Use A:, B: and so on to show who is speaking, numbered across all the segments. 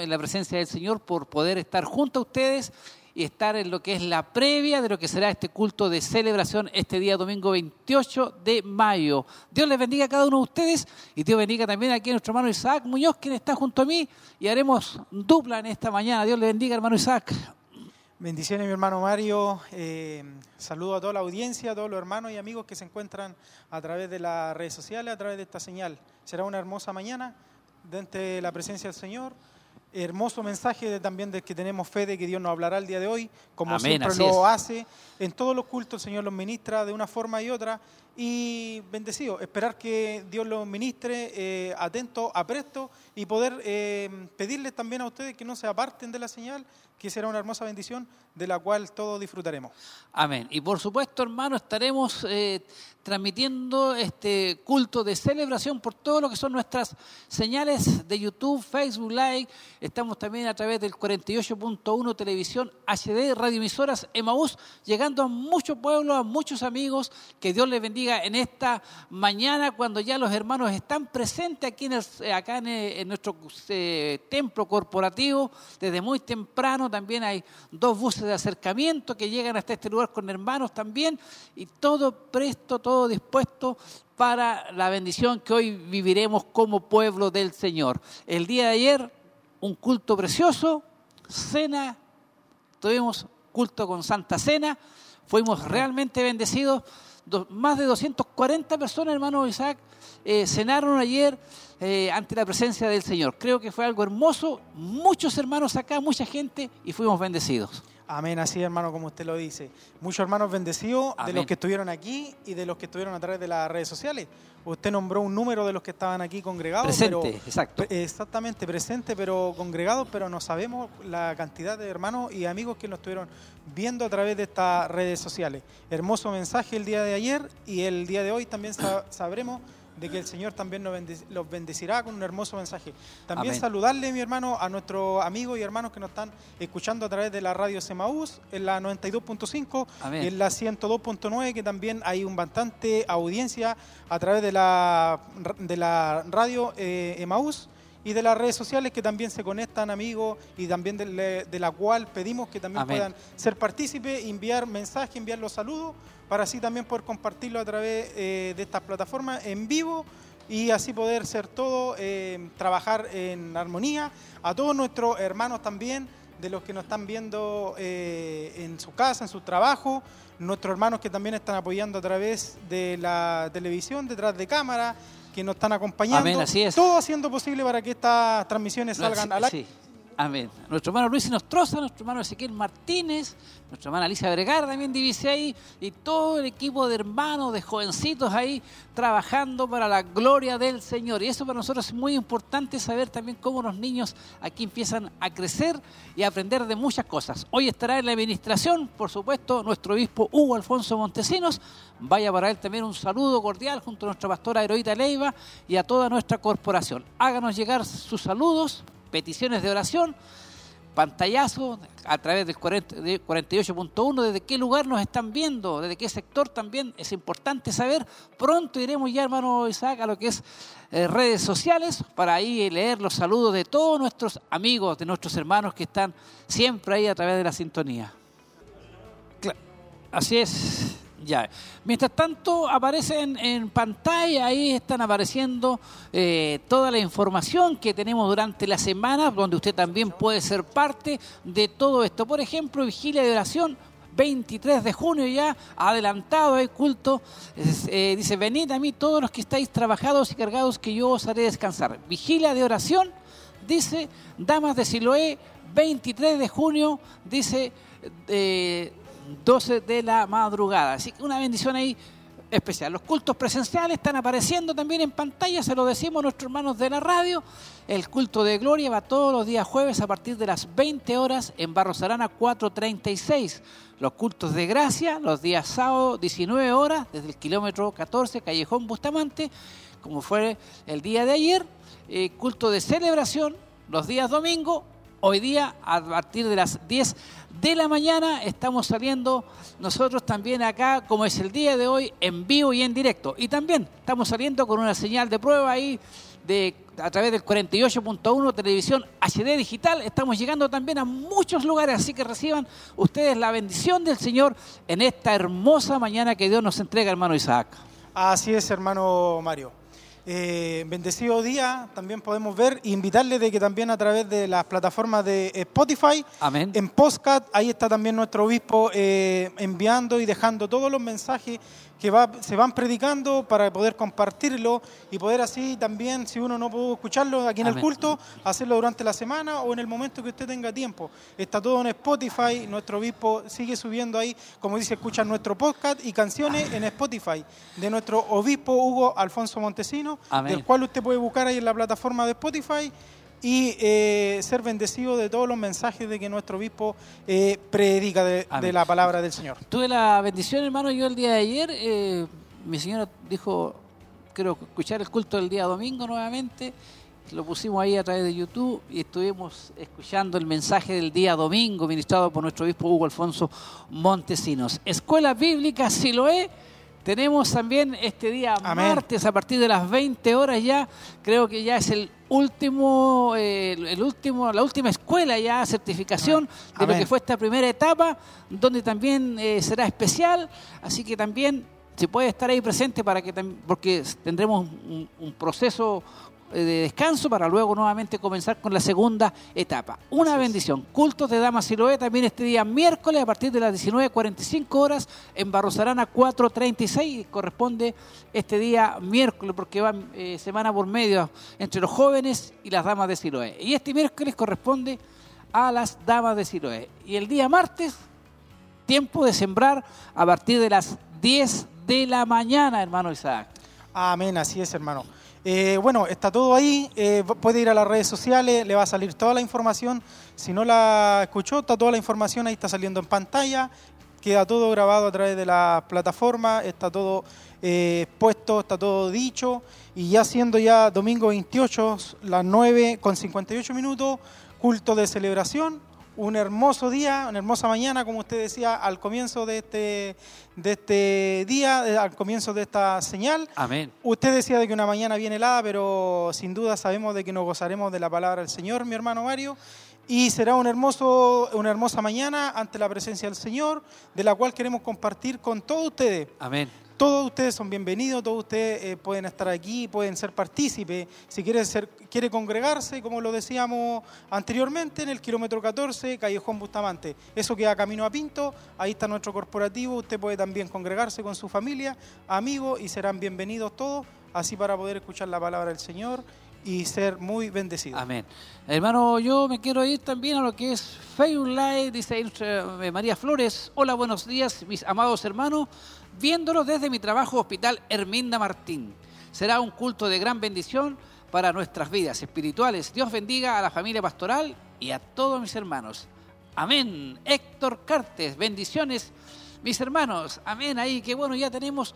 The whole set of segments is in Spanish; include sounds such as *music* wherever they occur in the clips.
A: en la presencia del Señor por poder estar junto a ustedes y estar en lo que es la previa de lo que será este culto de celebración este día domingo 28 de mayo. Dios les bendiga a cada uno de ustedes y Dios bendiga también aquí a nuestro hermano Isaac Muñoz, quien está junto a mí y haremos dupla en esta mañana. Dios le bendiga, hermano Isaac.
B: Bendiciones, mi hermano Mario. Eh, saludo a toda la audiencia, a todos los hermanos y amigos que se encuentran a través de las redes sociales, a través de esta señal. Será una hermosa mañana dentro de la presencia del Señor hermoso mensaje también de que tenemos fe de que Dios nos hablará el día de hoy, como siempre lo hace. En todos los cultos el Señor los ministra de una forma y otra. Y bendecido, esperar que Dios los ministre, eh, atento, apresto y poder eh, pedirles también a ustedes que no se aparten de la señal, que será una hermosa bendición de la cual todos disfrutaremos.
A: Amén. Y por supuesto, hermano, estaremos eh, transmitiendo este culto de celebración por todo lo que son nuestras señales de YouTube, Facebook Live. Estamos también a través del 48.1 Televisión HD, radioemisoras Emaús, llegando a muchos pueblos, a muchos amigos. Que Dios les bendiga en esta mañana cuando ya los hermanos están presentes aquí en acá en, nuestro eh, templo corporativo desde muy temprano. También hay dos buses de acercamiento que llegan hasta este lugar con hermanos también y todo presto, todo dispuesto para la bendición que hoy viviremos como pueblo del Señor. El día de ayer, un culto precioso, cena, tuvimos culto con Santa Cena, fuimos realmente bendecidos. más de 240 personas, hermano Isaac, eh, cenaron ayer eh, ante la presencia del Señor. Creo que fue algo hermoso, muchos hermanos acá, mucha gente y fuimos bendecidos.
B: Amén, así hermano, como usted lo dice. Muchos hermanos bendecidos de los que estuvieron aquí y de los que estuvieron a través de las redes sociales. Usted nombró un número de los que estaban aquí congregados.
A: Presente, exacto.
B: Exactamente, presente, pero congregados, pero no sabemos la cantidad de hermanos y amigos que nos estuvieron viendo a través de estas redes sociales. Hermoso mensaje el día de ayer y el día de hoy también sabremos de que el Señor también nos los bendecirá con un hermoso mensaje. También saludarle, mi hermano, a nuestros amigos y hermanos que nos están escuchando a través de la radio Semaús, en la 92.5 y en la 102.9, que también hay un bastante audiencia a través de la, de la radio eh, Emaús y de las redes sociales que también se conectan amigos y también de, la cual pedimos que también puedan ser partícipes, enviar mensajes, enviar los saludos para así también poder compartirlo a través eh, de estas plataformas en vivo y así poder ser todo, eh, trabajar en armonía. A todos nuestros hermanos también, de los que nos están viendo eh, en su casa, en su trabajo, nuestros hermanos que también están apoyando a través de la televisión, detrás de cámara, que nos están acompañando.
A: así es.
B: Todo haciendo posible para que estas transmisiones salgan al aire.
A: Amén. Nuestro hermano Luis Nostroza, nuestro hermano Ezequiel Martínez, nuestra hermana Alicia Vergara también divise ahí, y todo el equipo de hermanos, de jovencitos ahí, trabajando para la gloria del Señor. Y eso para nosotros es muy importante saber también cómo los niños aquí empiezan a crecer y a aprender de muchas cosas. Hoy estará en la administración, por supuesto, nuestro obispo Hugo Alfonso Montesinos. Vaya para él también un saludo cordial junto a nuestra pastora Heroíta Leiva y a toda nuestra corporación. Háganos llegar sus saludos peticiones de oración, pantallazo a través del 48.1, desde qué lugar nos están viendo, desde qué sector también es importante saber. Pronto iremos ya, hermano Isaac, a lo que es eh, redes sociales para ahí leer los saludos de todos nuestros amigos, de nuestros hermanos que están siempre ahí a través de la sintonía. Así es. Ya. Mientras tanto, aparecen en pantalla, ahí están apareciendo eh, toda la información que tenemos durante la semana, donde usted también puede ser parte de todo esto. Por ejemplo, vigilia de oración, 23 de junio ya, adelantado el culto. Eh, dice, venid a mí todos los que estáis trabajados y cargados, que yo os haré descansar. Vigilia de oración, dice, damas de Siloé, 23 de junio, dice... Eh, 12 de la madrugada. Así que una bendición ahí especial. Los cultos presenciales están apareciendo también en pantalla, se lo decimos a nuestros hermanos de la radio. El culto de gloria va todos los días jueves a partir de las 20 horas en Barros Arana 436. Los cultos de gracia los días sábado 19 horas desde el kilómetro 14 Callejón Bustamante, como fue el día de ayer. Eh, culto de celebración los días domingo Hoy día, a partir de las 10 de la mañana, estamos saliendo nosotros también acá, como es el día de hoy, en vivo y en directo. Y también estamos saliendo con una señal de prueba ahí de a través del 48.1 televisión HD digital. Estamos llegando también a muchos lugares, así que reciban ustedes la bendición del Señor en esta hermosa mañana que Dios nos entrega, hermano Isaac.
B: Así es, hermano Mario. Eh, bendecido día, también podemos ver e invitarle de que también a través de las plataformas de Spotify,
A: Amén.
B: en Postcat, ahí está también nuestro obispo eh, enviando y dejando todos los mensajes que va, se van predicando para poder compartirlo y poder así también, si uno no pudo escucharlo aquí en el culto, hacerlo durante la semana o en el momento que usted tenga tiempo. Está todo en Spotify, nuestro obispo sigue subiendo ahí, como dice, escuchan nuestro podcast y canciones en Spotify de nuestro obispo Hugo Alfonso Montesino,
A: Amén.
B: del cual usted puede buscar ahí en la plataforma de Spotify y eh, ser bendecido de todos los mensajes de que nuestro obispo eh, predica de, la palabra del Señor.
A: Tuve la bendición, hermano, yo el día de ayer, eh, mi señora dijo, quiero escuchar el culto del día domingo nuevamente, lo pusimos ahí a través de YouTube y estuvimos escuchando el mensaje del día domingo ministrado por nuestro obispo Hugo Alfonso Montesinos. Escuela Bíblica Siloé. Tenemos también este día
B: Amén.
A: martes a partir de las 20 horas ya, creo que ya es el último, eh, el último, la última escuela ya, certificación de lo que fue esta primera etapa, donde también eh, será especial, así que también se puede estar ahí presente para que porque tendremos un, un proceso de descanso para luego nuevamente comenzar con la segunda etapa. Una bendición. Cultos de Damas Siloé también este día miércoles a partir de las 19.45 horas en Barros Arana 436 corresponde este día miércoles porque va eh, semana por medio entre los jóvenes y las damas de Siloé. Y este miércoles corresponde a las damas de Siloé. Y el día martes tiempo de sembrar a partir de las 10 de la mañana, hermano Isaac.
B: Amén, así es, hermano. Eh, bueno, está todo ahí. eh, puede ir a las redes sociales, le va a salir toda la información. Si no la escuchó, está toda la información ahí, está saliendo en pantalla. Queda todo grabado a través de la plataforma, está todo eh, puesto, está todo dicho. Y ya siendo ya domingo 28, las 9 con 58 minutos, culto de celebración. Un hermoso día, una hermosa mañana, como usted decía al comienzo de este, de este día, al comienzo de esta señal.
A: Amén.
B: Usted decía de que una mañana bien helada, pero sin duda sabemos de que nos gozaremos de la palabra del Señor, mi hermano Mario. Y será un hermoso, una hermosa mañana ante la presencia del Señor, de la cual queremos compartir con todos ustedes.
A: Amén.
B: Todos ustedes son bienvenidos, todos ustedes eh, pueden estar aquí, pueden ser partícipes. Si quiere, ser, quiere congregarse, como lo decíamos anteriormente, en el kilómetro 14, Callejón Bustamante. Eso queda camino a Pinto, ahí está nuestro corporativo. Usted puede también congregarse con su familia, amigos, y serán bienvenidos todos, así para poder escuchar la palabra del Señor y ser muy bendecidos.
A: Amén. Hermano, yo me quiero ir también a lo que es Facebook Live, dice eh, María Flores. Hola, buenos días, mis amados hermanos. Viéndolos desde mi trabajo hospital Herminda Martín. Será un culto de gran bendición para nuestras vidas espirituales. Dios bendiga a la familia pastoral y a todos mis hermanos. Amén. Héctor Cartes, bendiciones, mis hermanos. Amén. Ahí, que bueno, ya tenemos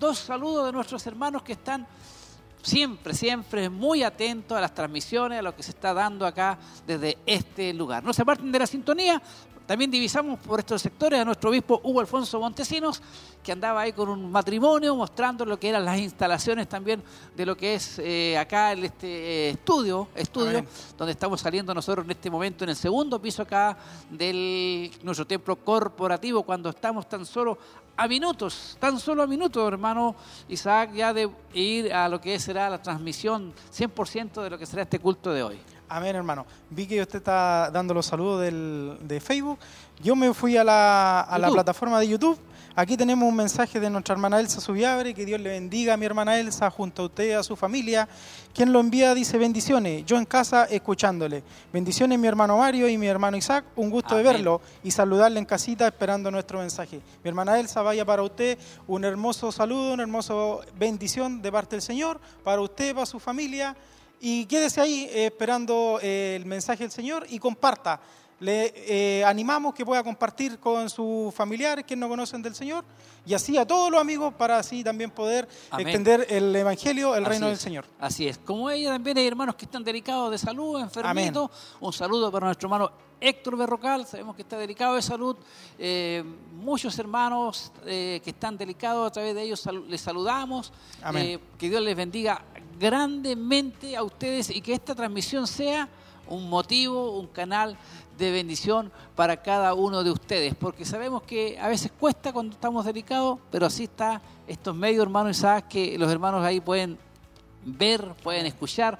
A: dos saludos de nuestros hermanos que están siempre, siempre muy atentos a las transmisiones, a lo que se está dando acá desde este lugar. No se aparten de la sintonía. También divisamos por estos sectores a nuestro obispo Hugo Alfonso Montesinos, que andaba ahí con un matrimonio mostrando lo que eran las instalaciones también de lo que es eh, acá el este eh, estudio, estudio
B: Amén.
A: donde estamos saliendo nosotros en este momento en el segundo piso acá del nuestro templo corporativo, cuando estamos tan solo a minutos, tan solo a minutos, hermano Isaac, ya de ir a lo que será la transmisión 100% de lo que será este culto de hoy.
B: Amén, hermano. Vi que usted está dando los saludos del- de Facebook. Yo me fui a la, a la plataforma de YouTube. Aquí tenemos un mensaje de nuestra hermana Elsa Subiabre. Que Dios le bendiga a mi hermana Elsa junto a usted a su familia. Quien lo envía dice bendiciones. Yo en casa escuchándole. Bendiciones mi hermano Mario y mi hermano Isaac. Un gusto de verlo y saludarle en casita esperando nuestro mensaje. Mi hermana Elsa, vaya para usted un hermoso saludo, una hermosa bendición de parte del Señor. Para usted, para su familia. Y quédese ahí eh, esperando eh, el mensaje del Señor y comparta. Le eh, animamos que pueda compartir con sus familiares que no conocen del Señor y así a todos los amigos para así también poder
A: Amén.
B: extender el Evangelio, el
A: Así
B: reino del Señor.
A: Así es. Como ella también hay hermanos que están delicados de salud, enfermitos. Un saludo para nuestro hermano Héctor Berrocal, sabemos que está delicado de salud. Eh, muchos hermanos eh, que están delicados, a través de ellos les saludamos.
B: Amén.
A: Eh, que Dios les bendiga grandemente a ustedes y que esta transmisión sea un motivo, un canal de bendición para cada uno de ustedes, porque sabemos que a veces cuesta cuando estamos delicados, pero así está estos medios, hermanos, y sabes que los hermanos ahí pueden ver, pueden escuchar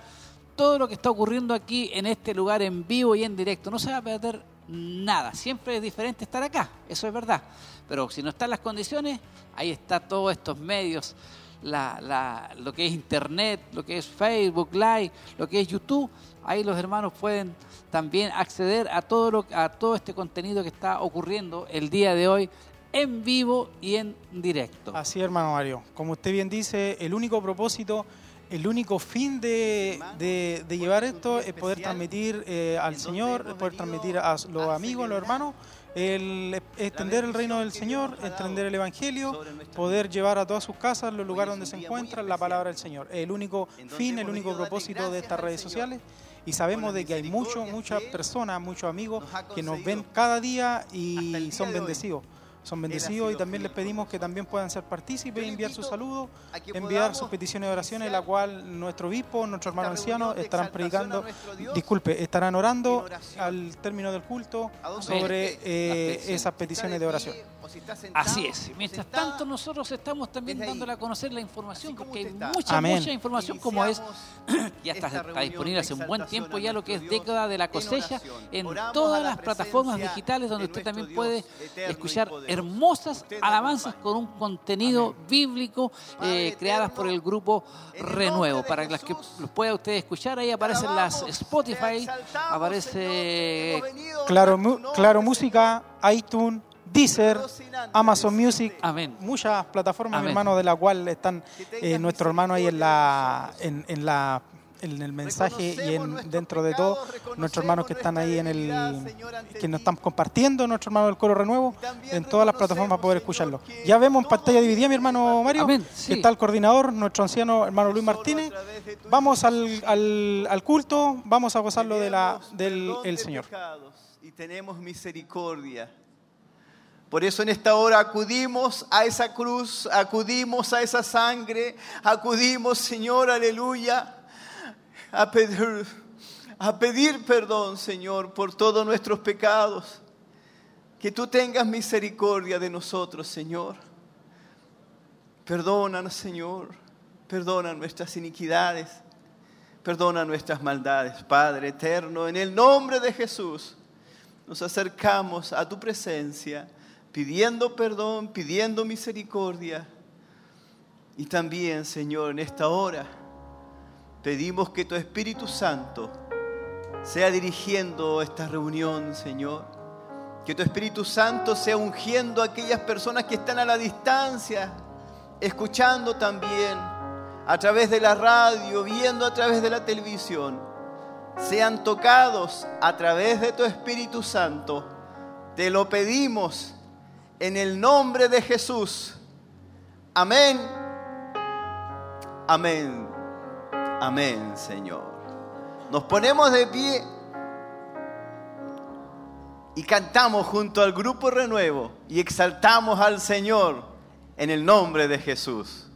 A: todo lo que está ocurriendo aquí en este lugar en vivo y en directo. No se va a perder nada, siempre es diferente estar acá, eso es verdad, pero si no están las condiciones, ahí está todos estos medios. lo que es internet, lo que es Facebook Live, lo que es YouTube, ahí los hermanos pueden también acceder a todo, lo, a todo este contenido que está ocurriendo el día de hoy en vivo y en directo.
B: Así, hermano Mario. Como usted bien dice, el único propósito, el único fin de, llevar esto es poder transmitir eh, al Señor, poder transmitir a los amigos, a los hermanos, el extender el reino del Señor, extender el Evangelio, poder llevar a todas sus casas, los lugares donde se encuentran, la palabra del Señor. El único fin, el único propósito de estas redes sociales y sabemos de que hay muchos, muchas personas, muchos amigos que nos ven cada día y son bendecidos son bendecidos y también les pedimos que también puedan ser partícipes, enviar sus saludos, enviar sus peticiones de oraciones, la cual nuestro obispo, nuestro hermano anciano estarán predicando, disculpe, estarán orando al término del culto sobre eh, esas peticiones de oración.
A: Así es. Mientras tanto, nosotros estamos también dándole a conocer la información, porque hay mucha, mucha información como es, *clears throat* ya está, está, disponible hace un buen tiempo ya lo que es década de la cosecha en todas las plataformas digitales donde usted también puede escuchar hermosas alabanzas con un contenido bíblico eh, creadas por el grupo Renuevo. Para las que los pueda usted escuchar, ahí aparecen las Spotify, aparece...
B: Claro, claro Música, iTunes, Deezer, Amazon Music, muchas plataformas, hermano, de la cual están eh, nuestros hermanos ahí en la, en la en el mensaje y en, dentro de todo nuestros hermanos que están ahí en el que nos están compartiendo, nuestros hermanos del Coro Renuevo, en todas las plataformas poder escucharlo. Ya vemos en pantalla dividida, mi hermano Mario, que está el coordinador, nuestro anciano hermano Luis Martínez. Vamos al, al, culto, vamos a gozarlo de la, del el Señor.
C: Y tenemos misericordia. Por eso en esta hora acudimos a esa cruz, acudimos a esa sangre, acudimos, Señor, aleluya a pedir, a pedir perdón, Señor, por todos nuestros pecados. Que tú tengas misericordia de nosotros, Señor. Perdónanos, Señor. Perdona nuestras iniquidades. Perdona nuestras maldades, Padre eterno. En el nombre de Jesús nos acercamos a tu presencia pidiendo perdón, pidiendo misericordia. Y también, Señor, en esta hora Pedimos que tu Espíritu Santo sea dirigiendo esta reunión, Señor. Que tu Espíritu Santo sea ungiendo a aquellas personas que están a la distancia, escuchando también a través de la radio, viendo a través de la televisión. Sean tocados a través de tu Espíritu Santo. Te lo pedimos en el nombre de Jesús. Amén. Amén. Amén, Señor. Nos ponemos de pie y cantamos junto al grupo Renuevo y exaltamos al Señor en el nombre de Jesús.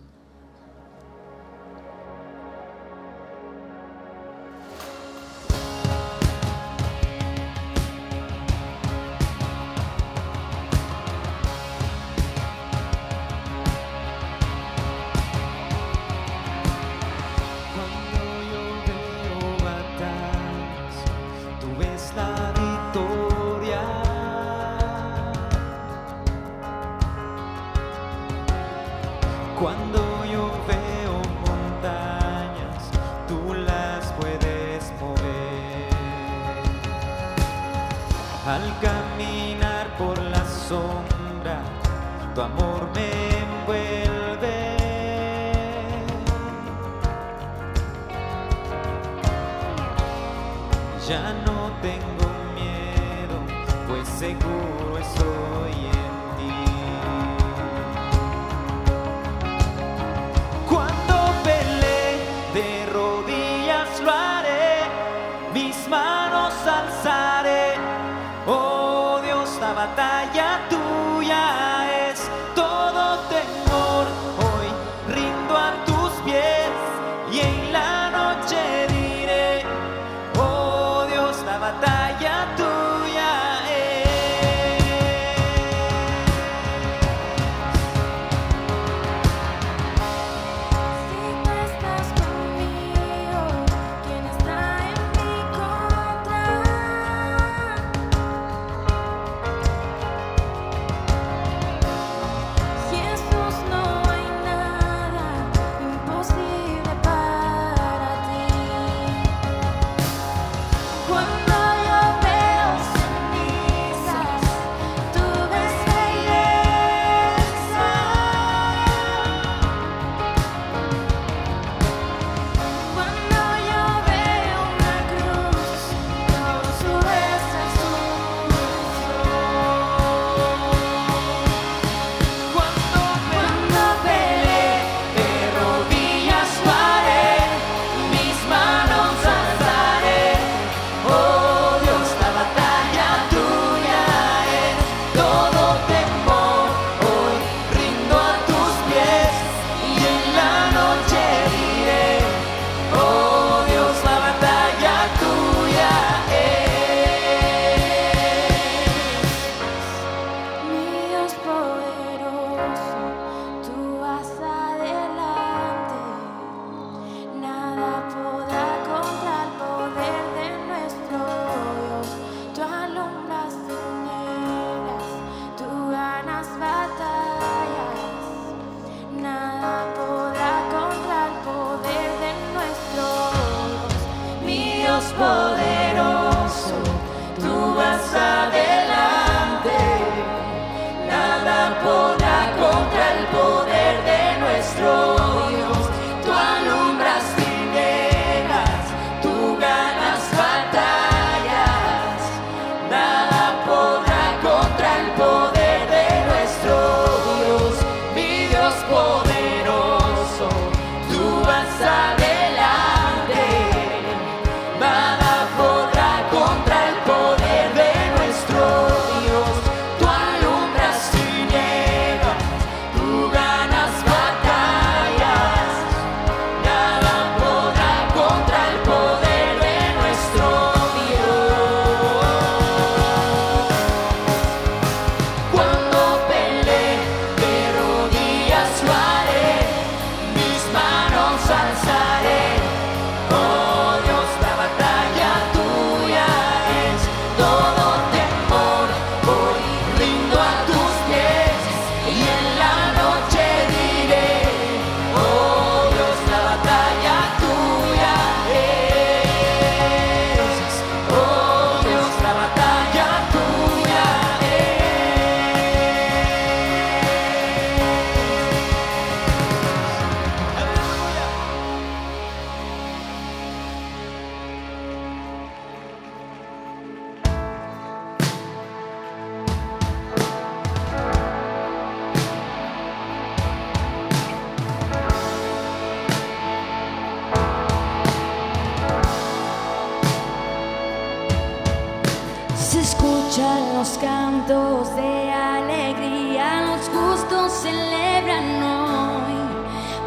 D: cantos de alegría los justos celebran hoy,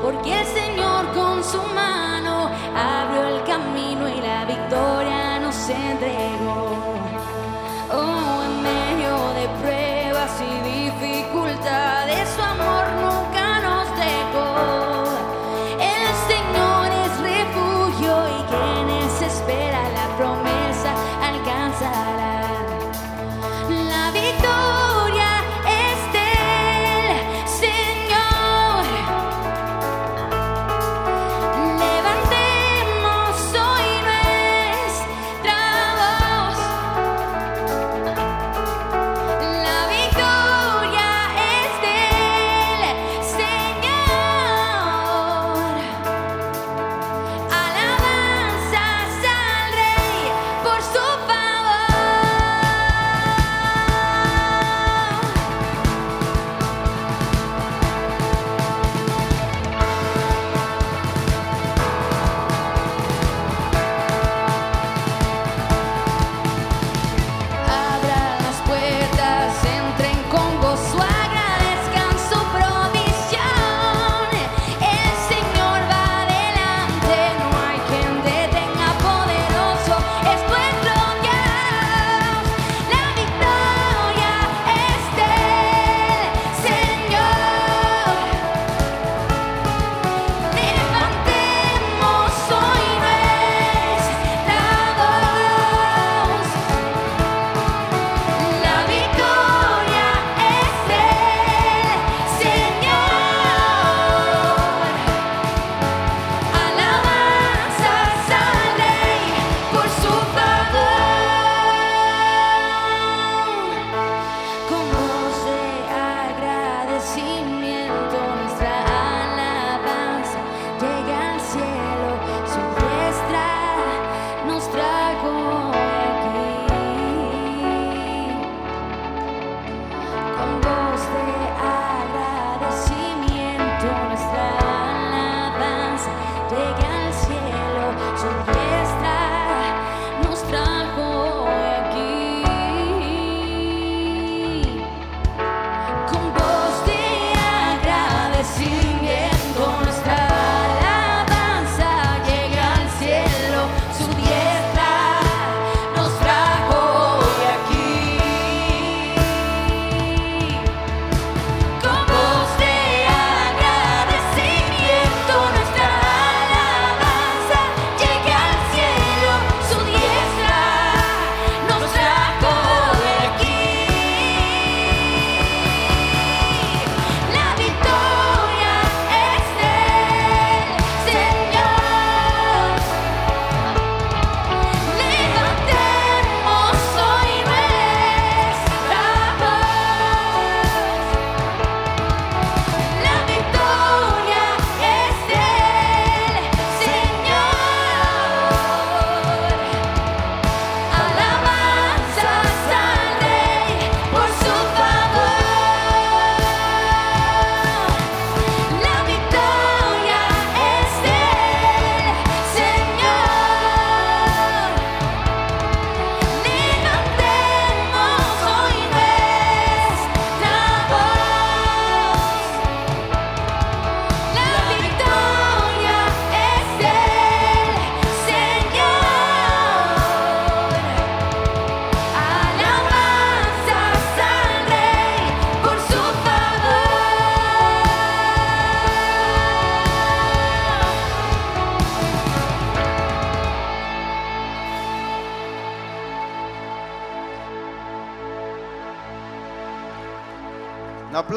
D: porque el Señor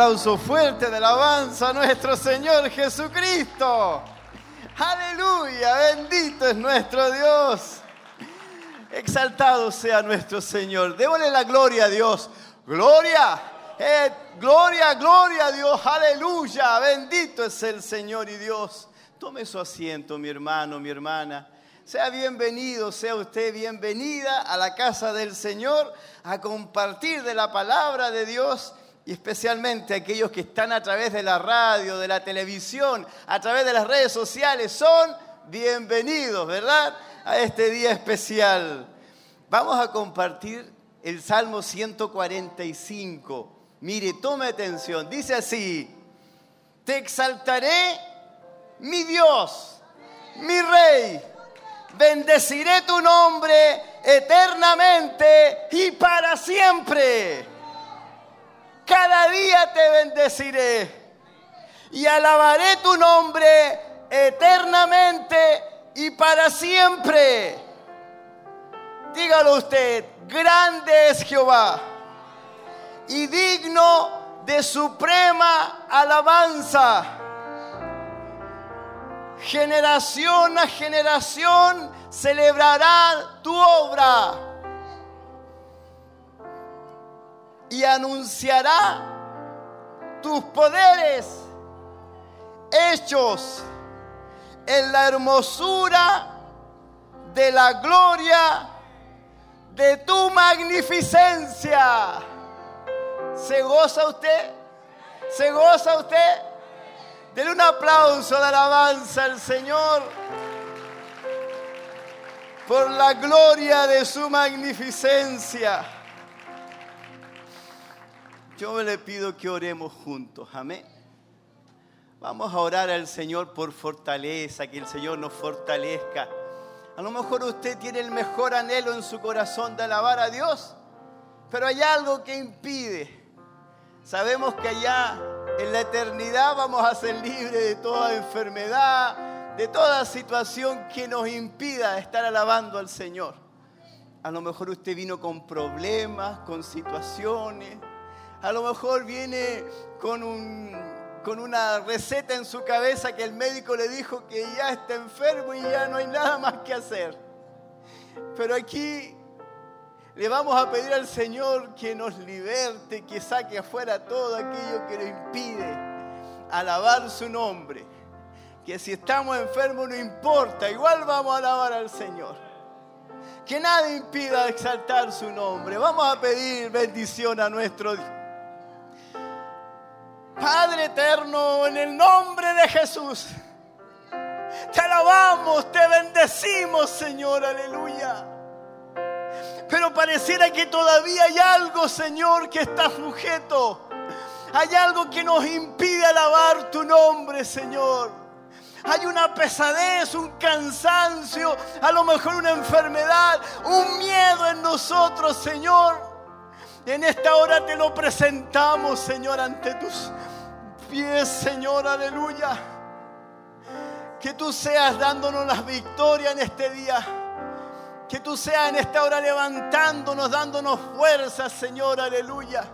C: aplauso fuerte de alabanza a nuestro Señor Jesucristo. Aleluya, bendito es nuestro Dios. Exaltado sea nuestro Señor. Démosle la gloria a Dios. Gloria, eh, gloria, gloria a Dios. Aleluya, bendito es el Señor y Dios. Tome su asiento, mi hermano, mi hermana. Sea bienvenido, sea usted bienvenida a la casa del Señor a compartir de la palabra de Dios y especialmente aquellos que están a través de la radio, de la televisión, a través de las redes sociales, son bienvenidos, ¿verdad? A este día especial. Vamos a compartir el Salmo 145. Mire, tome atención, dice así, te exaltaré, mi Dios, mi Rey, bendeciré tu nombre eternamente y para siempre. Cada día te bendeciré y alabaré tu nombre eternamente y para siempre. Dígalo usted, grande es Jehová y digno de suprema alabanza. Generación a generación celebrará tu obra y anunciará tus poderes hechos en la hermosura de la gloria de tu magnificencia. ¿Se goza usted? ¿Se goza usted? Denle un aplauso de alabanza al Señor por la gloria de su magnificencia. Yo le pido que oremos juntos, amén. Vamos a orar al Señor por fortaleza, que el Señor nos fortalezca. A lo mejor usted tiene el mejor anhelo en su corazón de alabar a Dios, pero hay algo que impide. Sabemos que allá en la eternidad vamos a ser libres de toda enfermedad, de toda situación que nos impida estar alabando al Señor. A lo mejor usted vino con problemas, con situaciones. A lo mejor viene con, un, con una receta en su cabeza que el médico le dijo que ya está enfermo y ya no hay nada más que hacer. Pero aquí le vamos a pedir al Señor que nos liberte, que saque afuera todo aquello que nos impide alabar su nombre. Que si estamos enfermos no importa, igual vamos a alabar al Señor. Que nada impida exaltar su nombre. Vamos a pedir bendición a nuestro Dios. Padre eterno, en el nombre de Jesús, te alabamos, te bendecimos, Señor, aleluya. Pero pareciera que todavía hay algo, Señor, que está sujeto. Hay algo que nos impide alabar tu nombre, Señor. Hay una pesadez, un cansancio, a lo mejor una enfermedad, un miedo en nosotros, Señor. En esta hora te lo presentamos, Señor, ante tus pies, Señor, aleluya. Que tú seas dándonos la victoria en este día. Que tú seas en esta hora levantándonos, dándonos fuerzas, Señor, aleluya.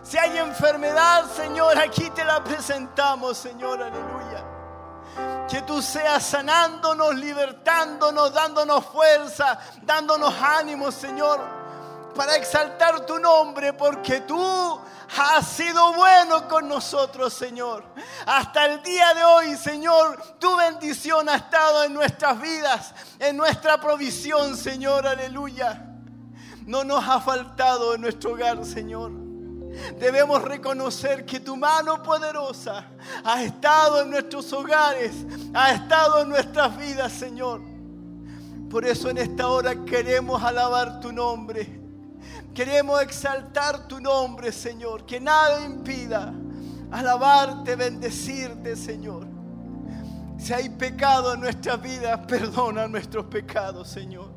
C: Si hay enfermedad, Señor, aquí te la presentamos, Señor, aleluya. Que tú seas sanándonos, libertándonos, dándonos fuerza, dándonos ánimo, Señor, para exaltar tu nombre, porque tú has sido bueno con nosotros, Señor. Hasta el día de hoy, Señor, tu bendición ha estado en nuestras vidas, en nuestra provisión, Señor, aleluya. No nos ha faltado en nuestro hogar, Señor. Debemos reconocer que tu mano poderosa ha estado en nuestros hogares, ha estado en nuestras vidas, Señor. Por eso en esta hora queremos alabar tu nombre. Queremos exaltar tu nombre, Señor. Que nada impida alabarte, bendecirte, Señor. Si hay pecado en nuestras vidas, perdona nuestros pecados, Señor.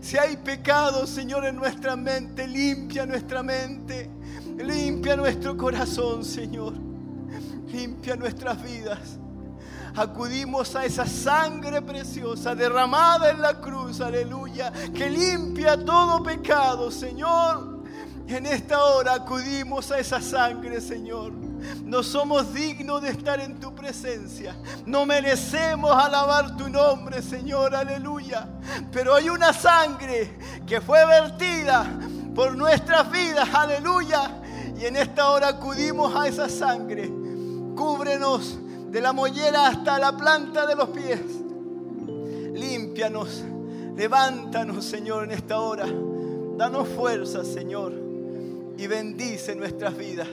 C: Si hay pecado, Señor, en nuestra mente, limpia nuestra mente, limpia nuestro corazón, Señor, limpia nuestras vidas. Acudimos a esa sangre preciosa derramada en la cruz, aleluya, que limpia todo pecado, Señor. En esta hora acudimos a esa sangre, Señor. No somos dignos de estar en tu presencia. No merecemos alabar tu nombre, Señor, aleluya. Pero hay una sangre que fue vertida por nuestras vidas, aleluya. Y en esta hora acudimos a esa sangre. Cúbrenos de la mollera hasta la planta de los pies. Límpianos, levántanos, Señor, en esta hora. Danos fuerza, Señor, y bendice nuestras vidas.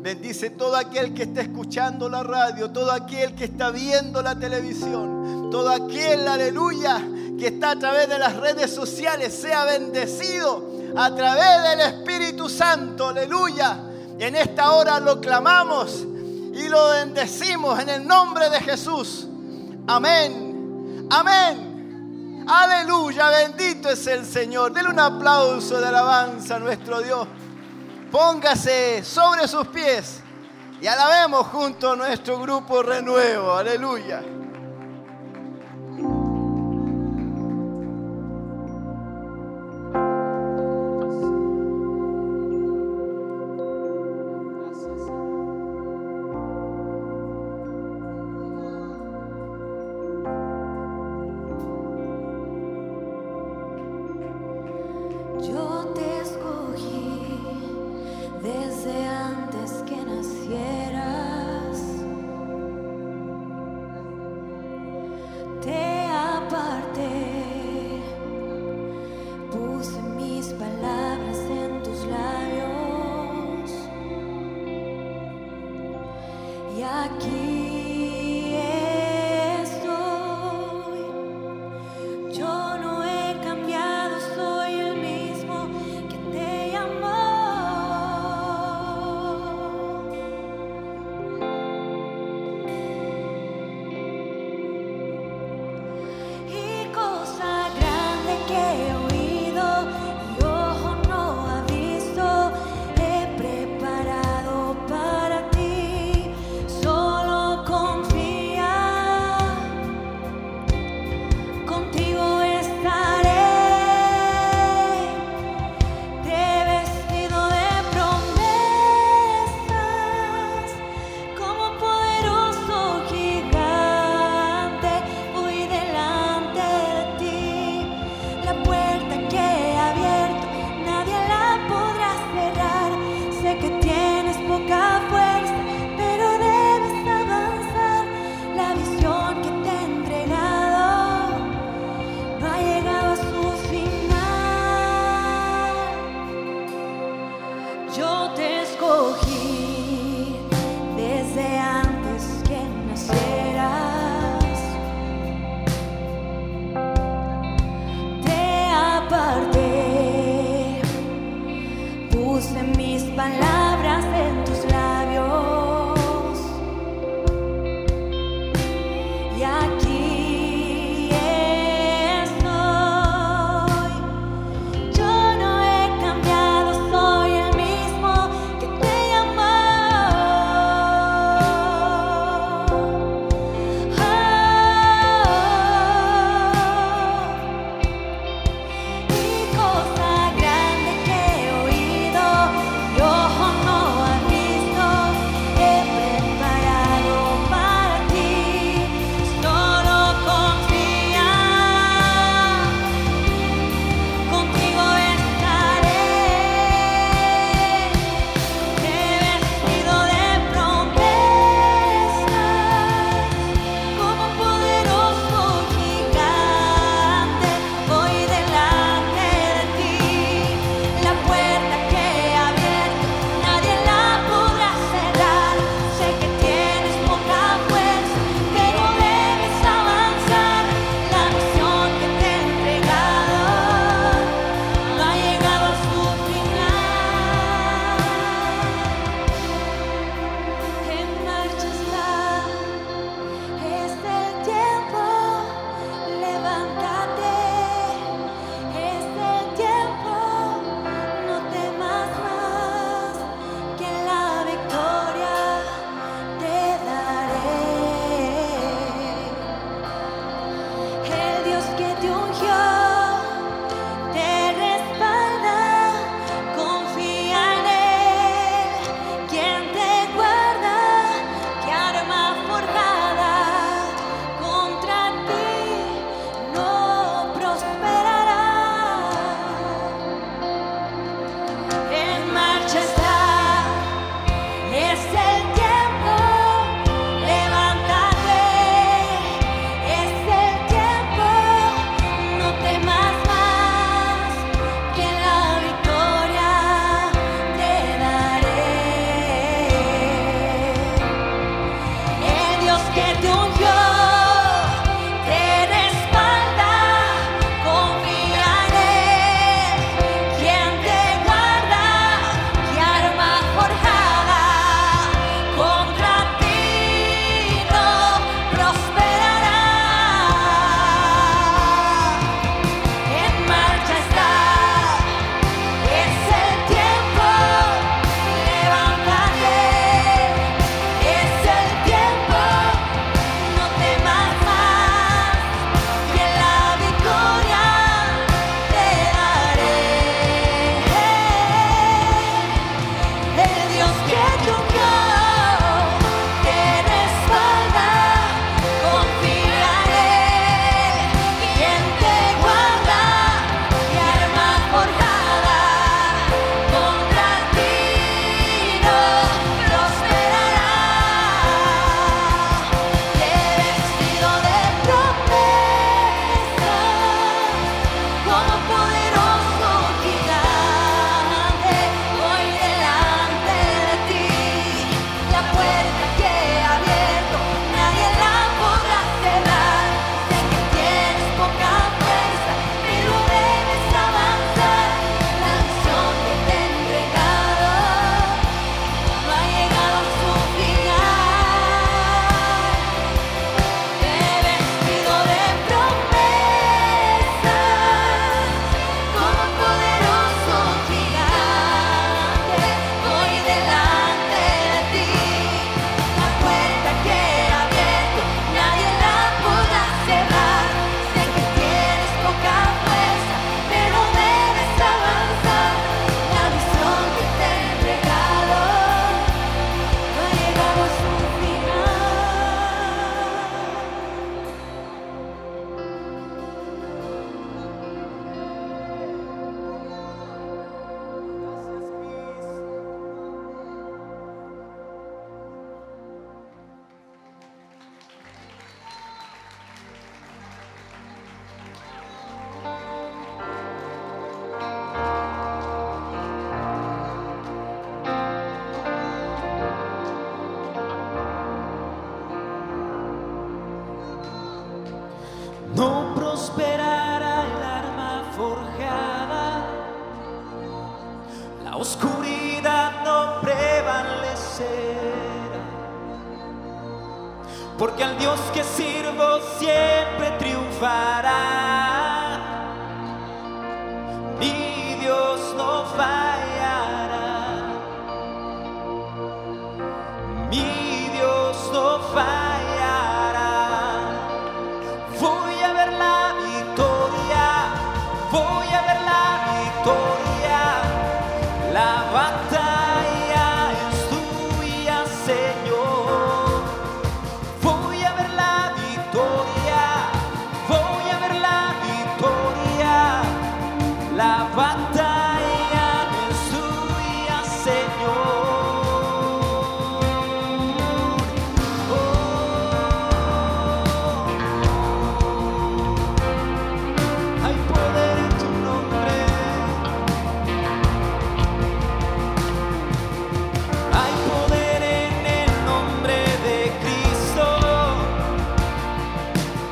C: Bendice todo aquel que está escuchando la radio, todo aquel que está viendo la televisión, todo aquel, aleluya, que está a través de las redes sociales, sea bendecido
D: a través del Espíritu Santo, aleluya. En esta hora lo clamamos y lo bendecimos en el nombre de Jesús. Amén. Amén. Aleluya. Bendito es el Señor. Dele un aplauso de alabanza a nuestro Dios. Póngase sobre sus pies y alabemos junto a nuestro grupo renuevo. Aleluya.
E: pan la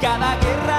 F: Cada guerra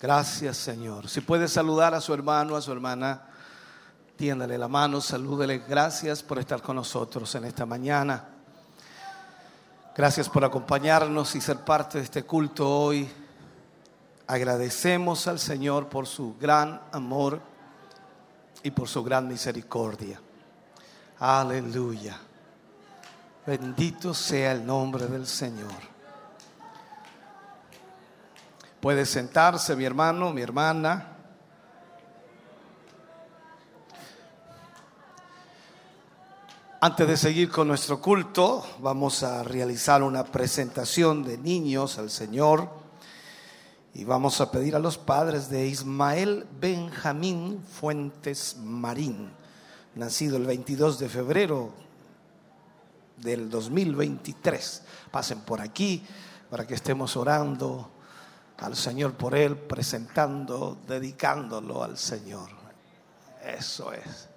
G: Gracias, Señor. Si puede saludar a su hermano, a su hermana, tiéndale la mano, salúdele. Gracias por estar con nosotros en esta mañana. Gracias por acompañarnos y ser parte de este culto hoy. Agradecemos al Señor por su gran amor y por su gran misericordia. Aleluya. Bendito sea el nombre del Señor. Puede sentarse mi hermano, mi hermana. Antes de seguir con nuestro culto, vamos a realizar una presentación de niños al Señor y vamos a pedir a los padres de Ismael Benjamín Fuentes Marín, nacido el 22 de febrero del 2023. Pasen por aquí para que estemos orando al Señor por Él, presentando, dedicándolo al Señor. Eso es.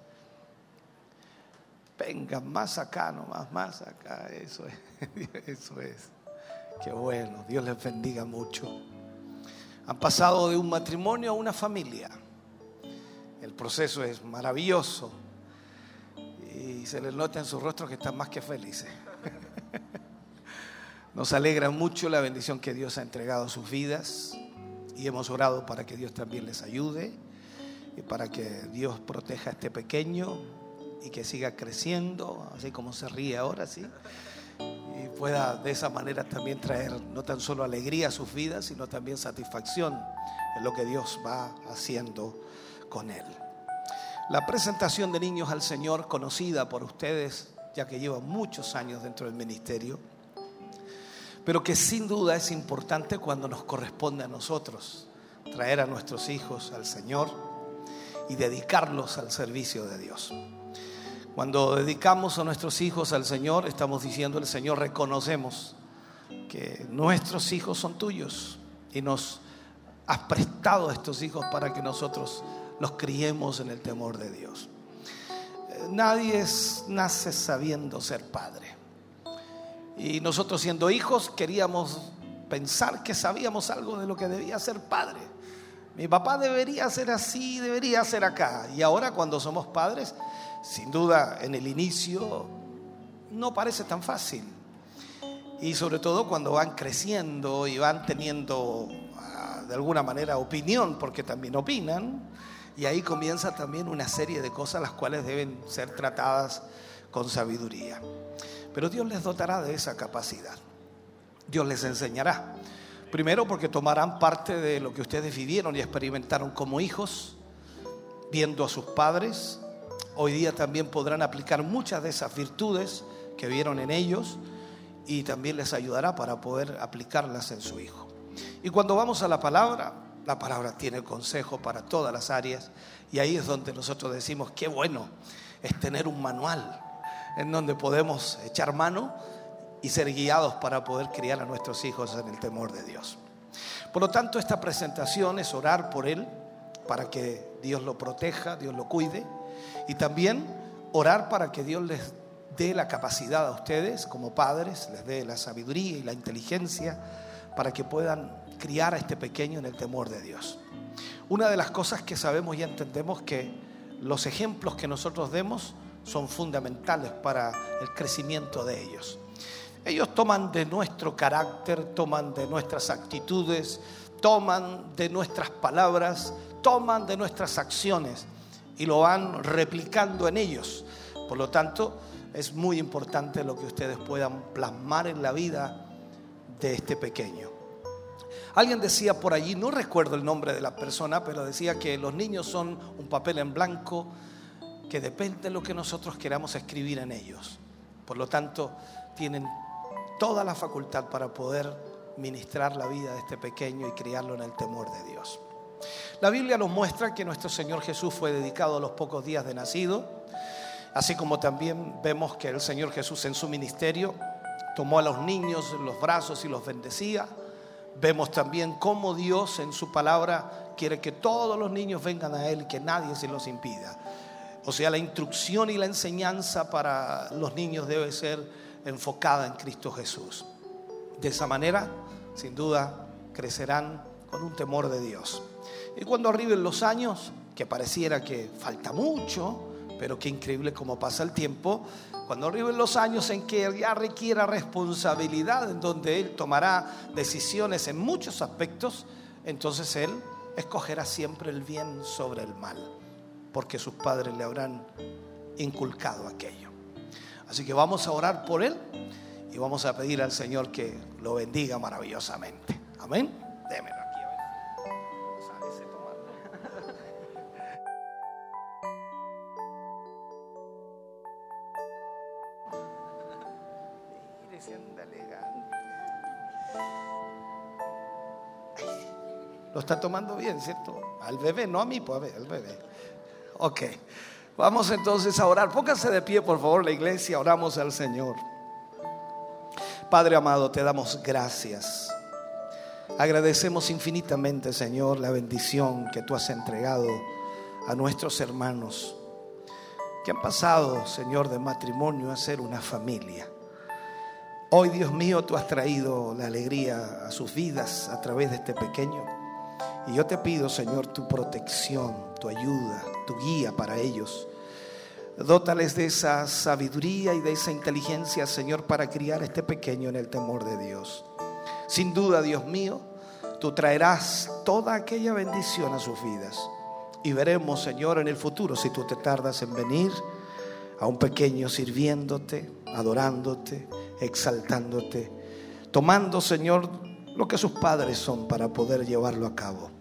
G: Venga, más acá, nomás, más acá. Eso es. *laughs* Eso es. Qué bueno. Dios les bendiga mucho. Han pasado de un matrimonio a una familia. El proceso es maravilloso. Y se les nota en sus rostros que están más que felices. *laughs* Nos alegra mucho la bendición que Dios ha entregado a sus vidas. Y hemos orado para que Dios también les ayude. Y para que Dios proteja a este pequeño y que siga creciendo, así como se ríe ahora, sí. Y pueda de esa manera también traer no tan solo alegría a sus vidas, sino también satisfacción en lo que Dios va haciendo con él. La presentación de niños al Señor, conocida por ustedes, ya que lleva muchos años dentro del ministerio, pero que sin duda es importante cuando nos corresponde a nosotros traer a nuestros hijos al Señor y dedicarlos al servicio de Dios. Cuando dedicamos a nuestros hijos al Señor, estamos diciendo al Señor, reconocemos que nuestros hijos son tuyos y nos has prestado a estos hijos para que nosotros los criemos en el temor de Dios. Eh, Nadie es- nace sabiendo ser padre. Y nosotros siendo hijos queríamos pensar que sabíamos algo de lo que debía ser padre. Mi papá debería ser así, debería ser acá. Y ahora cuando somos padres, sin duda en el inicio no parece tan fácil. Y sobre todo cuando van creciendo y van teniendo ah, de alguna manera opinión, porque también opinan. Y ahí comienza también una serie de cosas las cuales deben ser tratadas con sabiduría. Pero Dios les dotará de esa capacidad. Dios les enseñará. Primero porque tomarán parte de lo que ustedes vivieron y experimentaron como hijos, viendo a sus padres. Hoy día también podrán aplicar muchas de esas virtudes que vieron en ellos y también les ayudará para poder aplicarlas en su hijo. Y cuando vamos a la palabra, la palabra tiene consejo para todas las áreas y ahí es donde nosotros decimos, qué bueno es tener un manual en donde podemos echar mano y ser guiados para poder criar a nuestros hijos en el temor de Dios. Por lo tanto, esta presentación es orar por él para que Dios lo proteja, Dios lo cuide y también orar para que Dios les dé la capacidad a ustedes como padres, les dé la sabiduría y la inteligencia para que puedan criar a este pequeño en el temor de Dios. Una de las cosas que sabemos y entendemos que los ejemplos que nosotros demos son fundamentales para el crecimiento de ellos. Ellos toman de nuestro carácter, toman de nuestras actitudes, toman de nuestras palabras, toman de nuestras acciones y lo van replicando en ellos. Por lo tanto, es muy importante lo que ustedes puedan plasmar en la vida de este pequeño. Alguien decía por allí, no recuerdo el nombre de la persona, pero decía que los niños son un papel en blanco que depende de lo que nosotros queramos escribir en ellos. Por lo tanto, tienen toda la facultad para poder ministrar la vida de este pequeño y criarlo en el temor de Dios. La Biblia nos muestra que nuestro Señor Jesús fue dedicado a los pocos días de nacido, así como también vemos que el Señor Jesús en su ministerio tomó a los niños en los brazos y los bendecía. Vemos también cómo Dios en su palabra quiere que todos los niños vengan a Él y que nadie se los impida. O sea, la instrucción y la enseñanza para los niños debe ser enfocada en Cristo Jesús. De esa manera, sin duda, crecerán con un temor de Dios. Y cuando arriben los años, que pareciera que falta mucho, pero qué increíble cómo pasa el tiempo, cuando arriben los años en que ya requiera responsabilidad, en donde él tomará decisiones en muchos aspectos, entonces él escogerá siempre el bien sobre el mal, porque sus padres le habrán inculcado aquello. Así que vamos a orar por él y vamos a pedir al Señor que lo bendiga maravillosamente. Amén. Démelo aquí. *laughs* Lo está tomando bien, ¿cierto? Al bebé, no a mí, pues a ver, al bebé. Ok. Vamos entonces a orar. Pónganse de pie, por favor, la iglesia. Oramos al Señor. Padre amado, te damos gracias. Agradecemos infinitamente, Señor, la bendición que tú has entregado a nuestros hermanos. que han pasado, Señor, de matrimonio a ser una familia. Hoy, Dios mío, tú has traído la alegría a sus vidas a través de este pequeño. Y yo te pido, Señor, tu protección, tu ayuda, tu guía para ellos. Dótales de esa sabiduría y de esa inteligencia, Señor, para criar a este pequeño en el temor de Dios. Sin duda, Dios mío, tú traerás toda aquella bendición a sus vidas. Y veremos, Señor, en el futuro, si tú te tardas en venir, a un pequeño sirviéndote, adorándote, exaltándote, tomando, Señor, lo que sus padres son para poder llevarlo a cabo.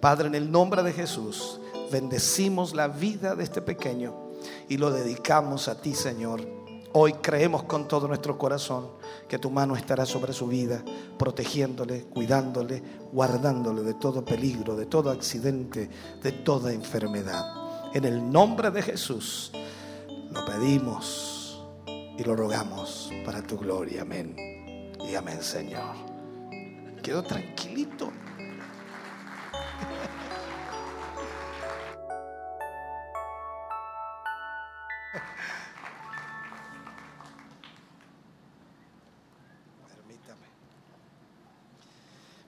G: Padre, en el nombre de Jesús, bendecimos la vida de este pequeño y lo dedicamos a ti, Señor. Hoy creemos con todo nuestro corazón que tu mano estará sobre su vida, protegiéndole, cuidándole, guardándole de todo peligro, de todo accidente, de toda enfermedad. En el nombre de Jesús lo pedimos y lo rogamos para tu gloria. Amén. Y amén, Señor. Quedo tranquilito.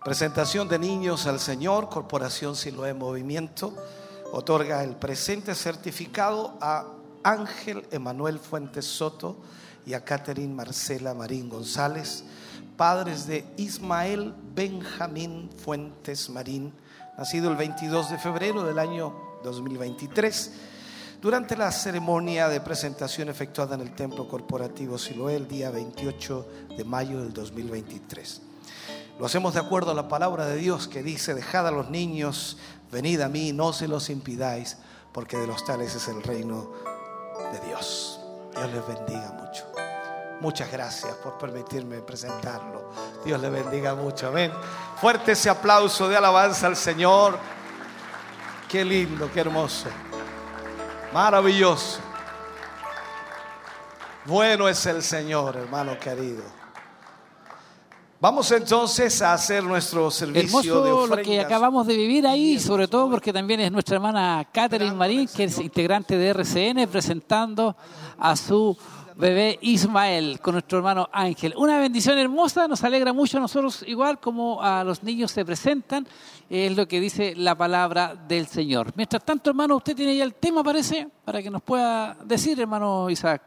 G: Presentación de niños al Señor, Corporación Siloé Movimiento, otorga el presente certificado a Ángel Emanuel Fuentes Soto y a Catherine Marcela Marín González, padres de Ismael Benjamín Fuentes Marín, nacido el 22 de febrero del año 2023. Durante la ceremonia de presentación efectuada en el Templo Corporativo Siloé el día 28 de mayo del 2023. Lo hacemos de acuerdo a la palabra de Dios que dice, dejad a los niños, venid a mí, no se los impidáis, porque de los tales es el reino de Dios. Dios les bendiga mucho. Muchas gracias por permitirme presentarlo. Dios les bendiga mucho. Amén. Fuerte ese aplauso de alabanza al Señor. Qué lindo, qué hermoso. Maravilloso. Bueno es el Señor, hermano querido. Vamos entonces a hacer nuestro servicio
A: Hermoso
G: de
A: lo
G: ofrendas.
A: que acabamos de vivir ahí, sobre todo porque también es nuestra hermana Catherine Marín, que es integrante de RCN, presentando a su bebé Ismael con nuestro hermano Ángel. Una bendición hermosa, nos alegra mucho a nosotros, igual como a los niños se presentan, es lo que dice la palabra del Señor. Mientras tanto, hermano, usted tiene ya el tema, parece, para que nos pueda decir, hermano Isaac.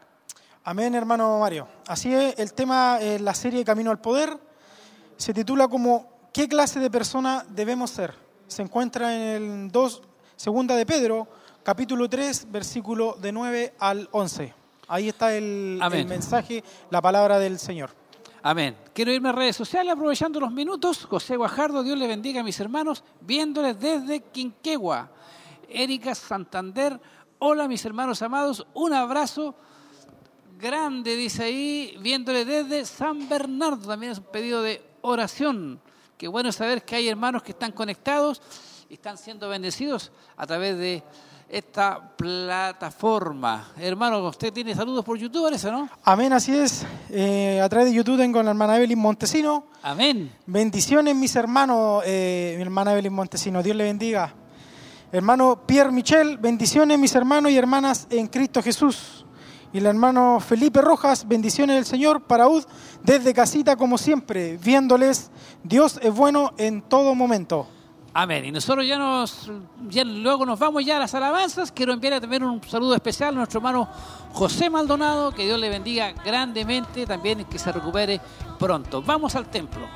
B: Amén, hermano Mario. Así es, el tema en la serie Camino al Poder se titula como ¿Qué clase de persona debemos ser? Se encuentra en el 2, segunda de Pedro, capítulo 3, versículo de 9 al 11. Ahí está el, mensaje, la palabra del Señor.
A: Amén. Quiero irme a redes sociales aprovechando los minutos. José Guajardo, Dios le bendiga a mis hermanos, viéndoles desde Quinquegua. Erika Santander, hola mis hermanos amados, un abrazo grande, dice ahí, viéndole desde San Bernardo. También es un pedido de oración. Qué bueno saber que hay hermanos que están conectados y están siendo bendecidos a través de esta plataforma. Hermano, usted tiene saludos por YouTube, parece, ¿no?
B: Amén, así es. Eh, a través de YouTube tengo a la hermana Evelyn Montesino.
A: Amén.
B: Bendiciones, mis hermanos, eh, mi hermana Evelyn Montesino. Dios le bendiga. Hermano Pierre Michel, bendiciones, mis hermanos y hermanas en Cristo Jesús. Y el hermano Felipe Rojas, bendiciones del Señor para UD desde casita como siempre, viéndoles. Dios es bueno en todo momento.
A: Amén. Y nosotros ya nos, ya luego nos vamos ya a las alabanzas. Quiero enviarle también un saludo especial a nuestro hermano José Maldonado. Que Dios le bendiga grandemente. También que se recupere pronto. Vamos al templo.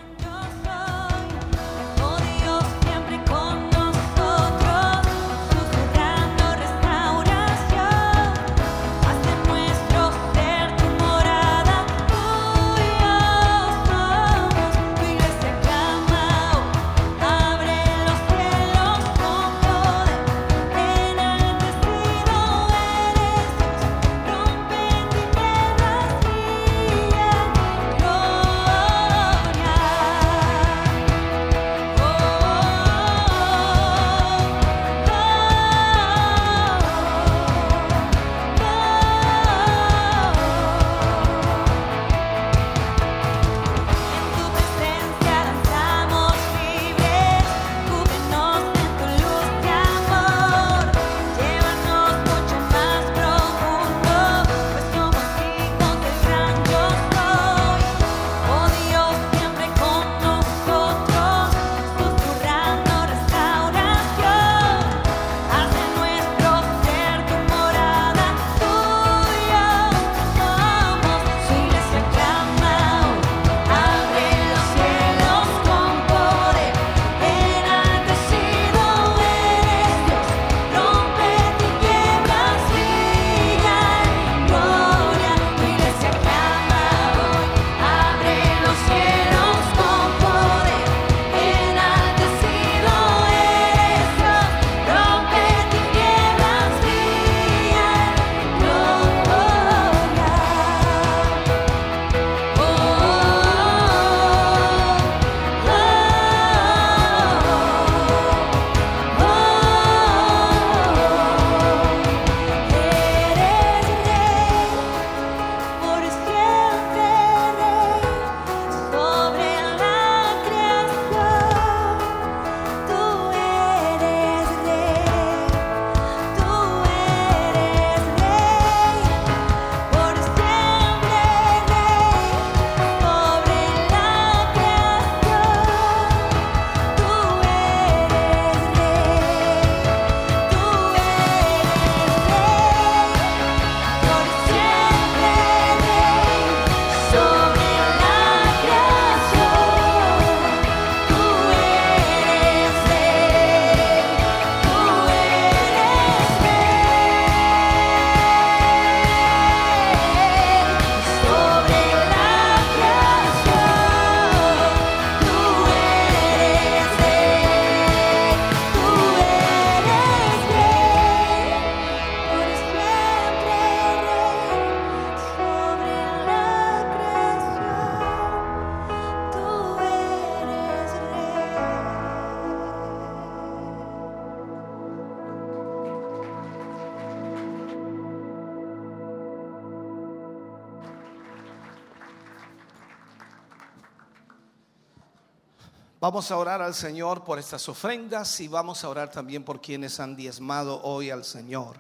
G: Vamos a orar al Señor por estas ofrendas y vamos a orar también por quienes han diezmado hoy al Señor.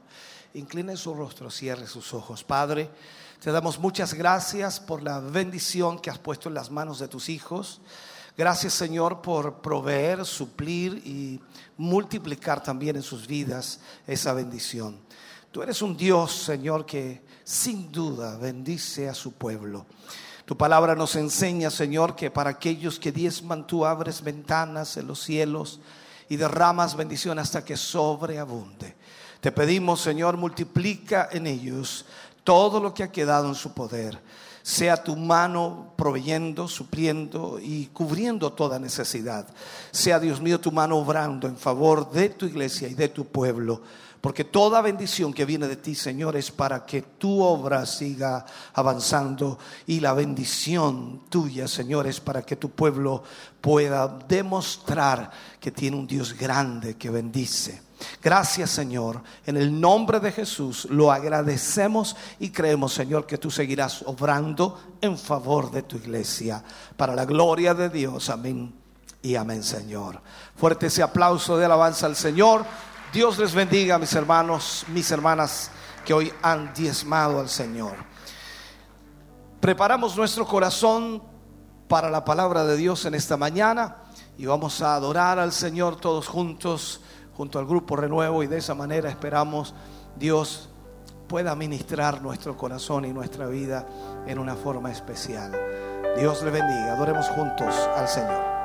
G: Incline su rostro, cierre sus ojos. Padre, te damos muchas gracias por la bendición que has puesto en las manos de tus hijos. Gracias Señor por proveer, suplir y multiplicar también en sus vidas esa bendición. Tú eres un Dios, Señor, que sin duda bendice a su pueblo. Tu palabra nos enseña, Señor, que para aquellos que diezman tú abres ventanas en los cielos y derramas bendición hasta que sobreabunde. Te pedimos, Señor, multiplica en ellos todo lo que ha quedado en su poder. Sea tu mano proveyendo, supliendo y cubriendo toda necesidad. Sea, Dios mío, tu mano obrando en favor de tu iglesia y de tu pueblo. Porque toda bendición que viene de ti, Señor, es para que tu obra siga avanzando y la bendición tuya, Señor, es para que tu pueblo pueda demostrar que tiene un Dios grande que bendice. Gracias, Señor. En el nombre de Jesús lo agradecemos y creemos, Señor, que tú seguirás obrando en favor de tu iglesia. Para la gloria de Dios. Amén. Y amén, Señor. Fuerte ese aplauso de alabanza al Señor. Dios les bendiga, mis hermanos, mis hermanas que hoy han diezmado al Señor. Preparamos nuestro corazón para la palabra de Dios en esta mañana y vamos a adorar al Señor todos juntos, junto al grupo Renuevo y de esa manera esperamos Dios pueda ministrar nuestro corazón y nuestra vida en una forma especial. Dios le bendiga, adoremos juntos al Señor.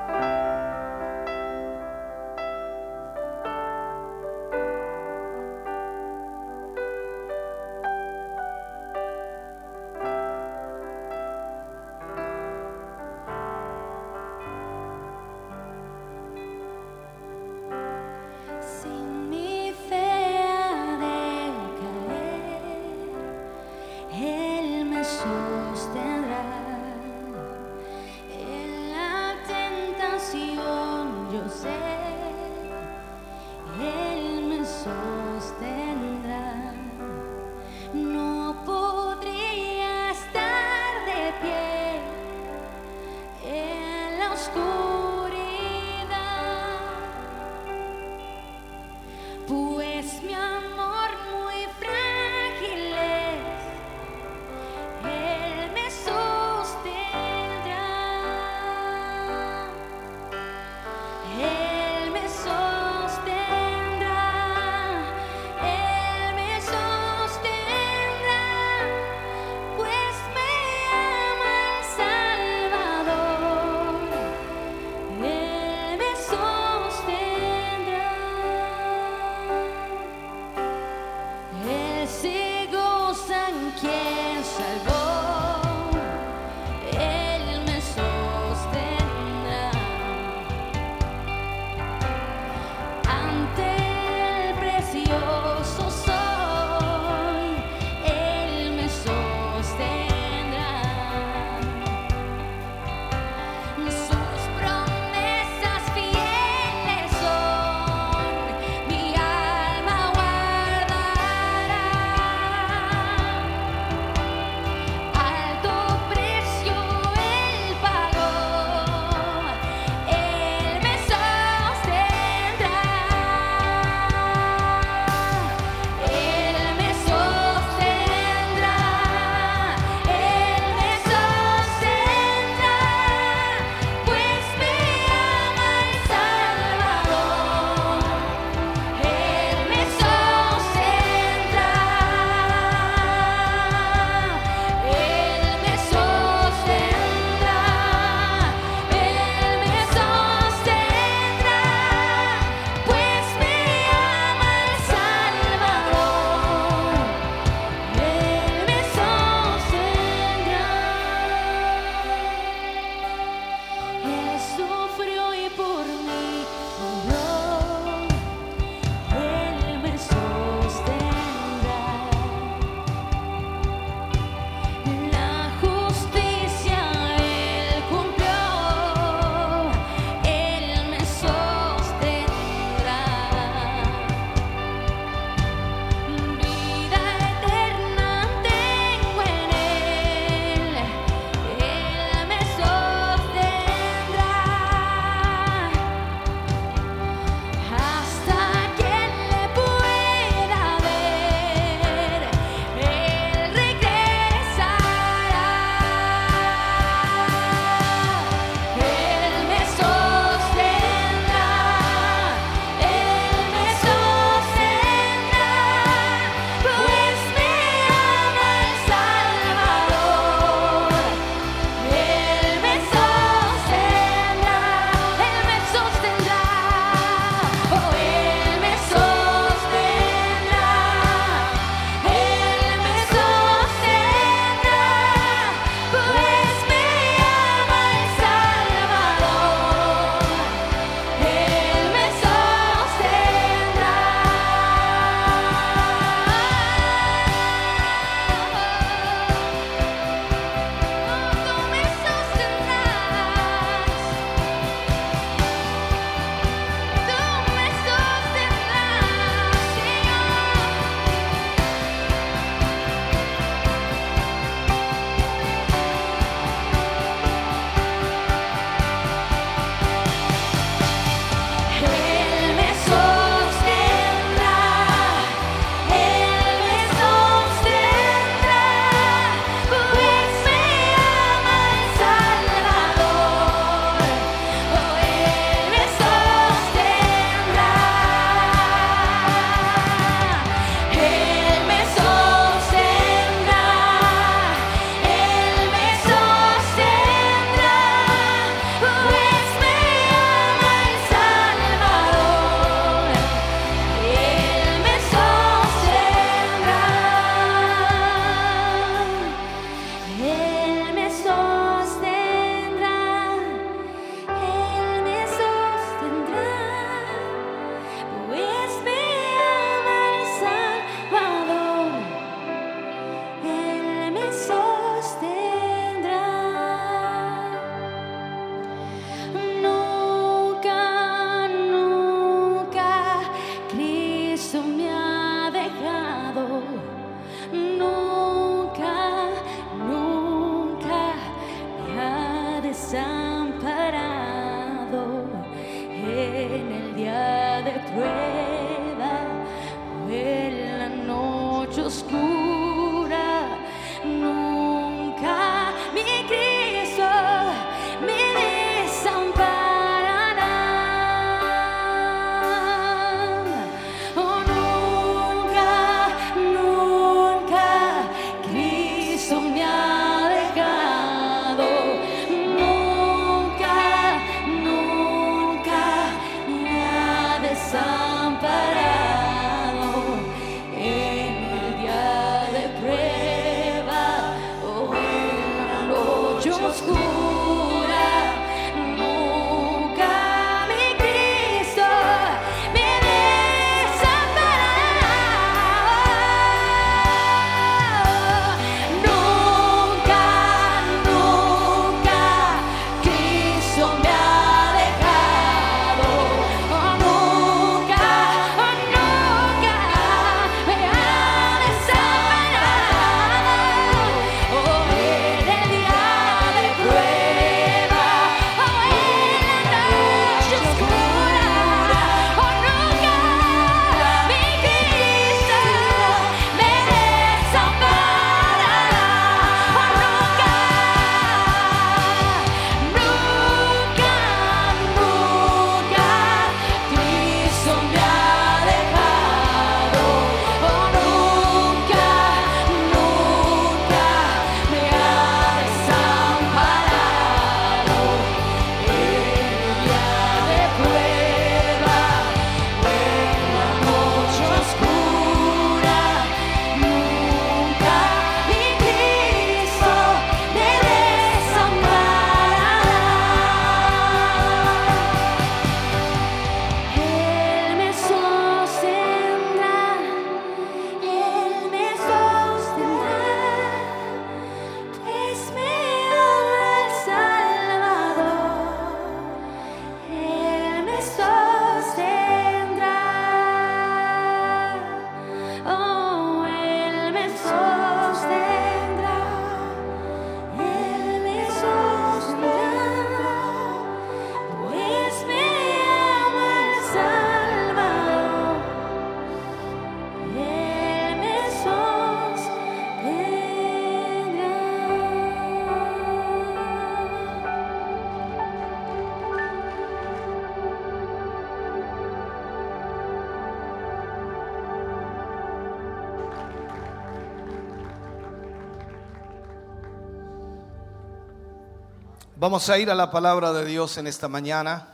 G: Vamos a ir a la palabra de Dios en esta mañana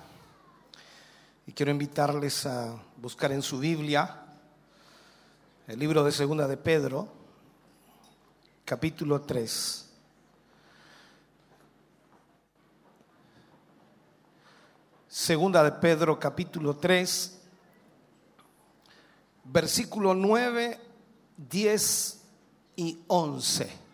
G: y quiero invitarles a buscar en su Biblia el libro de Segunda de Pedro, capítulo 3. Segunda de Pedro, capítulo 3, versículo 9, 10 y 11.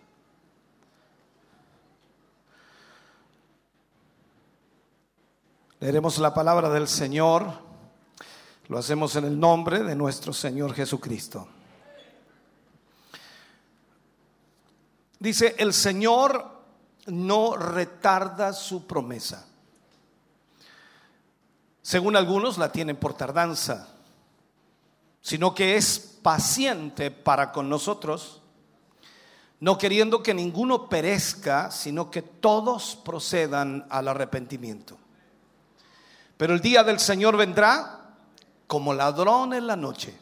G: Leeremos la palabra del Señor. Lo hacemos en el nombre de nuestro Señor Jesucristo. Dice, el Señor no retarda su promesa. Según algunos la tienen por tardanza, sino que es paciente para con nosotros, no queriendo que ninguno perezca, sino que todos procedan al arrepentimiento. Pero el día del Señor vendrá como ladrón en la noche,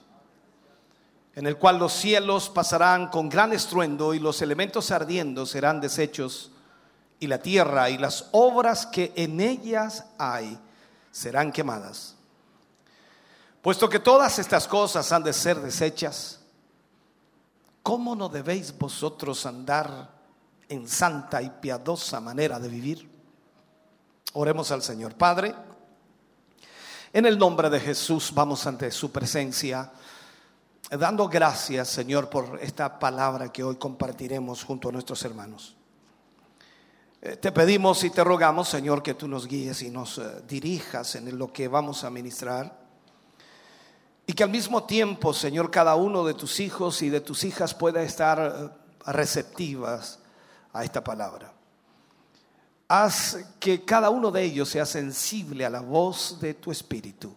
G: en el cual los cielos pasarán con gran estruendo y los elementos ardiendo serán deshechos y la tierra y las obras que en ellas hay serán quemadas. Puesto que todas estas cosas han de ser deshechas, ¿cómo no debéis vosotros andar en santa y piadosa manera de vivir? Oremos al Señor. Padre, en el nombre de Jesús vamos ante su presencia, dando gracias, Señor, por esta palabra que hoy compartiremos junto a nuestros hermanos. Eh, Te pedimos y te rogamos, Señor, que tú nos guíes y nos eh, dirijas en lo que vamos a ministrar. Y que al mismo tiempo, Señor, cada uno de tus hijos y de tus hijas pueda estar eh, receptivas a esta palabra. Haz que cada uno de ellos sea sensible a la voz de tu Espíritu.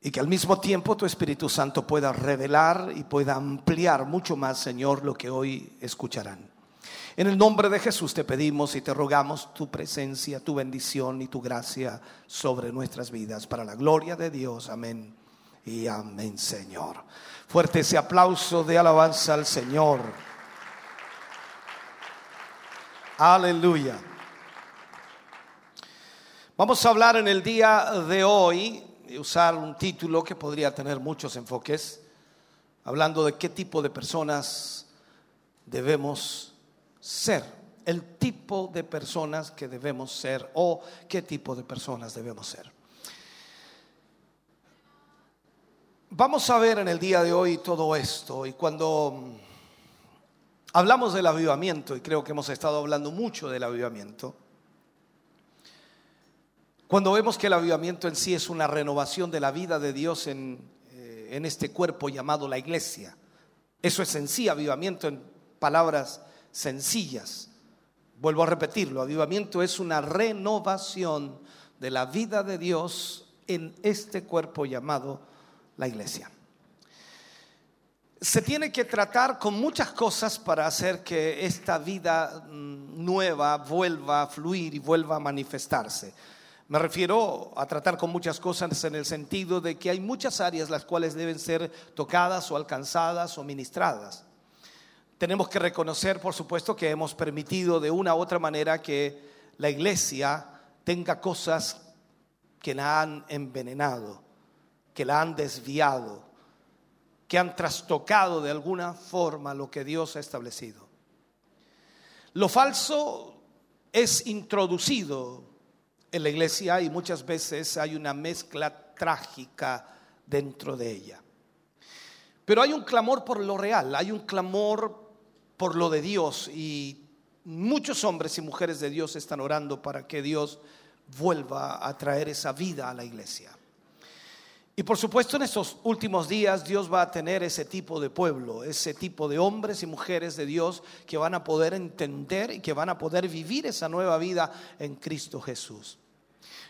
G: Y que al mismo tiempo tu Espíritu Santo pueda revelar y pueda ampliar mucho más, Señor, lo que hoy escucharán. En el nombre de Jesús te pedimos y te rogamos tu presencia, tu bendición y tu gracia sobre nuestras vidas. Para la gloria de Dios. Amén. Y amén, Señor. Fuerte ese aplauso de alabanza al Señor. Aleluya. Vamos a hablar en el día de hoy y usar un título que podría tener muchos enfoques, hablando de qué tipo de personas debemos ser el tipo de personas que debemos ser o qué tipo de personas debemos ser. Vamos a ver en el día de hoy todo esto y cuando hablamos del avivamiento, y creo que hemos estado hablando mucho del avivamiento, cuando vemos que el avivamiento en sí es una renovación de la vida de Dios en, eh, en este cuerpo llamado la iglesia, eso es en sí avivamiento en palabras sencillas. Vuelvo a repetirlo, avivamiento es una renovación de la vida de Dios en este cuerpo llamado la iglesia. Se tiene que tratar con muchas cosas para hacer que esta vida mm, nueva vuelva a fluir y vuelva a manifestarse. Me refiero a tratar con muchas cosas en el sentido de que hay muchas áreas las cuales deben ser tocadas o alcanzadas o ministradas. Tenemos que reconocer, por supuesto, que hemos permitido de una u otra manera que la iglesia tenga cosas que la han envenenado, que la han desviado, que han trastocado de alguna forma lo que Dios ha establecido. Lo falso es introducido en la iglesia y muchas veces hay una mezcla trágica dentro de ella. Pero hay un clamor por lo real, hay un clamor por lo de Dios y muchos hombres y mujeres de Dios están orando para que Dios vuelva a traer esa vida a la iglesia. Y por supuesto en estos últimos días Dios va a tener ese tipo de pueblo, ese tipo de hombres y mujeres de Dios que van a poder entender y que van a poder vivir esa nueva vida en Cristo Jesús.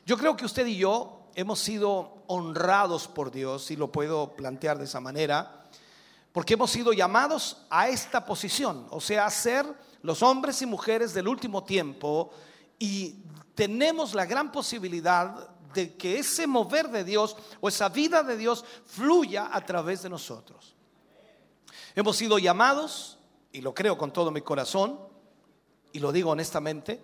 G: Yo creo que usted y yo hemos sido honrados por Dios, y lo puedo plantear de esa manera, porque hemos sido llamados a esta posición, o sea, a ser los hombres y mujeres del último tiempo y tenemos la gran posibilidad de que ese mover de Dios o esa vida de Dios fluya a través de nosotros. Hemos sido llamados, y lo creo con todo mi corazón, y lo digo honestamente,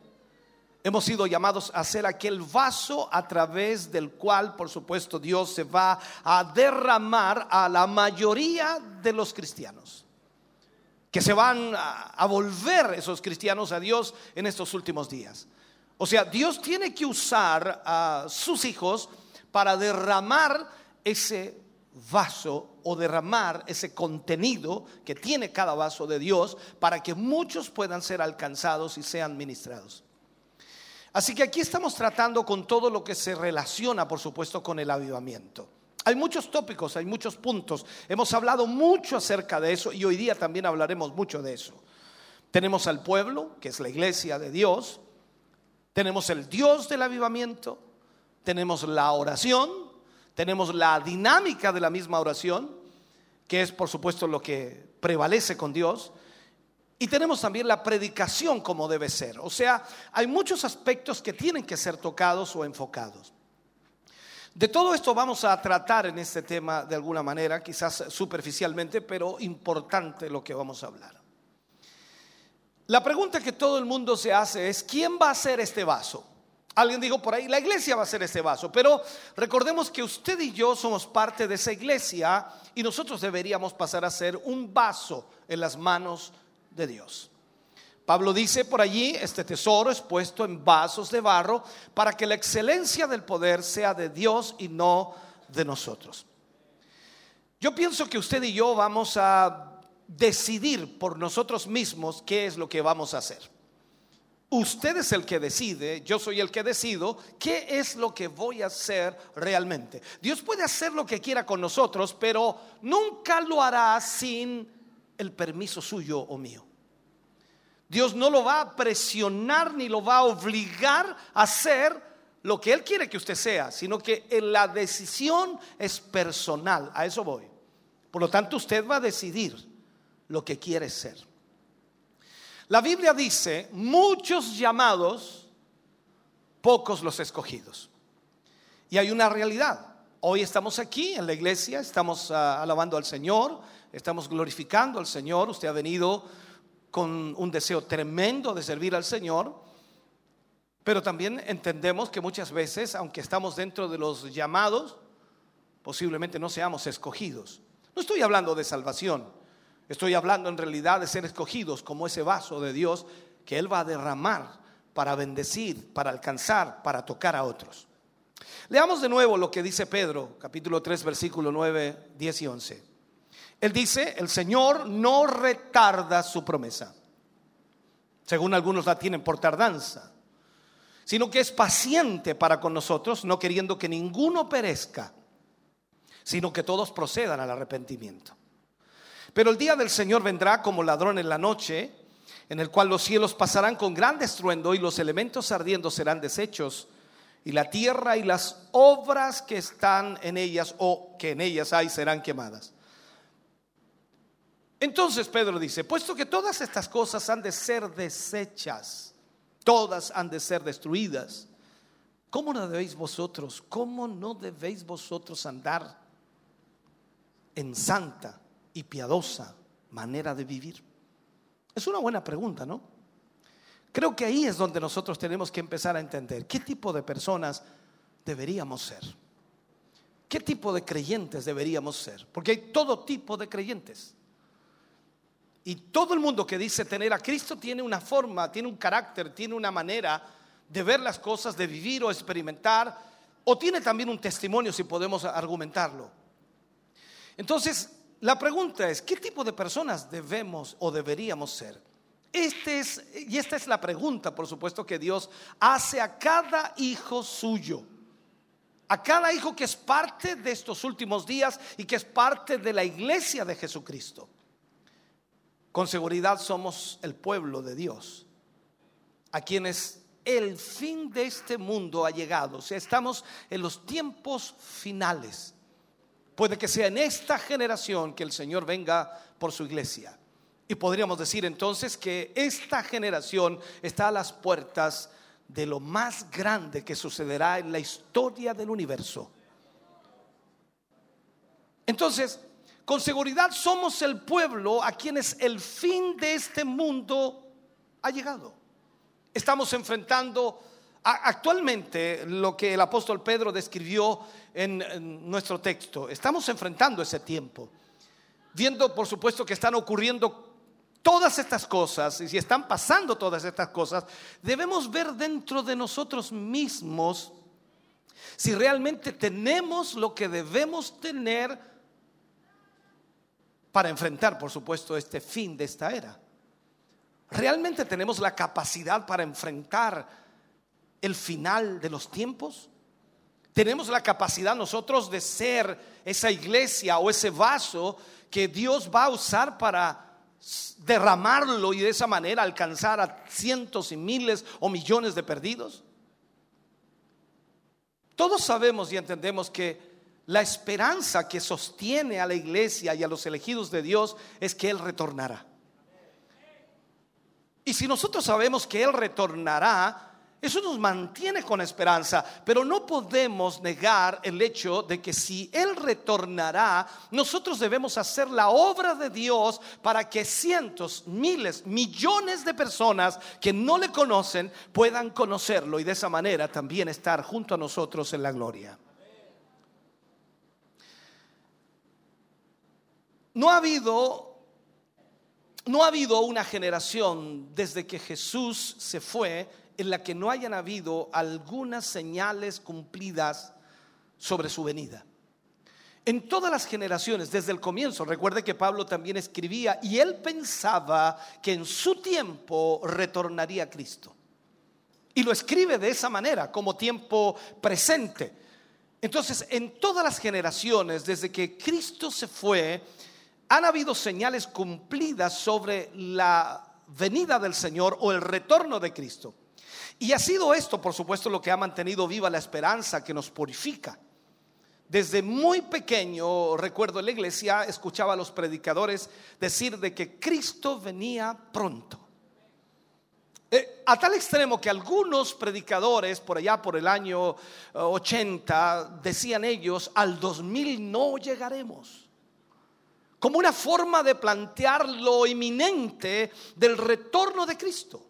G: hemos sido llamados a ser aquel vaso a través del cual, por supuesto, Dios se va a derramar a la mayoría de los cristianos que se van a, a volver esos cristianos a Dios en estos últimos días. O sea, Dios tiene que usar a sus hijos para derramar ese vaso o derramar ese contenido que tiene cada vaso de Dios para que muchos puedan ser alcanzados y sean ministrados. Así que aquí estamos tratando con todo lo que se relaciona, por supuesto, con el avivamiento. Hay muchos tópicos, hay muchos puntos. Hemos hablado mucho acerca de eso y hoy día también hablaremos mucho de eso. Tenemos al pueblo, que es la iglesia de Dios, tenemos el Dios del avivamiento, tenemos la oración, tenemos la dinámica de la misma oración, que es por supuesto lo que prevalece con Dios, y tenemos también la predicación como debe ser. O sea, hay muchos aspectos que tienen que ser tocados o enfocados. De todo esto vamos a tratar en este tema de alguna manera, quizás superficialmente, pero importante lo que vamos a hablar. La pregunta que todo el mundo se hace es, ¿quién va a hacer este vaso? Alguien dijo por ahí, la iglesia va a hacer este vaso, pero recordemos que usted y yo somos parte de esa iglesia y nosotros deberíamos pasar a ser un vaso en las manos de Dios. Pablo dice por allí, este tesoro es puesto en vasos de barro para que la excelencia del poder sea de Dios y no de nosotros. Yo pienso que usted y yo vamos a decidir por nosotros mismos qué es lo que vamos a hacer. Usted es el que decide, yo soy el que decido qué es lo que voy a hacer realmente. Dios puede hacer lo que quiera con nosotros, pero nunca lo hará sin el permiso suyo o mío. Dios no lo va a presionar ni lo va a obligar a hacer lo que Él quiere que usted sea, sino que la decisión es personal. A eso voy. Por lo tanto, usted va a decidir lo que quiere ser. La Biblia dice, muchos llamados, pocos los escogidos. Y hay una realidad. Hoy estamos aquí en la iglesia, estamos ah, alabando al Señor, estamos glorificando al Señor. Usted ha venido con un deseo tremendo de servir al Señor, pero también entendemos que muchas veces, aunque estamos dentro de los llamados, posiblemente no seamos escogidos. No estoy hablando de salvación, Estoy hablando en realidad de ser escogidos como ese vaso de Dios que Él va a derramar para bendecir, para alcanzar, para tocar a otros. Leamos de nuevo lo que dice Pedro, capítulo 3, versículo 9, 10 y 11. Él dice, el Señor no retarda su promesa, según algunos la tienen por tardanza, sino que es paciente para con nosotros, no queriendo que ninguno perezca, sino que todos procedan al arrepentimiento. Pero el día del Señor vendrá como ladrón en la noche, en el cual los cielos pasarán con gran estruendo y los elementos ardiendo serán deshechos, y la tierra y las obras que están en ellas o que en ellas hay serán quemadas. Entonces Pedro dice, puesto que todas estas cosas han de ser deshechas, todas han de ser destruidas, ¿cómo no debéis vosotros, cómo no debéis vosotros andar en santa y piadosa manera de vivir? Es una buena pregunta, ¿no? Creo que ahí es donde nosotros tenemos que empezar a entender qué tipo de personas deberíamos ser. ¿Qué tipo de creyentes deberíamos ser? Porque hay todo tipo de creyentes. Y todo el mundo que dice tener a Cristo tiene una forma, tiene un carácter, tiene una manera de ver las cosas, de vivir o experimentar, o tiene también un testimonio si podemos argumentarlo. Entonces, la pregunta es, ¿qué tipo de personas debemos o deberíamos ser? Este es, y esta es la pregunta, por supuesto, que Dios hace a cada hijo suyo. A cada hijo que es parte de estos últimos días y que es parte de la iglesia de Jesucristo. Con seguridad somos el pueblo de Dios, a quienes el fin de este mundo ha llegado. O sea, estamos en los tiempos finales. Puede que sea en esta generación que el Señor venga por su iglesia. Y podríamos decir entonces que esta generación está a las puertas de lo más grande que sucederá en la historia del universo. Entonces, con seguridad somos el pueblo a quienes el fin de este mundo ha llegado. Estamos enfrentando actualmente lo que el apóstol Pedro describió en, nuestro texto. Estamos enfrentando ese tiempo, viendo por supuesto que están ocurriendo todas estas cosas, y si están pasando todas estas cosas, debemos ver dentro de nosotros mismos si realmente tenemos lo que debemos tener para enfrentar, por supuesto, este fin de esta era. ¿Realmente tenemos la capacidad para enfrentar el final de los tiempos? ¿Tenemos la capacidad nosotros de ser esa iglesia o ese vaso que Dios va a usar para derramarlo y de esa manera alcanzar a cientos y miles o millones de perdidos? Todos sabemos y entendemos que la esperanza que sostiene a la iglesia y a los elegidos de Dios es que Él retornará. Y si nosotros sabemos que Él retornará, eso nos mantiene con esperanza, pero no podemos negar el hecho de que si Él retornará, nosotros debemos hacer la obra de Dios para que cientos, miles, millones de personas que no le conocen puedan conocerlo y de esa manera también estar junto a nosotros en la gloria. No ha habido no ha habido una generación desde que Jesús se fue en la que no hayan habido algunas señales cumplidas sobre su venida. En todas las generaciones, desde el comienzo, recuerde que Pablo también escribía y él pensaba que en su tiempo retornaría Cristo. Y lo escribe de esa manera, como tiempo presente. Entonces, en todas las generaciones, desde que Cristo se fue, han habido señales cumplidas sobre la venida del Señor o el retorno de Cristo. Y ha sido esto, por supuesto, lo que ha mantenido viva la esperanza que nos purifica. Desde muy pequeño, recuerdo en la iglesia, escuchaba a los predicadores decir de que Cristo venía pronto. Eh, a tal extremo que algunos predicadores, por allá por el año 80, decían ellos, al 2000 no llegaremos como una forma de plantear lo inminente del retorno de Cristo.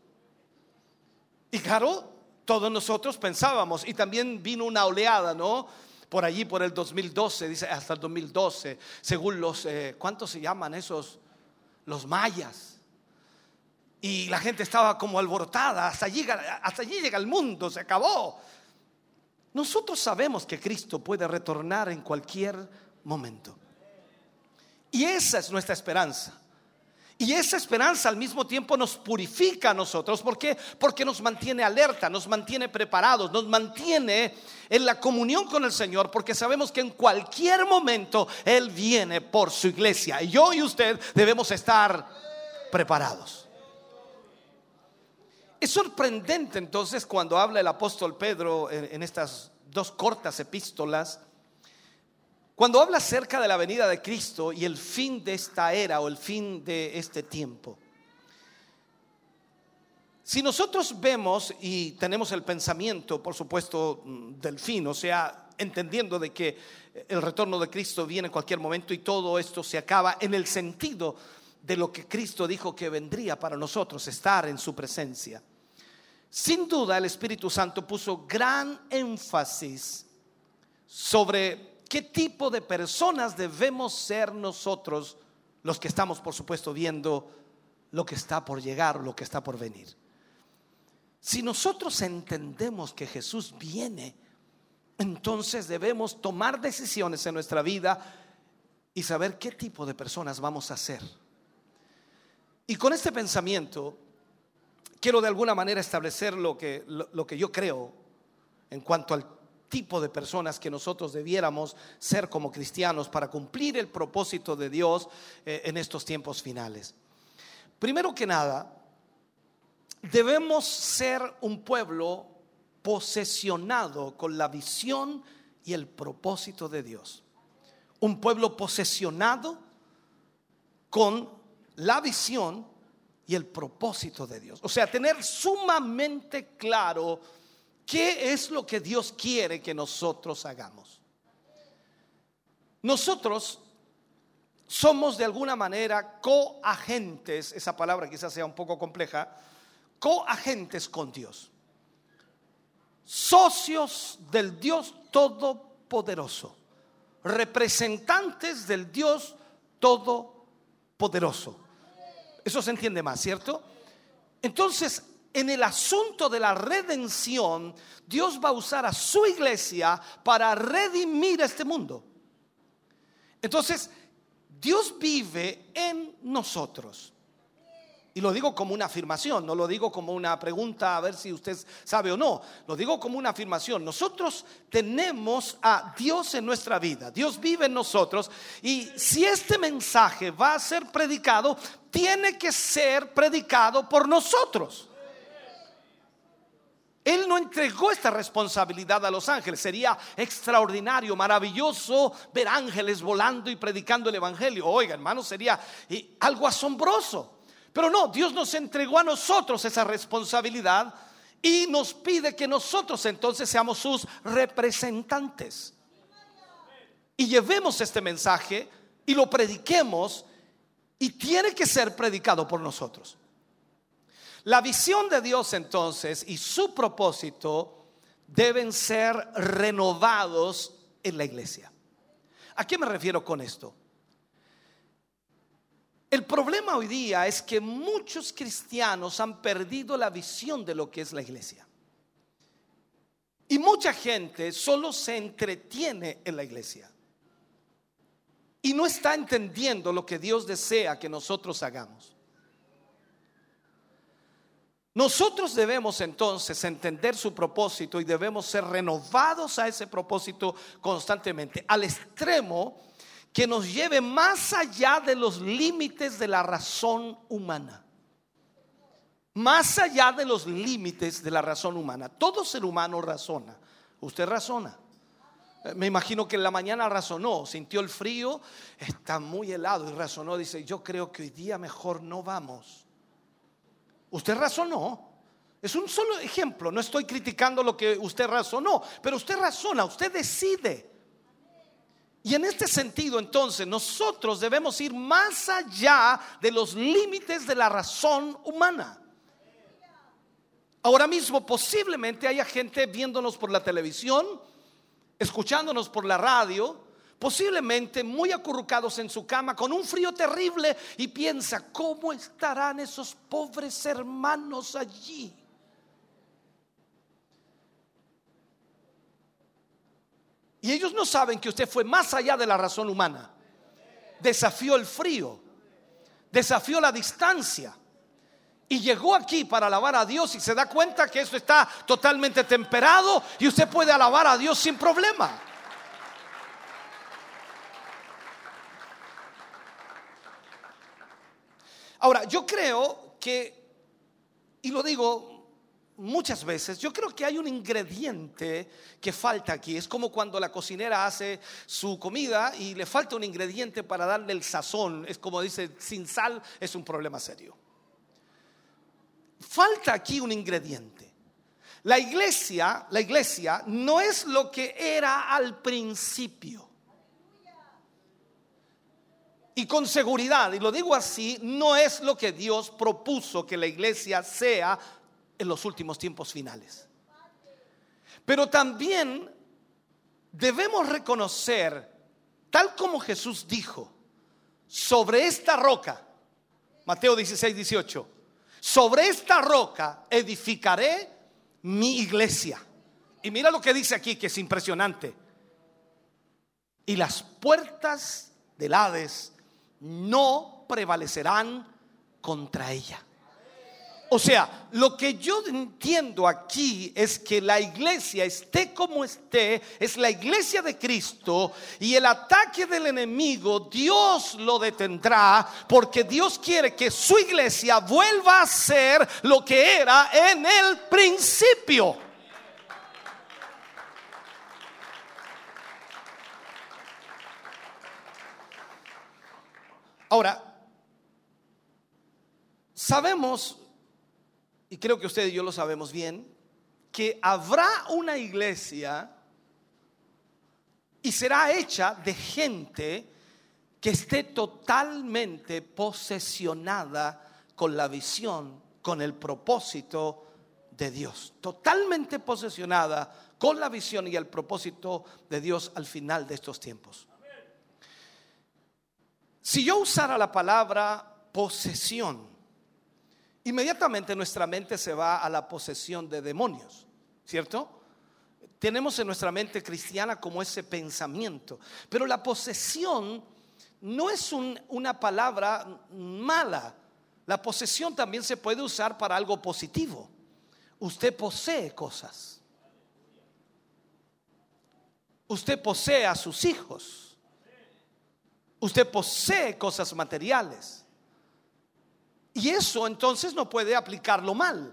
G: Y claro, todos nosotros pensábamos, y también vino una oleada, ¿no? Por allí, por el 2012, dice, hasta el 2012, según los, eh, ¿cuántos se llaman esos? Los mayas. y la gente estaba como alborotada, hasta, llega, hasta allí llega el mundo, se acabó. Nosotros sabemos que Cristo puede retornar en cualquier momento. Y esa es nuestra esperanza. Y esa esperanza al mismo tiempo nos purifica a nosotros. ¿Por qué? Porque nos mantiene alerta, nos mantiene preparados, nos mantiene en la comunión con el Señor, porque sabemos que en cualquier momento Él viene por su iglesia. Y yo y usted debemos estar preparados. Es sorprendente entonces cuando habla el apóstol Pedro en, en estas dos cortas epístolas cuando habla acerca de la venida de Cristo y el fin de esta era o el fin de este tiempo, si nosotros vemos y tenemos el pensamiento, por supuesto, del fin, o sea, entendiendo de que el retorno de Cristo viene en cualquier momento y todo esto se acaba en el sentido de lo que Cristo dijo que vendría para nosotros, estar en su presencia. Sin duda el Espíritu Santo puso gran énfasis sobre qué tipo de personas debemos ser nosotros los que estamos, por supuesto, viendo lo que está por llegar, lo que está por venir. Si nosotros entendemos que Jesús viene, entonces debemos tomar decisiones en nuestra vida y saber qué tipo de personas vamos a ser. Y con este pensamiento quiero de alguna manera establecer lo que, lo, que yo creo en cuanto al tipo de personas que nosotros debiéramos ser como cristianos para cumplir el propósito de Dios eh, en estos tiempos finales. Primero que nada, debemos ser un pueblo posesionado con la visión y el propósito de Dios. Un pueblo posesionado con la visión y el propósito de Dios. O sea, tener sumamente claro qué es lo que Dios quiere que nosotros hagamos. Nosotros somos de alguna manera coagentes, esa palabra quizás sea un poco compleja, coagentes con Dios. Socios del Dios Todopoderoso. Representantes del Dios Todopoderoso. Eso se entiende más, ¿cierto? Entonces, en el asunto de la redención, Dios va a usar a su iglesia para redimir este mundo. Entonces, Dios vive en nosotros. Y lo digo como una afirmación, no lo digo como una pregunta a ver si usted sabe o no. Lo digo como una afirmación. Nosotros tenemos a Dios en nuestra vida. Dios vive en nosotros. Y si este mensaje va a ser predicado, tiene que ser predicado por nosotros. Él no entregó esta responsabilidad a los ángeles. Sería extraordinario, maravilloso ver ángeles volando y predicando el Evangelio. Oiga, hermano, sería eh, algo asombroso. Pero no, Dios nos entregó a nosotros esa responsabilidad y nos pide que nosotros entonces seamos sus representantes. Y llevemos este mensaje y lo prediquemos y tiene que ser predicado por nosotros. La visión de Dios entonces y su propósito deben ser renovados en la iglesia. ¿A qué me refiero con esto? El problema hoy día es que muchos cristianos han perdido la visión de lo que es la iglesia. Y mucha gente solo se entretiene en la iglesia. Y no está entendiendo lo que Dios desea que nosotros hagamos. Nosotros debemos entonces entender su propósito y debemos ser renovados a ese propósito constantemente, al extremo que nos lleve más allá de los límites de la razón humana. Más allá de los límites de la razón humana. Todo ser humano razona. Usted razona. Me imagino que en la mañana razonó, sintió el frío, está muy helado y razonó, dice, yo creo que hoy día mejor no vamos. Usted razonó. Es un solo ejemplo. No estoy criticando lo que usted razonó, pero usted razona, usted decide. Y en este sentido, entonces, nosotros debemos ir más allá de los límites de la razón humana. Ahora mismo posiblemente haya gente viéndonos por la televisión, escuchándonos por la radio, posiblemente muy acurrucados en su cama con un frío terrible y piensa, ¿cómo estarán esos pobres hermanos allí? Y ellos no saben que usted fue más allá de la razón humana. Desafió el frío, desafió la distancia. Y llegó aquí para alabar a Dios y se da cuenta que esto está totalmente temperado y usted puede alabar a Dios sin problema. Ahora, yo creo que, y lo digo muchas veces, yo creo que hay un ingrediente que falta aquí. Es como cuando la cocinera hace su comida y le falta un ingrediente para darle el sazón. Es como dice, sin sal es un problema serio. Falta aquí un ingrediente. La iglesia, la iglesia no es lo que era al principio. Y con seguridad, y lo digo así, no es lo que Dios propuso que la iglesia sea en los últimos tiempos finales. Pero también debemos reconocer, tal como Jesús dijo, sobre esta roca, Mateo 16, 18, sobre esta roca edificaré mi iglesia. Y mira lo que dice aquí, que es impresionante. Y las puertas del Hades no prevalecerán contra ella. O sea, lo que yo entiendo aquí es que la iglesia, esté como esté, es la iglesia de Cristo y el ataque del enemigo Dios lo detendrá porque Dios quiere que su iglesia vuelva a ser lo que era en el principio. Ahora, sabemos, y creo que usted y yo lo sabemos bien, que habrá una iglesia y será hecha de gente que esté totalmente posesionada con la visión, con el propósito de Dios. Totalmente posesionada con la visión y el propósito de Dios al final de estos tiempos. Si yo usara la palabra posesión, inmediatamente nuestra mente se va a la posesión de demonios, ¿cierto? Tenemos en nuestra mente cristiana como ese pensamiento, pero la posesión no es un- una palabra mala. La posesión también se puede usar para algo positivo. Usted posee cosas. Usted posee a sus hijos. Usted posee cosas materiales. Y eso entonces no puede aplicarlo mal.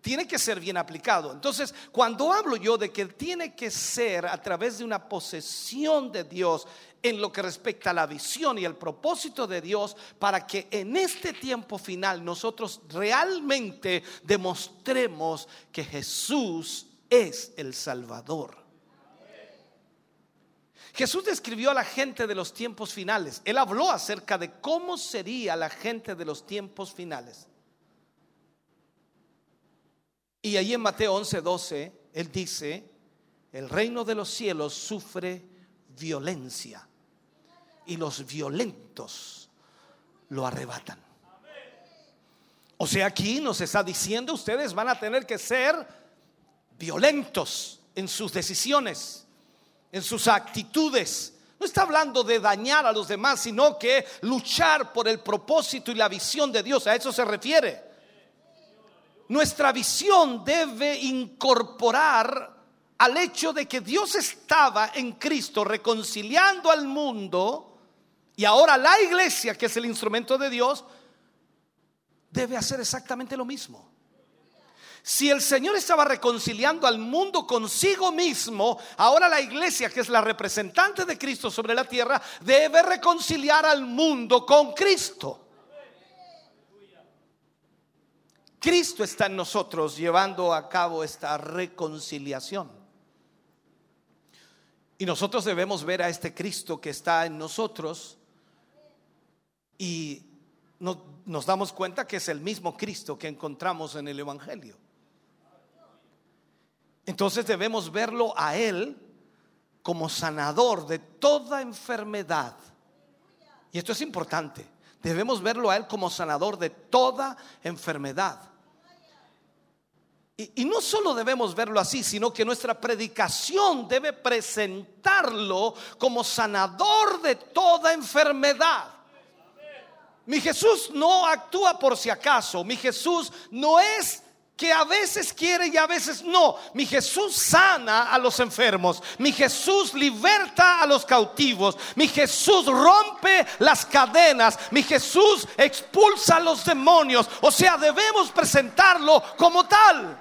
G: Tiene que ser bien aplicado. Entonces, cuando hablo yo de que tiene que ser a través de una posesión de Dios en lo que respecta a la visión y el propósito de Dios, para que en este tiempo final nosotros realmente demostremos que Jesús es el Salvador. Jesús describió a la gente de los tiempos finales. Él habló acerca de cómo sería la gente de los tiempos finales. Y allí en Mateo 11, 12, Él dice, el reino de los cielos sufre violencia y los violentos lo arrebatan. O sea, aquí nos está diciendo, ustedes van a tener que ser violentos en sus decisiones en sus actitudes. No está hablando de dañar a los demás, sino que luchar por el propósito y la visión de Dios. A eso se refiere. Nuestra visión debe incorporar al hecho de que Dios estaba en Cristo reconciliando al mundo y ahora la iglesia, que es el instrumento de Dios, debe hacer exactamente lo mismo. Si el Señor estaba reconciliando al mundo consigo mismo, ahora la iglesia, que es la representante de Cristo sobre la tierra, debe reconciliar al mundo con Cristo. Cristo está en nosotros llevando a cabo esta reconciliación. Y nosotros debemos ver a este Cristo que está en nosotros y nos, damos cuenta que es el mismo Cristo que encontramos en el Evangelio. Entonces debemos verlo a Él como sanador de toda enfermedad. Y esto es importante. Debemos verlo a Él como sanador de toda enfermedad. Y, y no solo debemos verlo así, sino que nuestra predicación debe presentarlo como sanador de toda enfermedad. Mi Jesús no actúa por si acaso. Mi Jesús no es que a veces quiere y a veces no. Mi Jesús sana a los enfermos. Mi Jesús liberta a los cautivos. Mi Jesús rompe las cadenas. Mi Jesús expulsa a los demonios. O sea, debemos presentarlo como tal.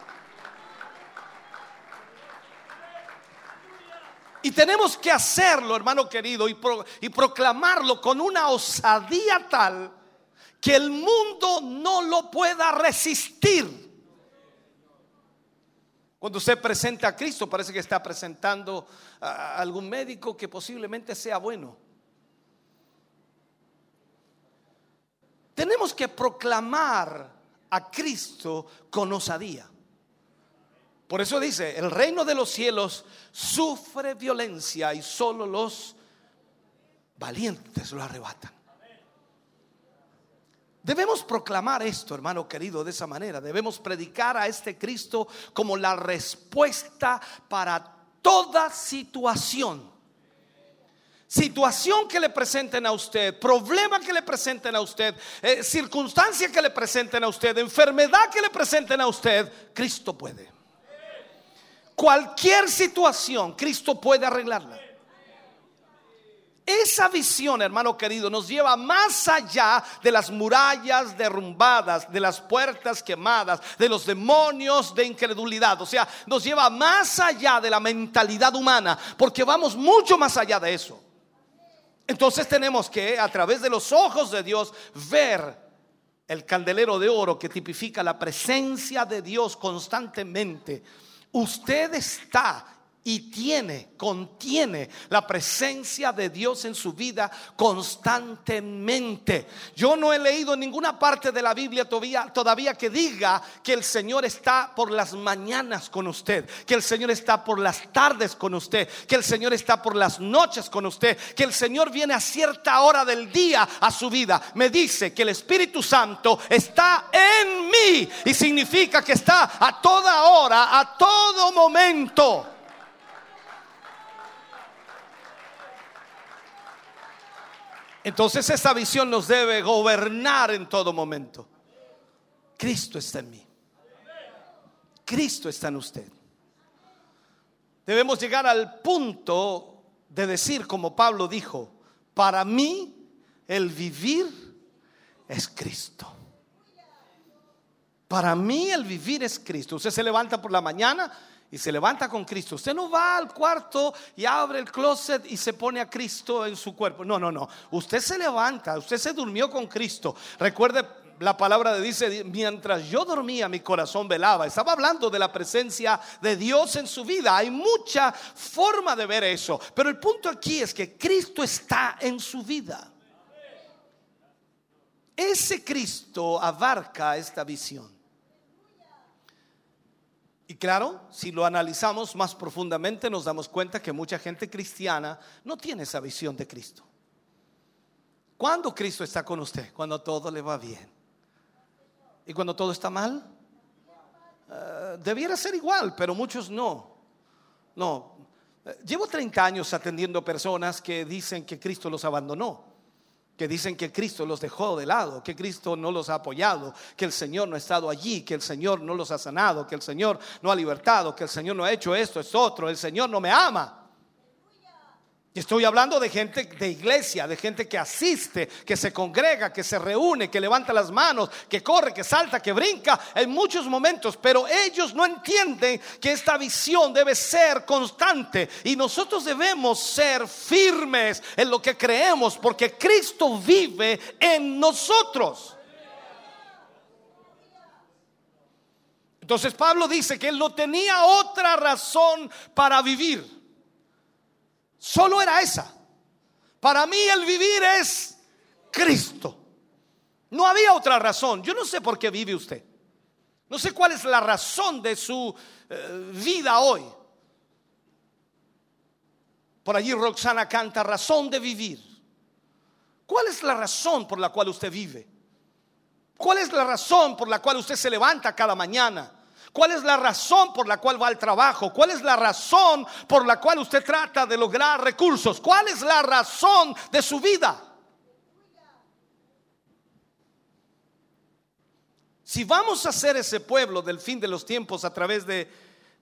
G: Y tenemos que hacerlo, hermano querido, y, y proclamarlo con una osadía tal que el mundo no lo pueda resistir. Cuando usted presenta a Cristo, parece que está presentando a algún médico que posiblemente sea bueno. Tenemos que proclamar a Cristo con osadía. Por eso dice, el reino de los cielos sufre violencia y solo los valientes lo arrebatan. Debemos proclamar esto, hermano querido, de esa manera. Debemos predicar a este Cristo como la respuesta para toda situación. Situación que le presenten a usted, problema que le presenten a usted, eh, circunstancia que le presenten a usted, enfermedad que le presenten a usted, Cristo puede. Cualquier situación, Cristo puede arreglarla. Esa visión, hermano querido, nos lleva más allá de las murallas derrumbadas, de las puertas quemadas, de los demonios de incredulidad. O sea, nos lleva más allá de la mentalidad humana, porque vamos mucho más allá de eso. Entonces tenemos que, a través de los ojos de Dios, ver el candelero de oro que tipifica la presencia de Dios constantemente. Usted está y tiene, contiene la presencia de Dios en su vida constantemente. Yo no he leído ninguna parte de la Biblia todavía, todavía que diga que el Señor está por las mañanas con usted, que el Señor está por las tardes con usted, que el Señor está por las noches con usted, que el Señor viene a cierta hora del día a su vida. Me dice que el Espíritu Santo está en mí y significa que está a toda hora, a todo momento. Entonces esa visión nos debe gobernar en todo momento. Cristo está en mí. Cristo está en usted. Debemos llegar al punto de decir, como Pablo dijo, para mí el vivir es Cristo. Para mí el vivir es Cristo. Usted se levanta por la mañana y se levanta con Cristo. Usted no va al cuarto y abre el closet y se pone a Cristo en su cuerpo. No, no, no. Usted se levanta, usted se durmió con Cristo. Recuerde, la palabra de dice, mientras yo dormía mi corazón velaba. Estaba hablando de la presencia de Dios en su vida. Hay mucha forma de ver eso. Pero el punto aquí es que Cristo está en su vida. Ese Cristo abarca esta visión. Y claro, si lo analizamos más profundamente, nos damos cuenta que mucha gente cristiana no tiene esa visión de Cristo. ¿Cuándo Cristo está con usted? Cuando todo le va bien. ¿Y cuando todo está mal? Eh, debiera ser igual, pero muchos no. No. Eh, Llevo 30 años atendiendo personas que dicen que Cristo los abandonó que dicen que Cristo los dejó de lado, que Cristo no los ha apoyado, que el Señor no ha estado allí, que el Señor no los ha sanado, que el Señor no ha libertado, que el Señor no ha hecho esto, es otro, el Señor no me ama. Estoy hablando de gente de iglesia, de gente que asiste, que se congrega, que se reúne, que levanta las manos, que corre, que salta, que brinca en muchos momentos, pero ellos no entienden que esta visión debe ser constante y nosotros debemos ser firmes en lo que creemos porque Cristo vive en nosotros. Entonces Pablo dice que él no tenía otra razón para vivir. Solo era esa. Para mí el vivir es Cristo. No había otra razón. Yo no sé por qué vive usted. No sé cuál es la razón de su eh, vida hoy. Por allí Roxana canta razón de vivir. ¿Cuál es la razón por la cual usted vive? ¿Cuál es la razón por la cual usted se levanta cada mañana? ¿Cuál es la razón por la cual va al trabajo? ¿Cuál es la razón por la cual usted trata de lograr recursos? ¿Cuál es la razón de su vida? Si vamos a ser ese pueblo del fin de los tiempos a través de,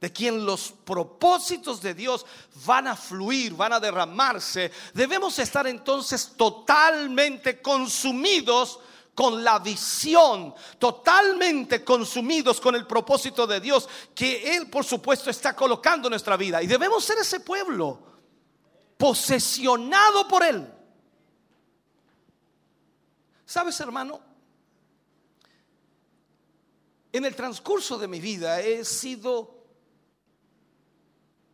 G: de quien los propósitos de Dios van a fluir, van a derramarse, debemos estar entonces totalmente consumidos con la visión, totalmente consumidos con el propósito de Dios que Él, por supuesto, está colocando en nuestra vida. Y debemos ser ese pueblo posesionado por Él. ¿Sabes, hermano? En el transcurso de mi vida he sido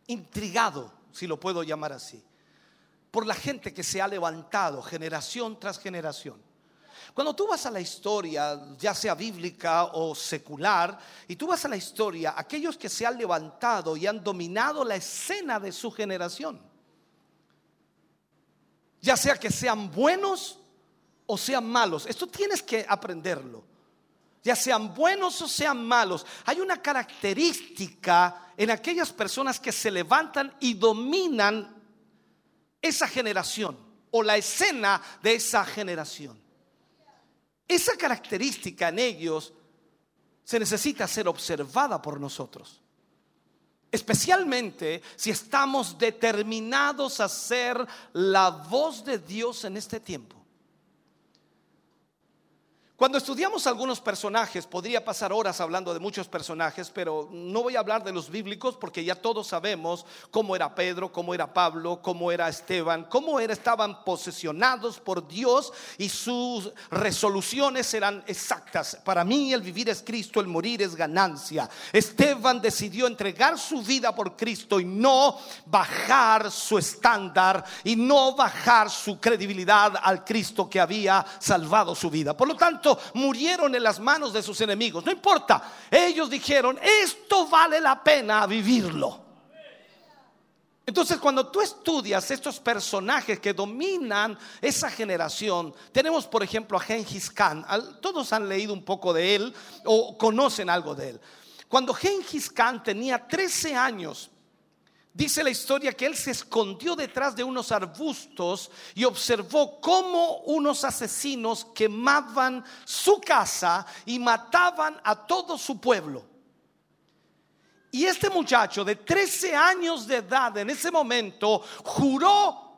G: intrigado, si lo puedo llamar así, por la gente que se ha levantado generación tras generación. Cuando tú vas a la historia, ya sea bíblica o secular, y tú vas a la historia, aquellos que se han levantado y han dominado la escena de su generación, ya sea que sean buenos o sean malos, esto tienes que aprenderlo ya sean buenos o sean malos, hay una característica en aquellas personas que se levantan y dominan esa generación o la escena de esa generación. Esa característica en ellos se necesita ser observada por nosotros. Especialmente si estamos determinados a ser la voz de Dios en este tiempo. Cuando estudiamos algunos personajes, podría pasar horas hablando de muchos personajes, pero no voy a hablar de los bíblicos porque ya todos sabemos cómo era Pedro, cómo era Pablo, cómo era Esteban, cómo era, estaban posesionados por Dios y sus resoluciones eran exactas. Para mí el vivir es Cristo, el morir es ganancia. Esteban decidió entregar su vida por Cristo y no bajar su estándar y no bajar su credibilidad al Cristo que había salvado su vida. Por lo tanto, murieron en las manos de sus enemigos. No importa, ellos dijeron, esto vale la pena vivirlo. Entonces, cuando tú estudias estos personajes que dominan esa generación, tenemos por ejemplo a Genghis Khan. Todos han leído un poco de él o conocen algo de él. Cuando Genghis Khan tenía 13 años, Dice la historia que él se escondió detrás de unos arbustos y observó cómo unos asesinos quemaban su casa y mataban a todo su pueblo. Y este muchacho de 13 años de edad en ese momento juró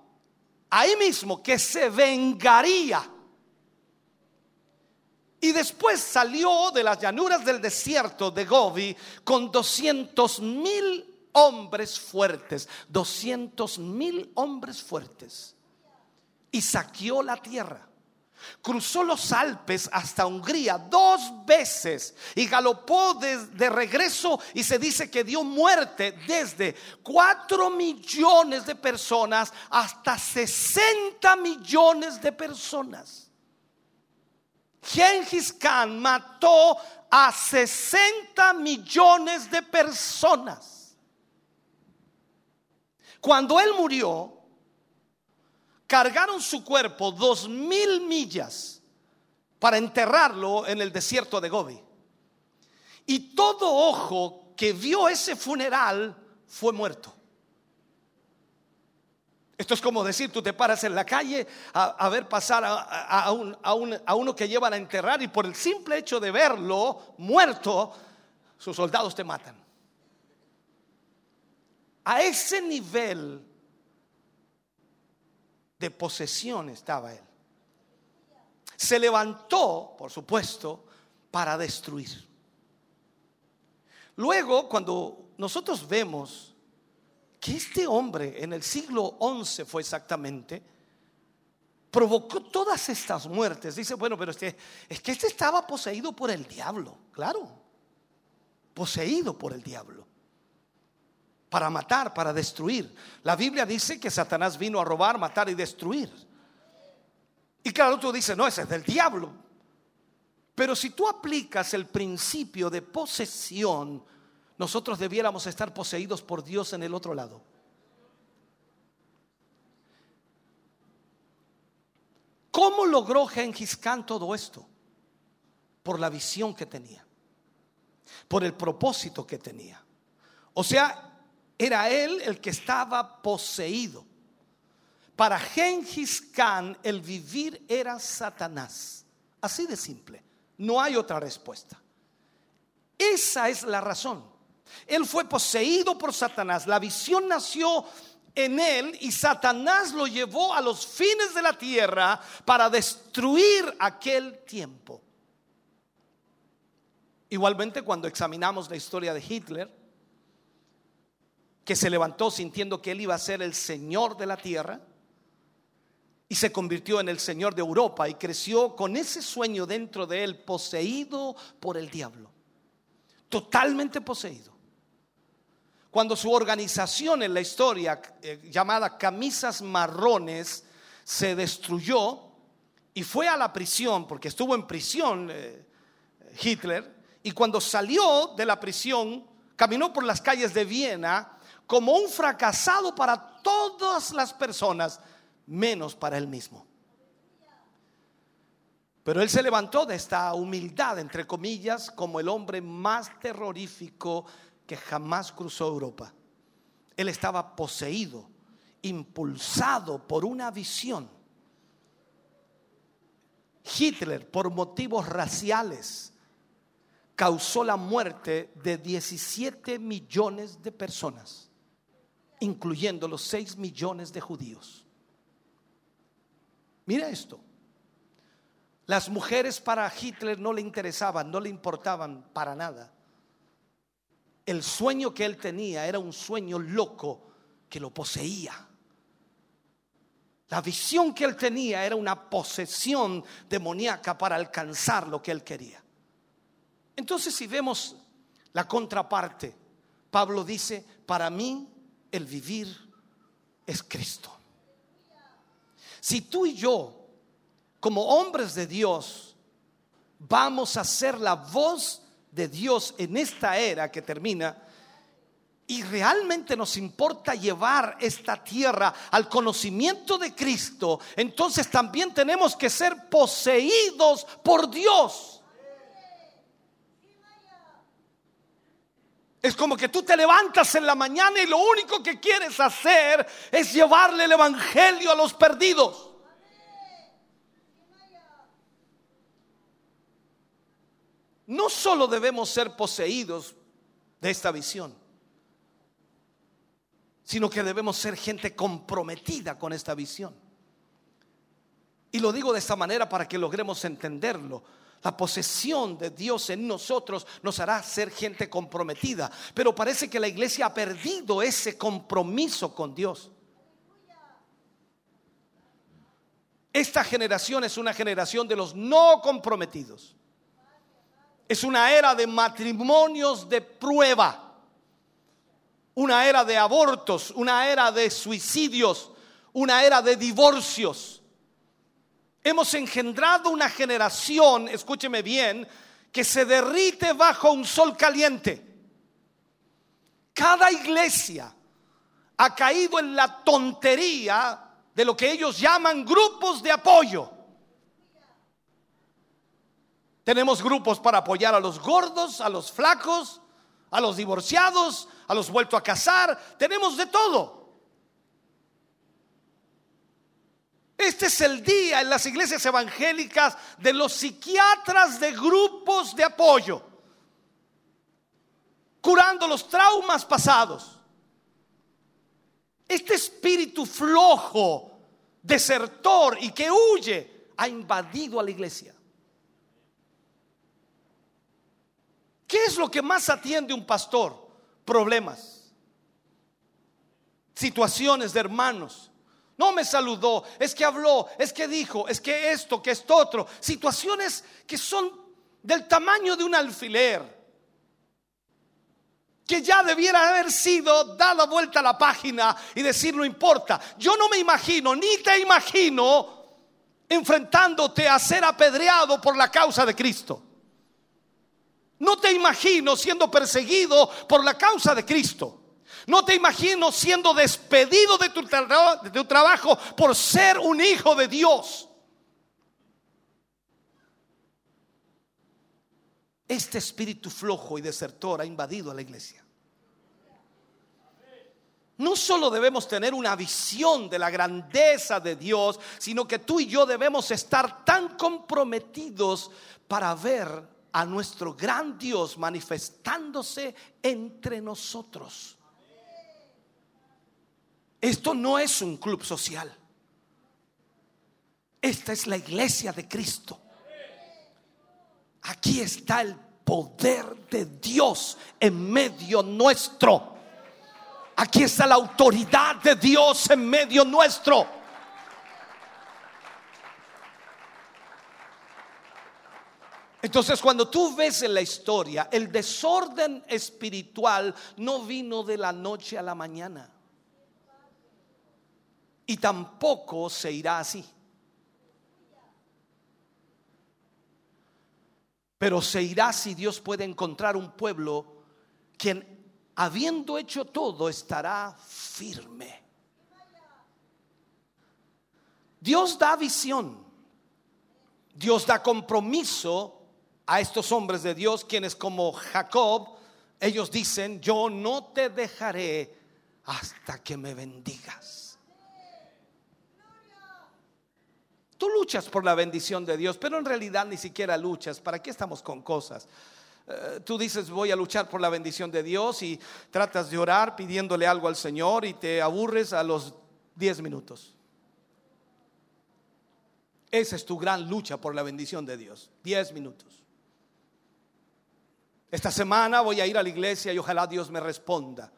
G: ahí mismo que se vengaría. Y después salió de las llanuras del desierto de Gobi con 200 mil hombres fuertes, 200 mil hombres fuertes, y saqueó la tierra. Cruzó los Alpes hasta Hungría dos veces y galopó de, de, regreso y se dice que dio muerte desde 4 millones de personas hasta 60 millones de personas. Gengis Khan mató a 60 millones de personas. Cuando él murió, cargaron su cuerpo dos mil millas para enterrarlo en el desierto de Gobi. Y todo ojo que vio ese funeral fue muerto. Esto es como decir, tú te paras en la calle a, ver pasar a, a uno que llevan a enterrar y por el simple hecho de verlo muerto, sus soldados te matan. A ese nivel de posesión estaba él. Se levantó, por supuesto, para destruir. Luego, cuando nosotros vemos que este hombre en el siglo XI fue exactamente, provocó todas estas muertes, dice, bueno, pero es que, es que este estaba poseído por el diablo, claro, poseído por el diablo para matar, para destruir. La Biblia dice que Satanás vino a robar, matar y destruir. Y claro, tú dices, no, ese es del diablo. Pero si tú aplicas el principio de posesión, nosotros debiéramos estar poseídos por Dios en el otro lado. ¿Cómo logró Gengis Khan todo esto? Por la visión que tenía, por el propósito que tenía. O sea, era él el que estaba poseído. Para Gengis Khan el vivir era Satanás. Así de simple. No hay otra respuesta. Esa es la razón. Él fue poseído por Satanás. La visión nació en él y Satanás lo llevó a los fines de la tierra para destruir aquel tiempo. Igualmente cuando examinamos la historia de Hitler, que se levantó sintiendo que él iba a ser el Señor de la tierra y se convirtió en el Señor de Europa y creció con ese sueño dentro de él, poseído por el diablo, totalmente poseído. Cuando su organización en la historia eh, llamada Camisas Marrones se destruyó y fue a la prisión, porque estuvo en prisión eh, Hitler, y cuando salió de la prisión, caminó por las calles de Viena como un fracasado para todas las personas, menos para él mismo. Pero él se levantó de esta humildad, entre comillas, como el hombre más terrorífico que jamás cruzó Europa. Él estaba poseído, impulsado por una visión. Hitler, por motivos raciales, causó la muerte de 17 millones de personas incluyendo los 6 millones de judíos. Mira esto. Las mujeres para Hitler no le interesaban, no le importaban para nada. El sueño que él tenía era un sueño loco que lo poseía. La visión que él tenía era una posesión demoníaca para alcanzar lo que él quería. Entonces si vemos la contraparte, Pablo dice, para mí el vivir es Cristo. Si tú y yo, como hombres de Dios, vamos a ser la voz de Dios en esta era que termina, y realmente nos importa llevar esta tierra al conocimiento de Cristo, entonces también tenemos que ser poseídos por Dios. Es como que tú te levantas en la mañana y lo único que quieres hacer es llevarle el Evangelio a los perdidos. No solo debemos ser poseídos de esta visión, sino que debemos ser gente comprometida con esta visión. Y lo digo de esta manera para que logremos entenderlo. La posesión de Dios en nosotros nos hará ser gente comprometida. Pero parece que la iglesia ha perdido ese compromiso con Dios. Esta generación es una generación de los no comprometidos. Es una era de matrimonios de prueba. Una era de abortos, una era de suicidios, una era de divorcios Hemos engendrado una generación, escúcheme bien, que se derrite bajo un sol caliente. Cada iglesia ha caído en la tontería de lo que ellos llaman grupos de apoyo. Tenemos grupos para apoyar a los gordos, a los flacos, a los divorciados, a los vueltos a casar. Tenemos de todo. Este es el día en las iglesias evangélicas de los psiquiatras de grupos de apoyo, curando los traumas pasados. Este espíritu flojo, desertor y que huye, ha invadido a la iglesia. ¿Qué es lo que más atiende un pastor? Problemas, situaciones de hermanos no me saludó, es que habló, es que dijo, es que esto, que esto otro. Situaciones que son del tamaño de un alfiler. Que ya debiera haber sido dada vuelta a la página y decir no importa. Yo no me imagino, ni te imagino enfrentándote a ser apedreado por la causa de Cristo. No te imagino siendo perseguido por la causa de Cristo. No te imagino siendo despedido de tu, trabajo por ser un hijo de Dios. Este espíritu flojo y desertor ha invadido a la iglesia. No solo debemos tener una visión de la grandeza de Dios, sino que tú y yo debemos estar tan comprometidos para ver a nuestro gran Dios manifestándose entre nosotros. Esto no es un club social. Esta es la iglesia de Cristo. Aquí está el poder de Dios en medio nuestro. Aquí está la autoridad de Dios en medio nuestro. Entonces cuando tú ves en la historia, el desorden espiritual no vino de la noche a la mañana. Y tampoco se irá así. Pero se irá si Dios puede encontrar un pueblo quien, habiendo hecho todo, estará firme. Dios da visión. Dios da compromiso a estos hombres de Dios, quienes como Jacob, ellos dicen, yo no te dejaré hasta que me bendigas. Tú luchas por la bendición de Dios, pero en realidad ni siquiera luchas. ¿Para qué estamos con cosas? Eh, tú dices voy a luchar por la bendición de Dios y tratas de orar pidiéndole algo al Señor y te aburres a los 10 minutos. Esa es tu gran lucha por la bendición de Dios. 10 minutos. Esta semana voy a ir a la iglesia y ojalá Dios me responda.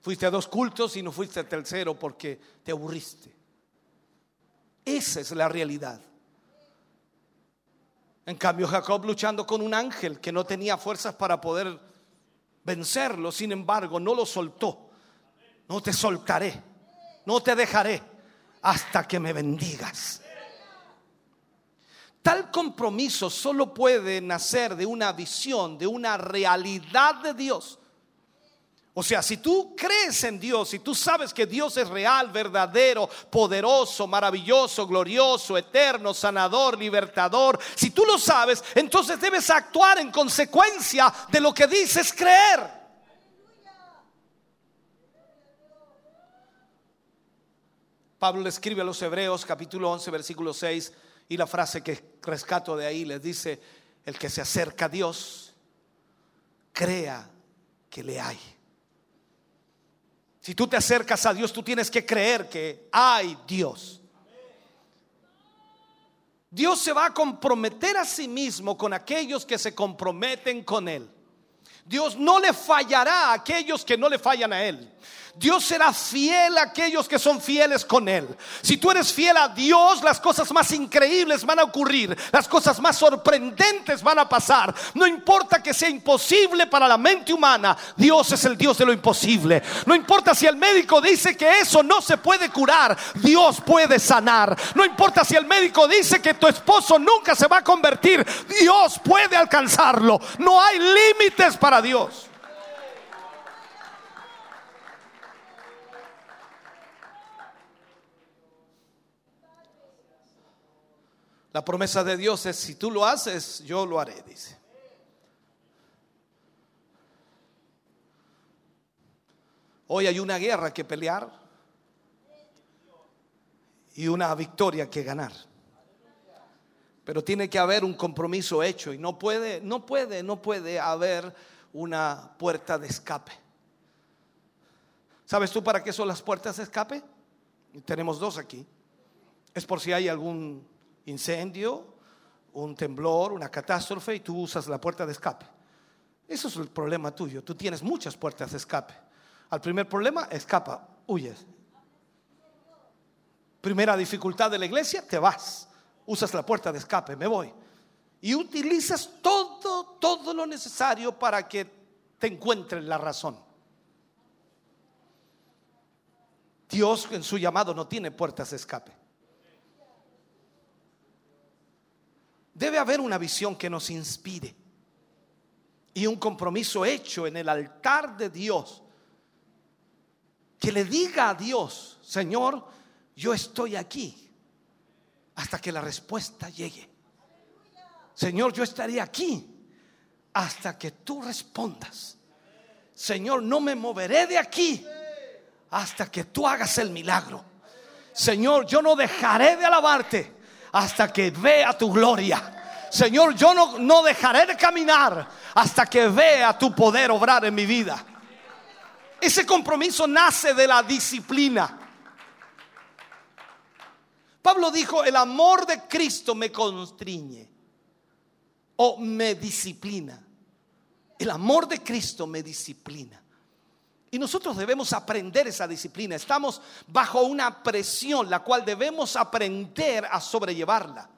G: Fuiste a dos cultos y no fuiste al tercero porque te aburriste. Esa es la realidad. En cambio, Jacob luchando con un ángel que no tenía fuerzas para poder vencerlo, sin embargo, no lo soltó. No te soltaré, no te dejaré hasta que me bendigas. Tal compromiso solo puede nacer de una visión, de una realidad de Dios. O sea, si tú crees en Dios, si tú sabes que Dios es real, verdadero, poderoso, maravilloso, glorioso, eterno, sanador, libertador, si tú lo sabes, entonces debes actuar en consecuencia de lo que dices creer. Pablo le escribe a los Hebreos capítulo 11 versículo 6 y la frase que rescato de ahí les dice, el que se acerca a Dios, crea que le hay. Si tú te acercas a Dios, tú tienes que creer que hay Dios. Dios se va a comprometer a sí mismo con aquellos que se comprometen con Él. Dios no le fallará a aquellos que no le fallan a Él. Dios será fiel a aquellos que son fieles con Él. Si tú eres fiel a Dios, las cosas más increíbles van a ocurrir, las cosas más sorprendentes van a pasar. No importa que sea imposible para la mente humana, Dios es el Dios de lo imposible. No importa si el médico dice que eso no se puede curar, Dios puede sanar. No importa si el médico dice que tu esposo nunca se va a convertir, Dios puede alcanzarlo. No hay límites para Dios. La promesa de Dios es, si tú lo haces, yo lo haré, dice. Hoy hay una guerra que pelear y una victoria que ganar. Pero tiene que haber un compromiso hecho y no puede, no puede, no puede haber una puerta de escape. ¿Sabes tú para qué son las puertas de escape? Tenemos dos aquí. Es por si hay algún incendio, un temblor, una catástrofe y tú usas la puerta de escape. Eso es el problema tuyo. Tú tienes muchas puertas de escape. Al primer problema, escapa, huyes. Primera dificultad de la iglesia, te vas. Usas la puerta de escape, me voy. Y utilizas todo, todo lo necesario para que te encuentres la razón. Dios en su llamado no tiene puertas de escape. Debe haber una visión que nos inspire y un compromiso hecho en el altar de Dios que le diga a Dios, Señor, yo estoy aquí hasta que la respuesta llegue. Señor, yo estaré aquí hasta que tú respondas. Señor, no me moveré de aquí hasta que tú hagas el milagro. Señor, yo no dejaré de alabarte hasta que vea tu gloria. Señor, yo no, no dejaré de caminar hasta que vea tu poder obrar en mi vida. Ese compromiso nace de la disciplina. Pablo dijo, el amor de Cristo me constriñe o me disciplina. El amor de Cristo me disciplina. Y nosotros debemos aprender esa disciplina. Estamos bajo una presión la cual debemos aprender a sobrellevarla.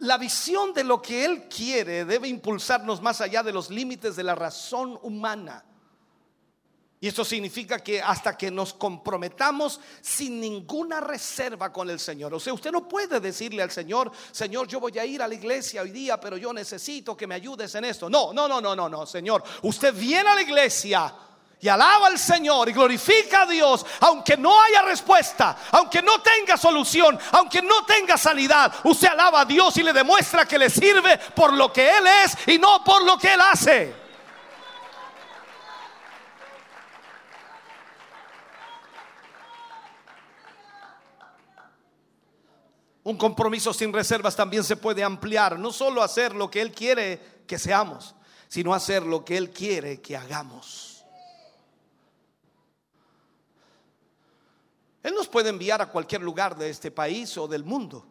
G: La visión de lo que Él quiere debe impulsarnos más allá de los límites de la razón humana. Y esto significa que hasta que nos comprometamos sin ninguna reserva con el Señor. O sea, usted no puede decirle al Señor, Señor, yo voy a ir a la iglesia hoy día, pero yo necesito que me ayudes en esto. No, no, no, no, no, no, Señor. Usted viene a la iglesia y alaba al Señor y glorifica a Dios, aunque no haya respuesta, aunque no tenga solución, aunque no tenga sanidad. Usted alaba a Dios y le demuestra que le sirve por lo que Él es y no por lo que Él hace. Un compromiso sin reservas también se puede ampliar, no solo hacer lo que Él quiere que seamos, sino hacer lo que Él quiere que hagamos. Él nos puede enviar a cualquier lugar de este país o del mundo,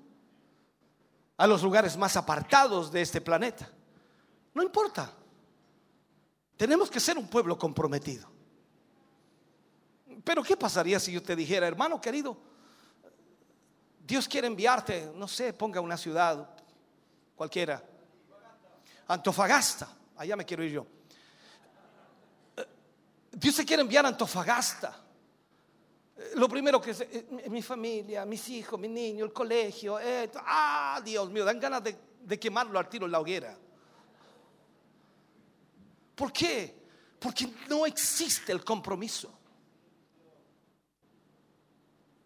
G: a los lugares más apartados de este planeta. No importa. Tenemos que ser un pueblo comprometido. Pero ¿qué pasaría si yo te dijera, hermano querido, Dios quiere enviarte, no sé, ponga una ciudad cualquiera. Antofagasta, allá me quiero ir yo. Eh, Dios se quiere enviar a Antofagasta. Eh, Lo primero que es eh, mi familia, mis hijos, mi niño, el colegio. ah, Dios mío, dan ganas de, de quemarlo al tiro en la hoguera. ¿Por qué? Porque no existe el compromiso.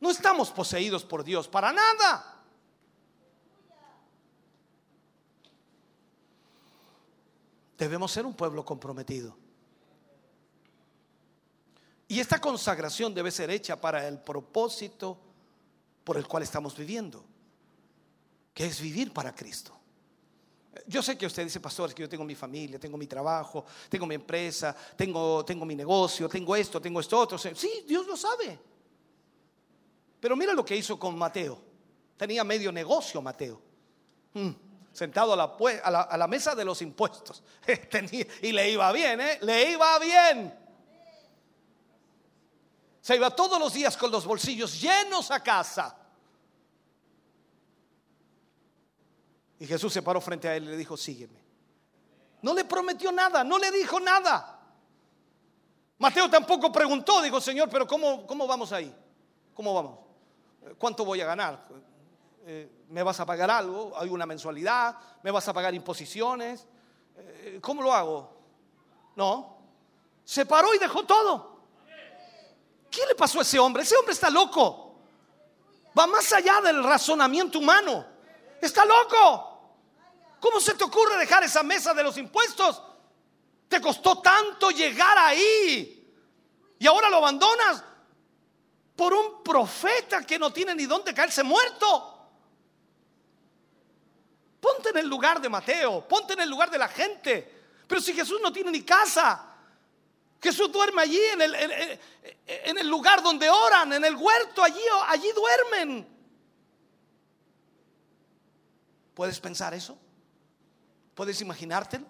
G: No estamos poseídos por Dios para nada. Debemos ser un pueblo comprometido. Y esta consagración debe ser hecha para el propósito por el cual estamos viviendo, que es vivir para Cristo. Yo sé que usted dice, pastor, que yo tengo mi familia, tengo mi trabajo, tengo mi empresa, tengo, tengo mi negocio, tengo esto, tengo esto otro. Sí, Dios lo sabe. Pero mira lo que hizo con Mateo. Tenía medio negocio Mateo. Mm, sentado a la, mesa de los impuestos. *laughs* Y le iba bien, ¿eh? Le iba bien. Se iba todos los días con los bolsillos llenos a casa. Y Jesús se paró frente a él y le dijo, sígueme. No le prometió nada, no le dijo nada. Mateo tampoco preguntó, dijo, Señor, pero ¿cómo, cómo vamos ahí? ¿Cómo vamos? ¿Cuánto voy a ganar? Eh, ¿Me vas a pagar algo? ¿Hay una mensualidad? ¿Me vas a pagar imposiciones? Eh, ¿Cómo lo hago? No. Se paró y dejó todo. ¿Qué le pasó a ese hombre? Ese hombre está loco. Va más allá del razonamiento humano. Está loco. ¿Cómo se te ocurre dejar esa mesa de los impuestos? Te costó tanto llegar ahí. Y ahora lo abandonas por un profeta que no tiene ni dónde caerse muerto. Ponte en el lugar de Mateo, ponte en el lugar de la gente. Pero si Jesús no tiene ni casa, Jesús duerme allí en el, en- el lugar donde oran, en el huerto, allí, allí duermen. ¿Puedes pensar eso? ¿Puedes imaginártelo?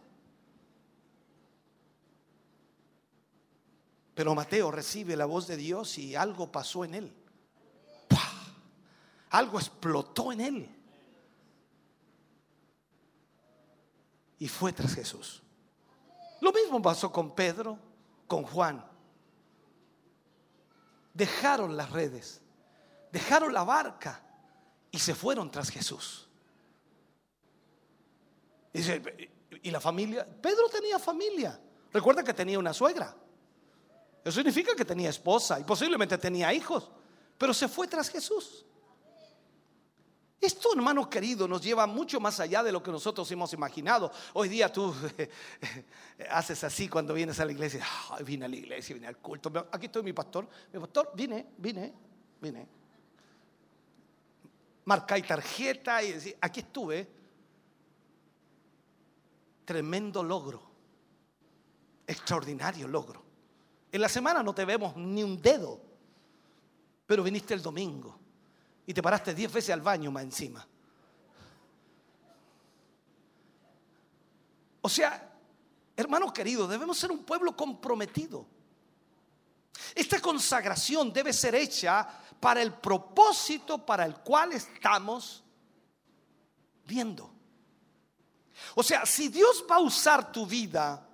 G: Pero Mateo recibe la voz de Dios y algo pasó en él. Algo explotó en él. Y fue tras Jesús. Lo mismo pasó con Pedro, con Juan. Dejaron las redes, dejaron la barca y se fueron tras Jesús. ¿y la familia? Pedro tenía familia. Recuerda que tenía una suegra. Eso significa que tenía esposa y posiblemente tenía hijos, pero se fue tras Jesús. Esto, hermano querido, nos lleva mucho más allá de lo que nosotros hemos imaginado. Hoy día tú *laughs* haces así cuando vienes a la iglesia. Ay, vine a la iglesia, vine al culto. Aquí estoy mi pastor. Mi pastor, vine, vine, vine. Marcáis tarjeta y decís, aquí estuve. Tremendo logro. Extraordinario logro. En la semana no te vemos ni un dedo, pero viniste el domingo y te paraste diez veces al baño más encima. O sea, hermanos queridos, debemos ser un pueblo comprometido. Esta consagración debe ser hecha para el propósito para el cual estamos viendo. O sea, si Dios va a usar tu vida,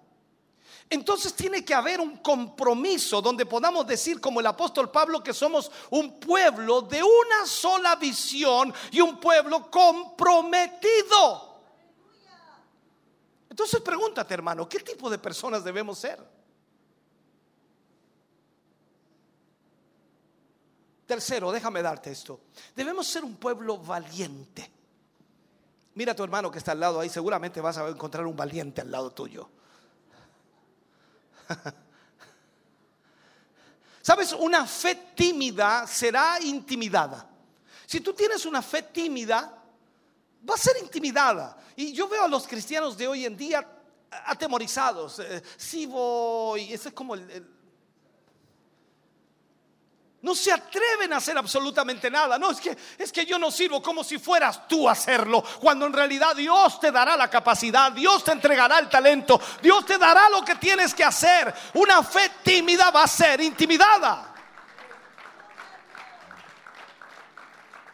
G: entonces tiene que haber un compromiso donde podamos decir como el apóstol Pablo que somos un pueblo de una sola visión y un pueblo comprometido. Entonces pregúntate hermano, ¿qué tipo de personas debemos ser? Tercero, déjame darte esto. Debemos ser un pueblo valiente. Mira a tu hermano que está al lado ahí, seguramente vas a encontrar un valiente al lado tuyo. *laughs* Sabes, una fe tímida será intimidada. Si tú tienes una fe tímida, va a ser intimidada. Y yo veo a los cristianos de hoy en día atemorizados. Eh, si voy, ese es como el no se atreven a hacer absolutamente nada. No, es que, es que yo no sirvo como si fueras tú a hacerlo. Cuando en realidad Dios te dará la capacidad, Dios te entregará el talento, Dios te dará lo que tienes que hacer. Una fe tímida va a ser intimidada.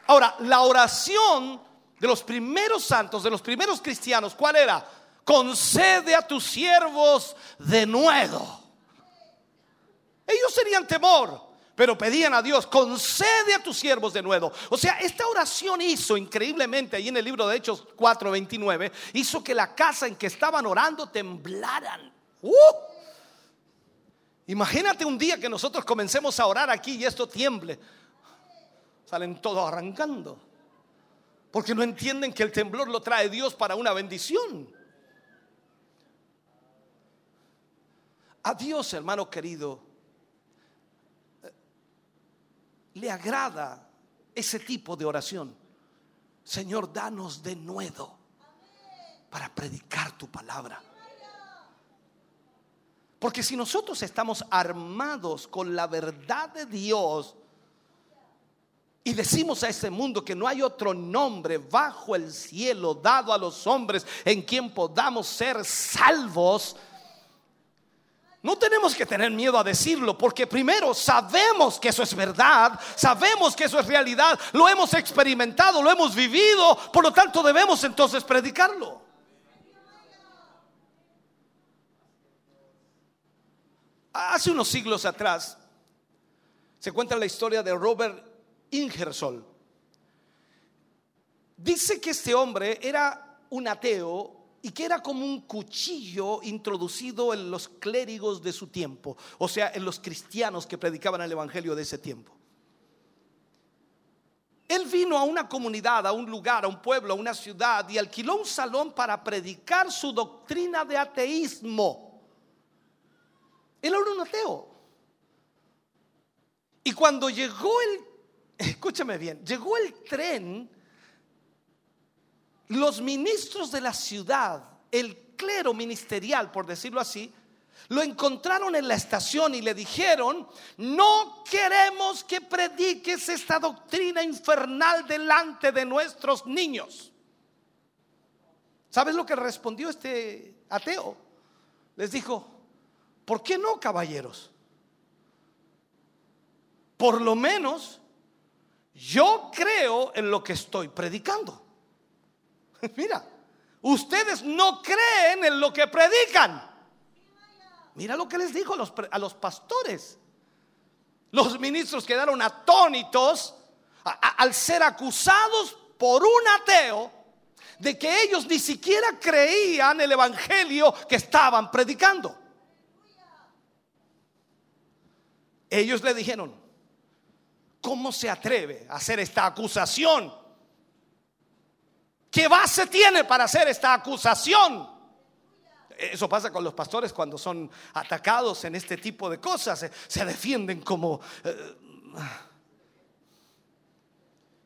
G: Ahora, la oración de los primeros santos, de los primeros cristianos, ¿cuál era? Concede a tus siervos de nuevo. Ellos tenían temor pero pedían a Dios, concede a tus siervos de nuevo. O sea, esta oración hizo increíblemente, ahí en el libro de Hechos 4:29, hizo que la casa en que estaban orando temblaran. ¡Uh! Imagínate un día que nosotros comencemos a orar aquí y esto tiemble. Salen todos arrancando. Porque no entienden que el temblor lo trae Dios para una bendición. A Dios, hermano querido, le agrada ese tipo de oración. Señor, danos de nuevo para predicar tu palabra. Porque si nosotros estamos armados con la verdad de Dios y decimos a este mundo que no hay otro nombre bajo el cielo dado a los hombres en quien podamos ser salvos, no tenemos que tener miedo a decirlo porque primero sabemos que eso es verdad, sabemos que eso es realidad, lo hemos experimentado, lo hemos vivido, por lo tanto debemos entonces predicarlo. Hace unos siglos atrás se cuenta la historia de Robert Ingersoll. Dice que este hombre era un ateo y que era como un cuchillo introducido en los clérigos de su tiempo, o sea, en los cristianos que predicaban el Evangelio de ese tiempo. Él vino a una comunidad, a un lugar, a un pueblo, a una ciudad y alquiló un salón para predicar su doctrina de ateísmo. Él era un ateo. Y cuando llegó el, *laughs* escúchame bien, llegó el tren los ministros de la ciudad, el clero ministerial, por decirlo así, lo encontraron en la estación y le dijeron, no queremos que prediques esta doctrina infernal delante de nuestros niños. ¿Sabes lo que respondió este ateo? Les dijo, ¿por qué no, caballeros? Por lo menos yo creo en lo que estoy predicando. *laughs* Mira, ustedes no creen en lo que predican. Mira lo que les dijo a los, pastores. Los ministros quedaron atónitos al ser acusados por un ateo de que ellos ni siquiera creían el evangelio que estaban predicando. Ellos le dijeron, ¿cómo se atreve a hacer esta acusación? ¿Qué base tiene para hacer esta acusación? Eso pasa con los pastores cuando son atacados en este tipo de cosas. Se, se defienden como... eh,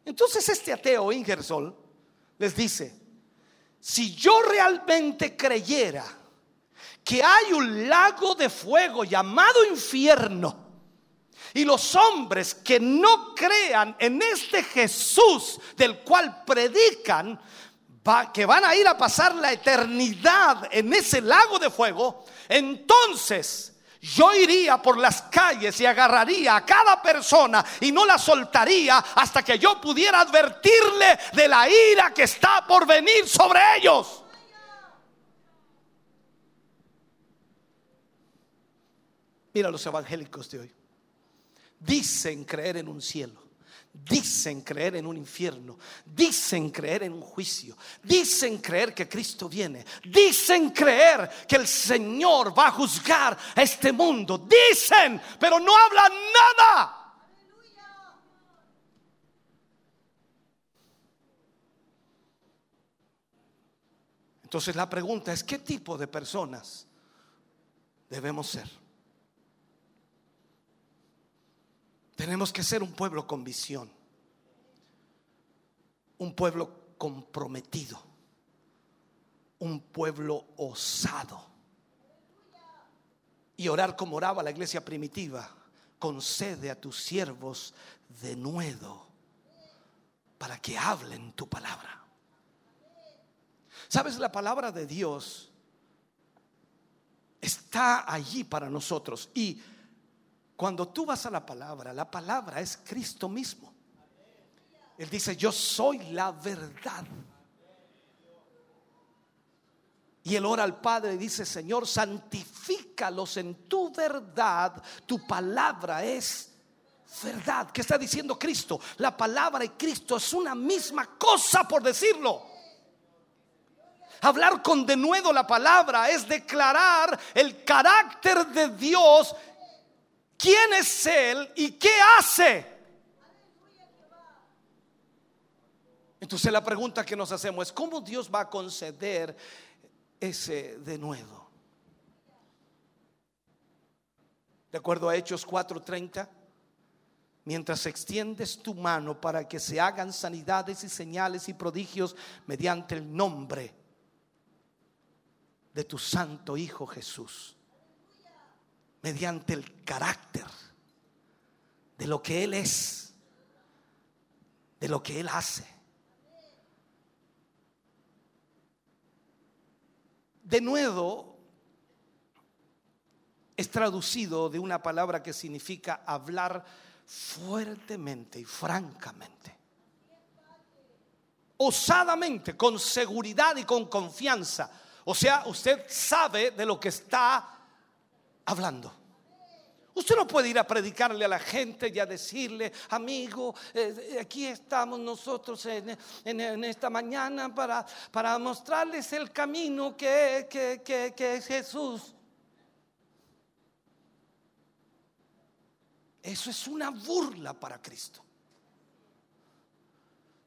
G: entonces este ateo Ingersoll les dice, si yo realmente creyera que hay un lago de fuego llamado infierno, y los hombres que no crean en este Jesús del cual predican, que van a ir a pasar la eternidad en ese lago de fuego, entonces yo iría por las calles y agarraría a cada persona y no la soltaría hasta que yo pudiera advertirle de la ira que está por venir sobre ellos. Mira los evangélicos de hoy. Dicen creer en un cielo. Dicen creer en un infierno. Dicen creer en un juicio. Dicen creer que Cristo viene. Dicen creer que el Señor va a juzgar a este mundo. Dicen, pero no hablan nada. Entonces la pregunta es, ¿qué tipo de personas debemos ser? Tenemos que ser un pueblo con visión, un pueblo comprometido, un pueblo osado. Y orar como oraba la iglesia primitiva, concede a tus siervos de nuevo para que hablen tu palabra. ¿Sabes? La palabra de Dios está allí para nosotros y cuando tú vas a la palabra, la palabra es Cristo mismo. Él dice, yo soy la verdad. Y él ora al Padre y dice, Señor, santifícalos en tu verdad. Tu palabra es verdad. ¿Qué está diciendo Cristo? La palabra y Cristo es una misma cosa, por decirlo. Hablar con denuedo la palabra es declarar el carácter de Dios quién es Él y qué hace. Entonces la pregunta que nos hacemos es, ¿cómo Dios va a conceder ese denuedo? De acuerdo a Hechos 4:30, mientras extiendes tu mano para que se hagan sanidades y señales y prodigios mediante el nombre de tu santo Hijo Jesús mediante el carácter de lo que Él es, de lo que Él hace. De nuevo, es traducido de una palabra que significa hablar fuertemente y francamente. Osadamente, con seguridad y con confianza. O sea, usted sabe de lo que está hablando. Usted no puede ir a predicarle a la gente y a decirle, amigo, eh, aquí estamos nosotros en, esta mañana para, para mostrarles el camino que- que- que es Jesús. Eso es una burla para Cristo.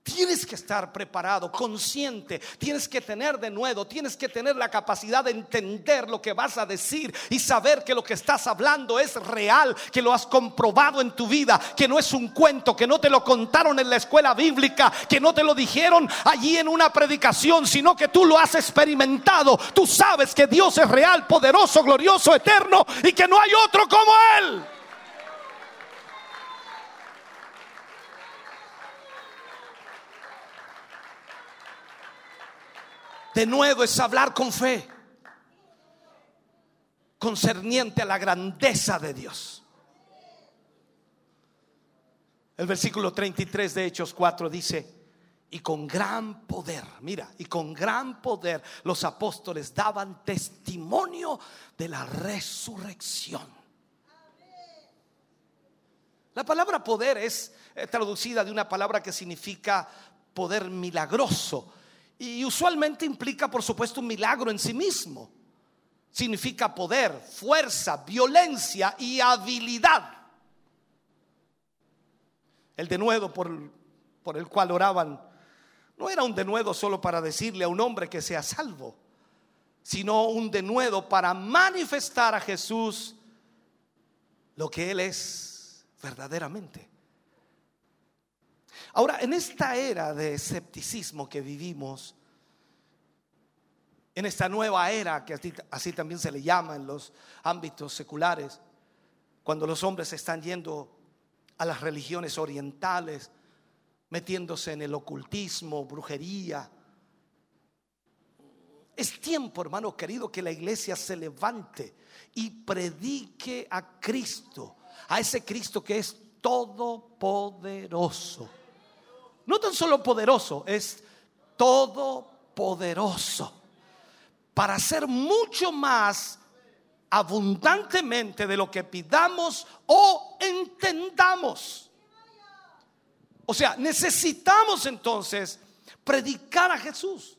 G: Tienes que estar preparado, consciente, tienes que tener de nuevo, tienes que tener la capacidad de entender lo que vas a decir y saber que lo que estás hablando es real, que lo has comprobado en tu vida, que no es un cuento, que no te lo contaron en la escuela bíblica, que no te lo dijeron allí en una predicación, sino que tú lo has experimentado. Tú sabes que Dios es real, poderoso, glorioso, eterno y que no hay otro como Él. De nuevo es hablar con fe, concerniente a la grandeza de Dios. El versículo 33 de Hechos 4 dice, y con gran poder, mira, y con gran poder los apóstoles daban testimonio de la resurrección. La palabra poder es eh, traducida de una palabra que significa poder milagroso. Y usualmente implica, por supuesto, un milagro en sí mismo. Significa poder, fuerza, violencia y habilidad. El denuedo por, el cual oraban no era un denuedo solo para decirle a un hombre que sea salvo, sino un denuedo para manifestar a Jesús lo que Él es verdaderamente. Ahora, en esta era de escepticismo que vivimos, en esta nueva era que así, también se le llama en los ámbitos seculares, cuando los hombres están yendo a las religiones orientales, metiéndose en el ocultismo, brujería. Es tiempo, hermano querido, que la iglesia se levante y predique a Cristo, a ese Cristo que es todopoderoso. No tan solo poderoso, es todopoderoso para hacer mucho más abundantemente de lo que pidamos o entendamos. O sea, necesitamos entonces predicar a Jesús.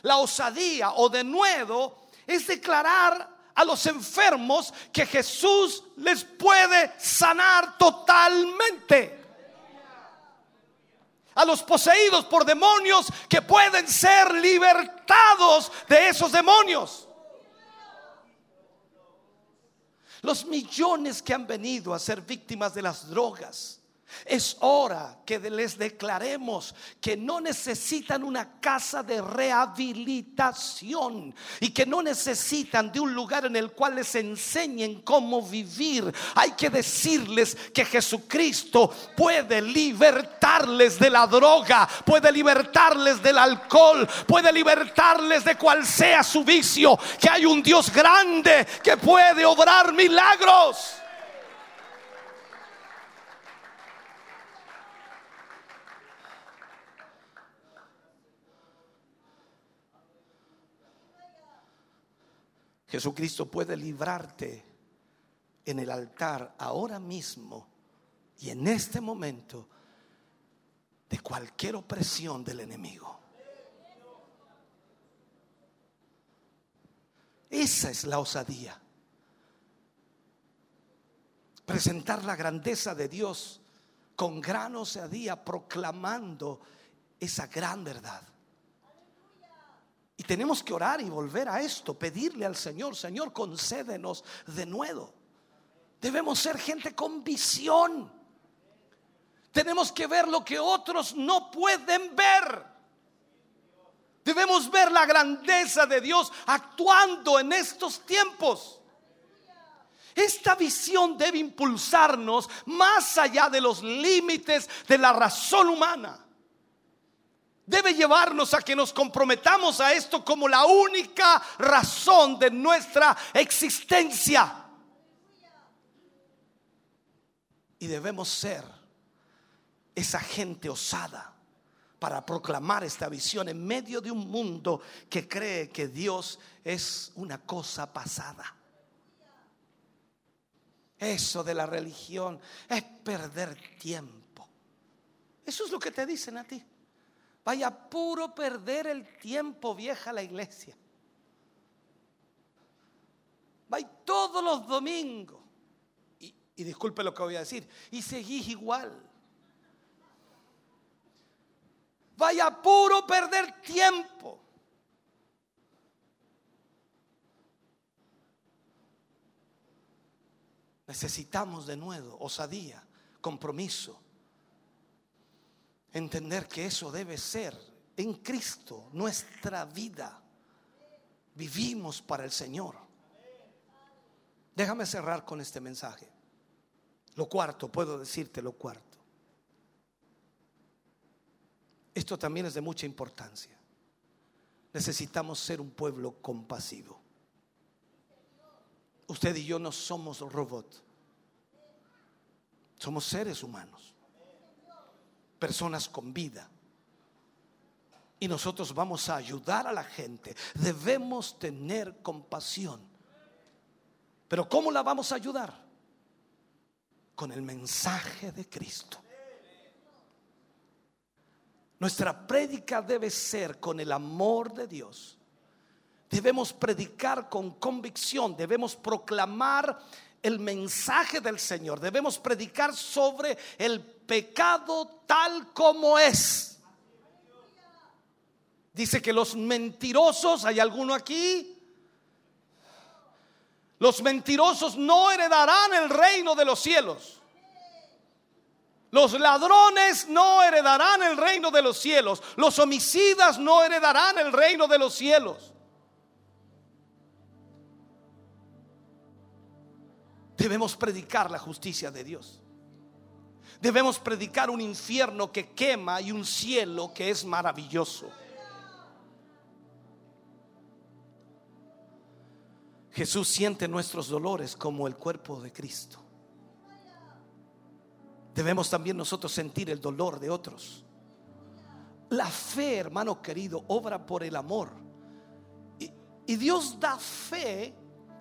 G: La osadía o de nuevo es declarar a los enfermos que Jesús les puede sanar totalmente. A los poseídos por demonios que pueden ser libertados de esos demonios. Los millones que han venido a ser víctimas de las drogas es hora que les declaremos que no necesitan una casa de rehabilitación y que no necesitan de un lugar en el cual les enseñen cómo vivir. Hay que decirles que Jesucristo puede libertarles de la droga, puede libertarles del alcohol, puede libertarles de cual sea su vicio, que hay un Dios grande que puede obrar milagros. Jesucristo puede librarte en el altar ahora mismo y en este momento de cualquier opresión del enemigo. Esa es la osadía. Presentar la grandeza de Dios con gran osadía, proclamando esa gran verdad. Y tenemos que orar y volver a esto, pedirle al Señor, Señor, concédenos de nuevo. Debemos ser gente con visión. Tenemos que ver lo que otros no pueden ver. Debemos ver la grandeza de Dios actuando en estos tiempos. Esta visión debe impulsarnos más allá de los límites de la razón humana debe llevarnos a que nos comprometamos a esto como la única razón de nuestra existencia. Y debemos ser esa gente osada para proclamar esta visión en medio de un mundo que cree que Dios es una cosa pasada. Eso de la religión es perder tiempo. Eso es lo que te dicen a ti. Vaya puro perder el tiempo, vieja la iglesia. Vaya todos los domingos. Y, y disculpe lo que voy a decir. Y seguís igual. Vaya puro perder tiempo. Necesitamos de nuevo osadía, compromiso entender que eso debe ser en Cristo nuestra vida. Vivimos para el Señor. Déjame cerrar con este mensaje. Lo cuarto, puedo decirte lo cuarto. Esto también es de mucha importancia. Necesitamos ser un pueblo compasivo. Usted y yo no somos robots. Somos seres humanos personas con vida. Y nosotros vamos a ayudar a la gente. Debemos tener compasión. Pero ¿cómo la vamos a ayudar? Con el mensaje de Cristo. Nuestra prédica debe ser con el amor de Dios. Debemos predicar con convicción, debemos proclamar el mensaje del Señor, debemos predicar sobre el pecado tal como es. Dice que los mentirosos, ¿hay alguno aquí? Los mentirosos no heredarán el reino de los cielos. Los ladrones no heredarán el reino de los cielos. Los homicidas no heredarán el reino de los cielos. Debemos predicar la justicia de Dios. Debemos predicar un infierno que quema y un cielo que es maravilloso. Jesús siente nuestros dolores como el cuerpo de Cristo. Debemos también nosotros sentir el dolor de otros. La fe, hermano querido, obra por el amor. Y, y Dios da fe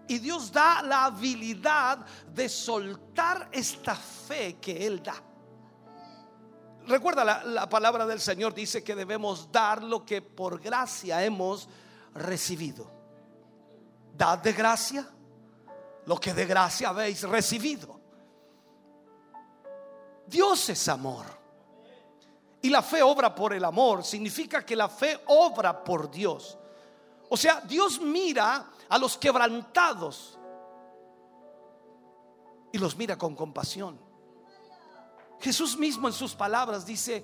G: y Dios da la habilidad de soltar esta fe que Él da. Recuerda la, la palabra del Señor dice que debemos dar lo que por gracia hemos recibido. Dad de gracia lo que de gracia habéis recibido. Dios es amor. Y la fe obra por el amor. Significa que la fe obra por Dios. O sea, Dios mira a los quebrantados y los mira con compasión. Jesús mismo en sus palabras dice,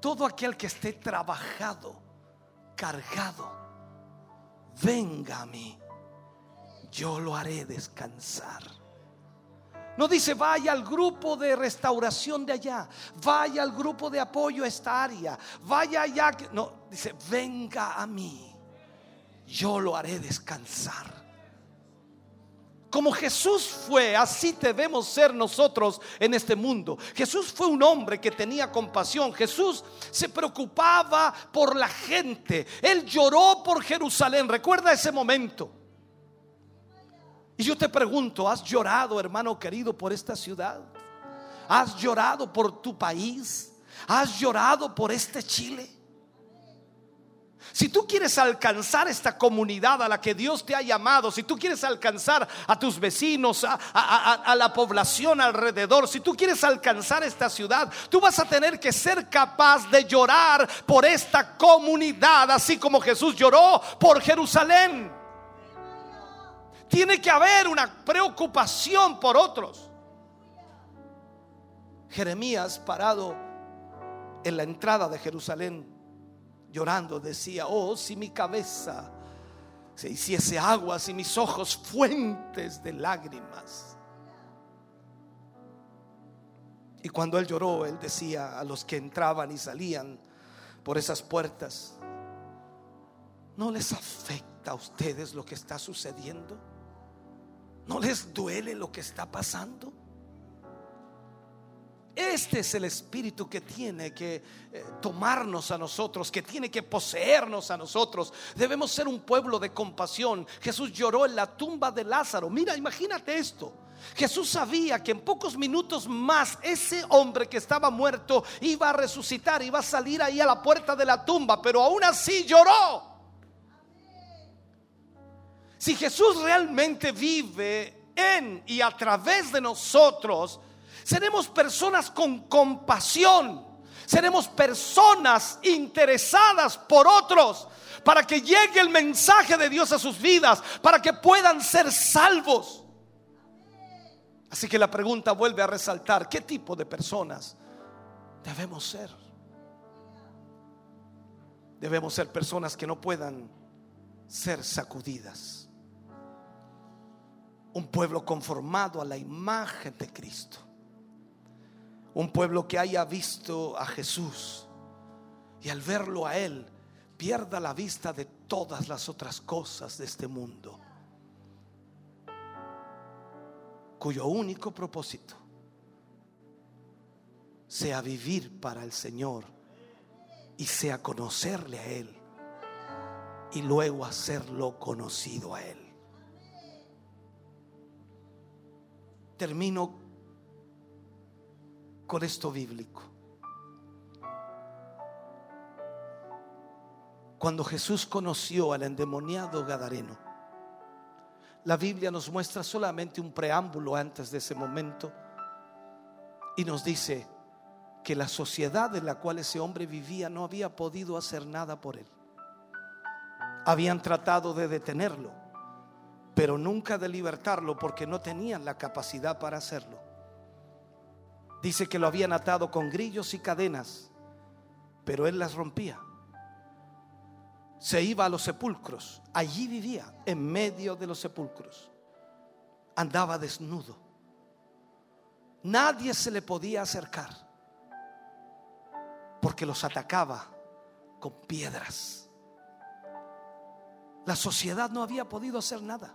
G: todo aquel que esté trabajado, cargado, venga a mí, yo lo haré descansar. No dice vaya al grupo de restauración de allá, vaya al grupo de apoyo a esta área, vaya allá. No, dice venga a mí, yo lo haré descansar. Como Jesús fue, así debemos ser nosotros en este mundo. Jesús fue un hombre que tenía compasión. Jesús se preocupaba por la gente. Él lloró por Jerusalén. Recuerda ese momento. Y yo te pregunto, ¿has llorado, hermano querido, por esta ciudad? ¿Has llorado por tu país? ¿Has llorado por este Chile? Si tú quieres alcanzar esta comunidad a la que Dios te ha llamado, si tú quieres alcanzar a tus vecinos, a, la población alrededor, si tú quieres alcanzar esta ciudad, tú vas a tener que ser capaz de llorar por esta comunidad, así como Jesús lloró por Jerusalén. Tiene que haber una preocupación por otros. Jeremías parado en la entrada de Jerusalén llorando decía, oh, si mi cabeza se hiciese aguas y mis ojos fuentes de lágrimas. Y cuando él lloró, él decía a los que entraban y salían por esas puertas, ¿no les afecta a ustedes lo que está sucediendo? ¿No les duele lo que está pasando? Este es el espíritu que tiene que eh, tomarnos a nosotros, que tiene que poseernos a nosotros. Debemos ser un pueblo de compasión. Jesús lloró en la tumba de Lázaro. Mira, imagínate esto. Jesús sabía que en pocos minutos más ese hombre que estaba muerto iba a resucitar, iba a salir ahí a la puerta de la tumba, pero aún así lloró. Si Jesús realmente vive en y a través de nosotros, seremos personas con compasión, seremos personas interesadas por otros, para que llegue el mensaje de Dios a sus vidas, para que puedan ser salvos. Así que la pregunta vuelve a resaltar, ¿qué tipo de personas debemos ser? Debemos ser personas que no puedan ser sacudidas. Un pueblo conformado a la imagen de Cristo. Un pueblo que haya visto a Jesús y al verlo a Él pierda la vista de todas las otras cosas de este mundo. Cuyo único propósito sea vivir para el Señor y sea conocerle a Él y luego hacerlo conocido a Él. Termino con esto bíblico. Cuando Jesús conoció al endemoniado Gadareno, la Biblia nos muestra solamente un preámbulo antes de ese momento y nos dice que la sociedad en la cual ese hombre vivía no había podido hacer nada por él. Habían tratado de detenerlo, pero nunca de libertarlo porque no tenían la capacidad para hacerlo. Dice que lo habían atado con grillos y cadenas, pero él las rompía. Se iba a los sepulcros, allí vivía, en medio de los sepulcros. Andaba desnudo. Nadie se le podía acercar porque los atacaba con piedras. La sociedad no había podido hacer nada.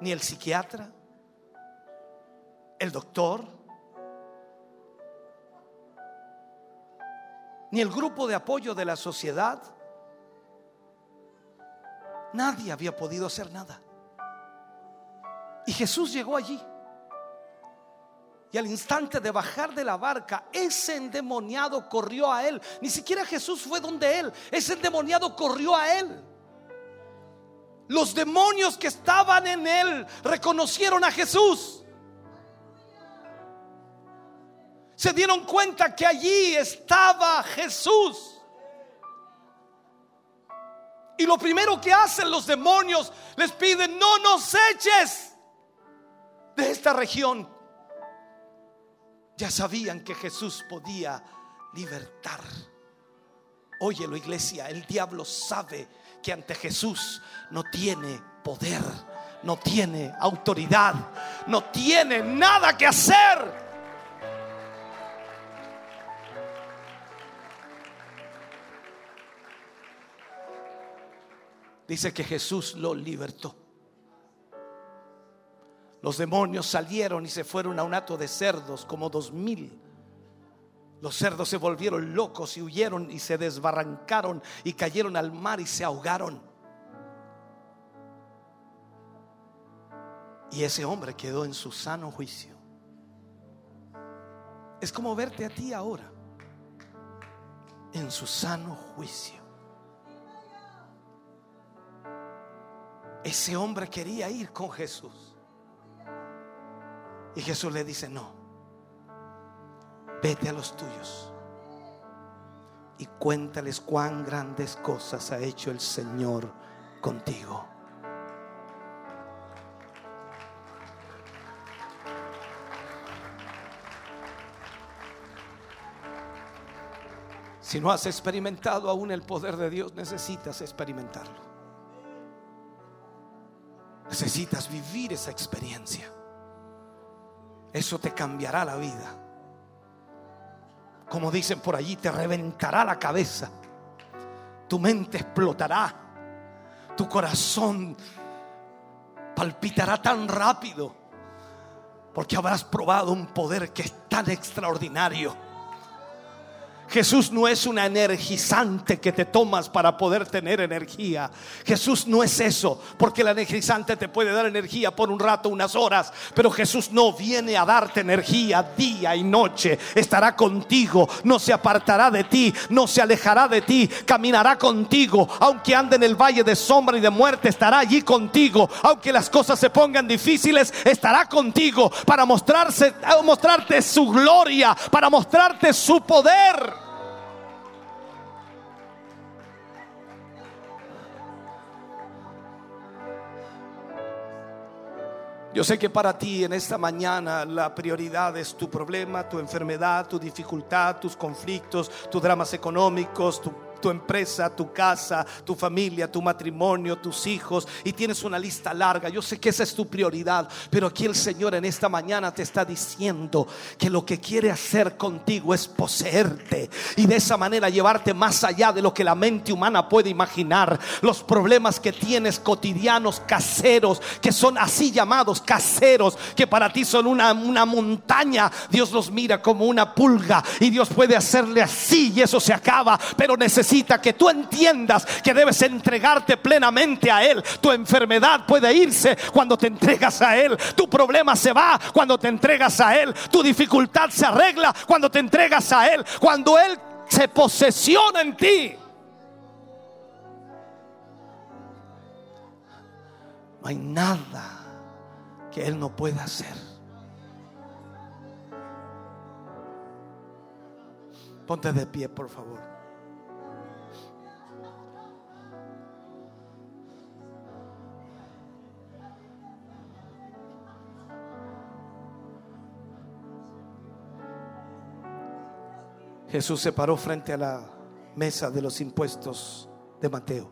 G: Ni el psiquiatra, el doctor, ni el grupo de apoyo de la sociedad. Nadie había podido hacer nada. Y Jesús llegó allí. Y al instante de bajar de la barca, ese endemoniado corrió a él. Ni siquiera Jesús fue donde él. Ese endemoniado corrió a él. Los demonios que estaban en él reconocieron a Jesús. Se dieron cuenta que allí estaba Jesús. Y lo primero que hacen los demonios les piden, no nos eches de esta región. Ya sabían que Jesús podía libertar. Óyelo iglesia, el diablo sabe que ante Jesús no tiene poder, no tiene autoridad, no tiene nada que hacer. Dice que Jesús lo libertó. Los demonios salieron y se fueron a un hato de cerdos, como dos mil. Los cerdos se volvieron locos y huyeron y se desbarrancaron y cayeron al mar y se ahogaron. Y ese hombre quedó en su sano juicio. Es como verte a ti ahora, en su sano juicio. Ese hombre quería ir con Jesús. Y Jesús le dice, no, vete a los tuyos y cuéntales cuán grandes cosas ha hecho el Señor contigo. Si no has experimentado aún el poder de Dios, necesitas experimentarlo. Necesitas vivir esa experiencia. Eso te cambiará la vida. Como dicen por allí, te reventará la cabeza. Tu mente explotará. Tu corazón palpitará tan rápido. Porque habrás probado un poder que es tan extraordinario Jesús no es una energizante que te tomas para poder tener energía. Jesús no es eso, porque el energizante te puede dar energía por un rato, unas horas, pero Jesús no viene a darte energía día y noche. Estará contigo, no se apartará de ti, no se alejará de ti, caminará contigo, aunque ande en el valle de sombra y de muerte, estará allí contigo, aunque las cosas se pongan difíciles, estará contigo para mostrarse, mostrarte su gloria, para mostrarte su poder. Yo sé que para ti en esta mañana la prioridad es tu problema, tu enfermedad, tu dificultad, tus conflictos, tus dramas económicos, tu tu empresa, tu casa, tu familia, tu matrimonio, tus hijos y tienes una lista larga. Yo sé que esa es tu prioridad, pero aquí el Señor en esta mañana te está diciendo que lo que quiere hacer contigo es poseerte y de esa manera llevarte más allá de lo que la mente humana puede imaginar. Los problemas que tienes cotidianos, caseros, que son así llamados caseros, que para ti son una, una montaña, Dios los mira como una pulga y Dios puede hacerle así y eso se acaba, pero que tú entiendas que debes entregarte plenamente a Él. Tu enfermedad puede irse cuando te entregas a Él. Tu problema se va cuando te entregas a Él. Tu dificultad se arregla cuando te entregas a Él. Cuando Él se posesiona en ti. No hay nada que Él no pueda hacer.
D: Ponte de pie, por favor. Jesús se paró frente a la mesa de los impuestos de Mateo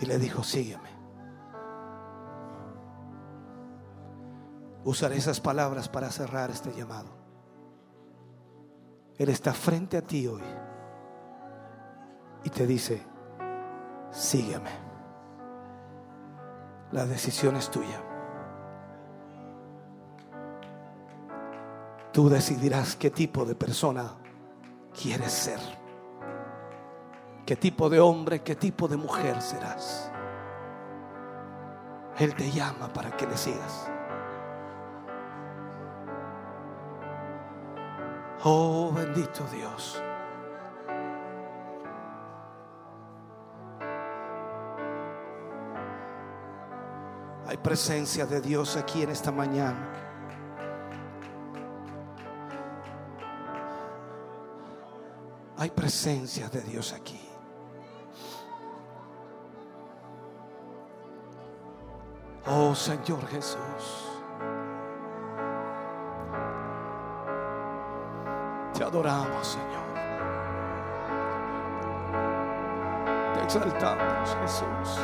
D: y le dijo, sígueme. Usaré esas palabras para cerrar este llamado. Él está frente a ti hoy y te dice, sígueme. La decisión es tuya. Tú decidirás qué tipo de persona quieres ser. Qué tipo de hombre, qué tipo de mujer serás. Él te llama para que le sigas. Oh bendito Dios. Hay presencia de Dios aquí en esta mañana. Hay presencia de Dios aquí. Oh Señor Jesús. Te adoramos, Señor. Te exaltamos, Jesús.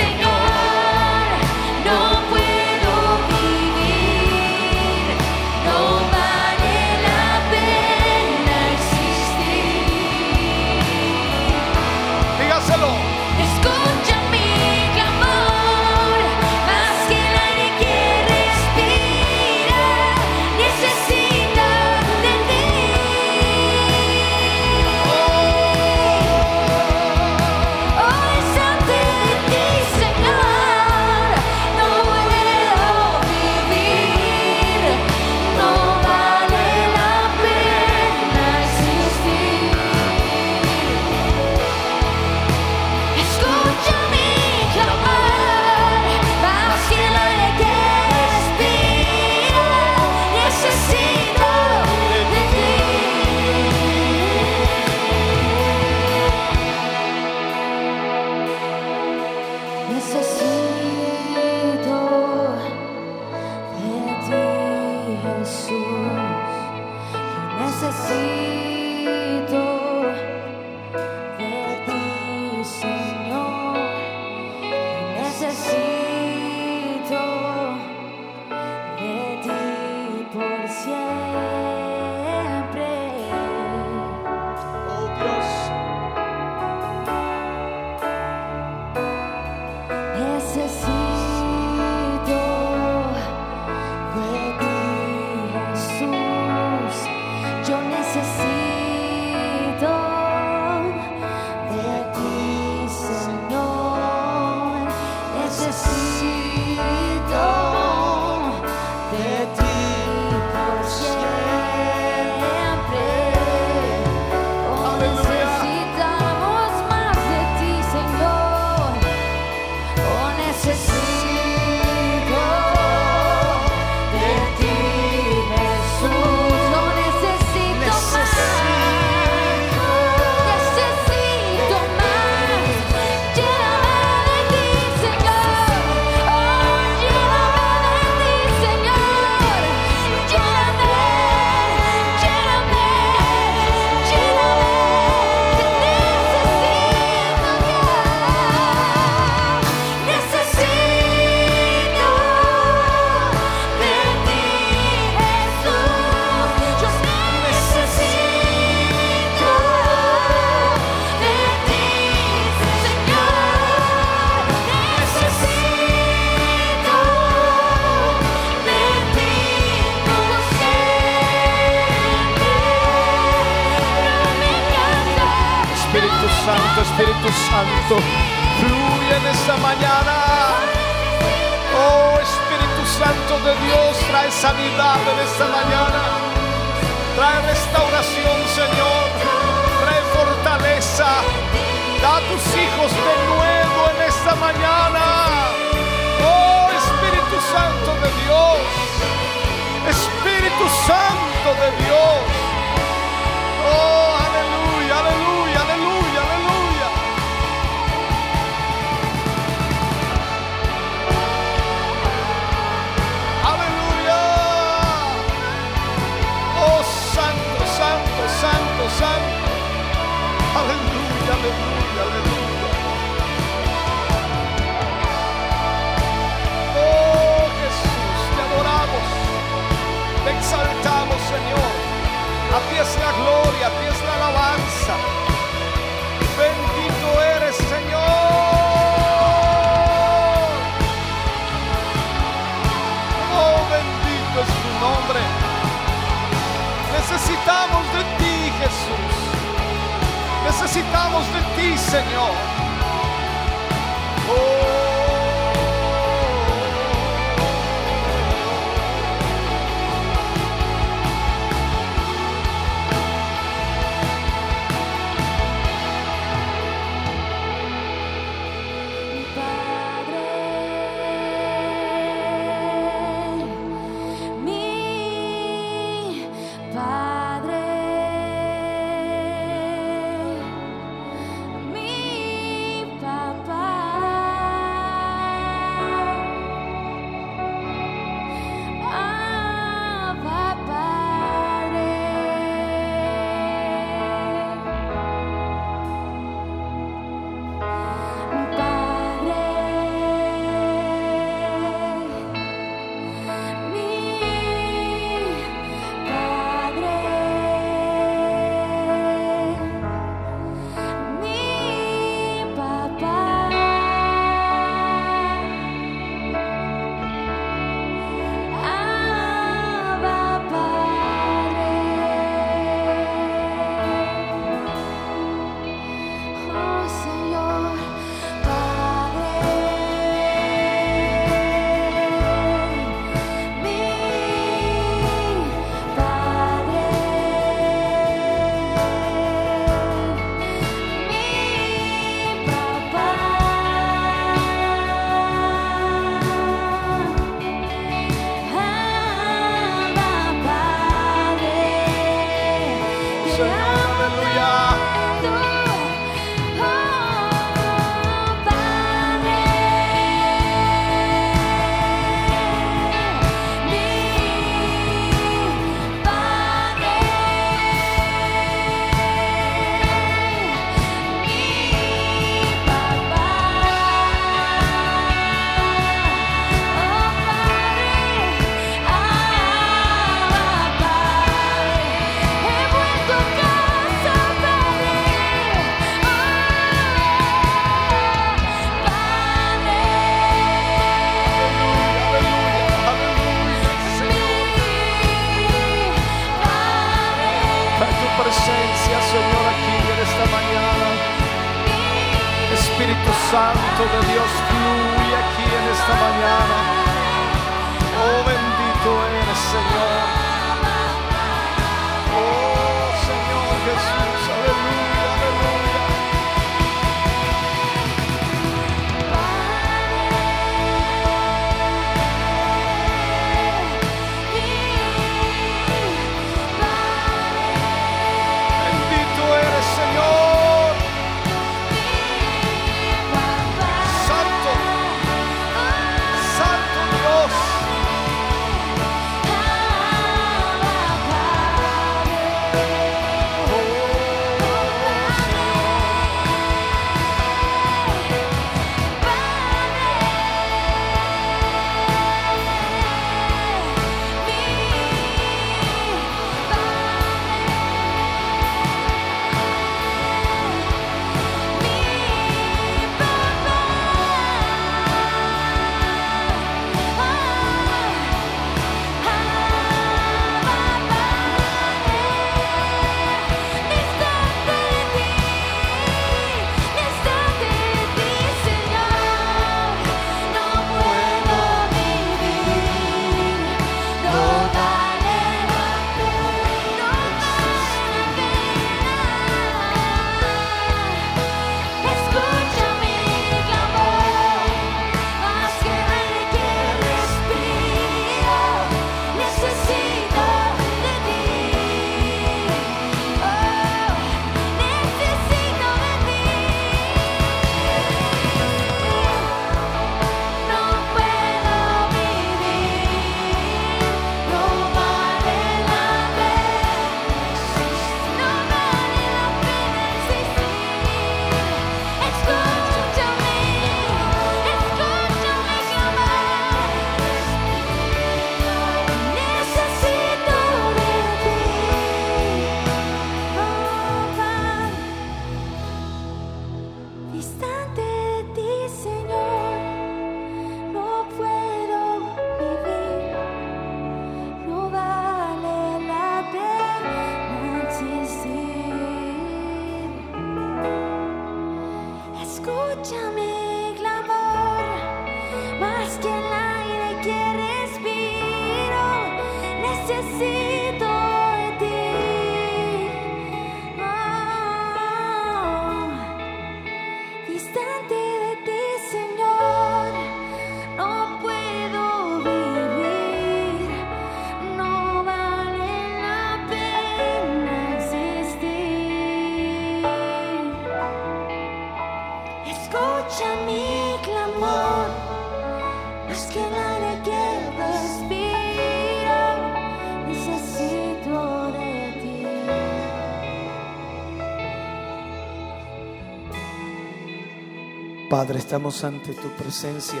D: Padre,
G: estamos ante tu presencia.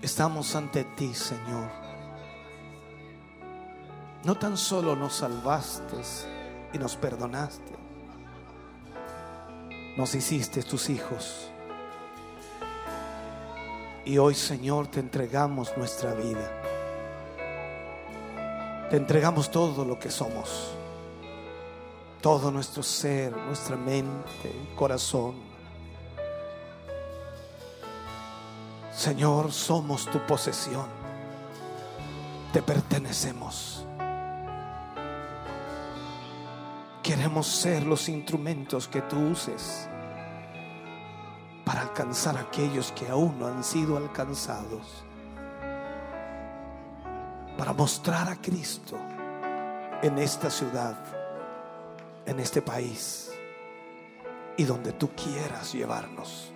G: Estamos ante ti, Señor. No tan solo nos salvaste y nos perdonaste, nos hiciste tus hijos. Y hoy, Señor, te entregamos nuestra vida. Te entregamos todo lo que somos. Todo nuestro ser, nuestra mente, corazón. Señor, somos tu posesión. Te pertenecemos. Queremos ser los instrumentos que tú uses para alcanzar a aquellos que aún no han sido alcanzados. Para mostrar a Cristo en esta ciudad, en este país y donde tú quieras llevarnos.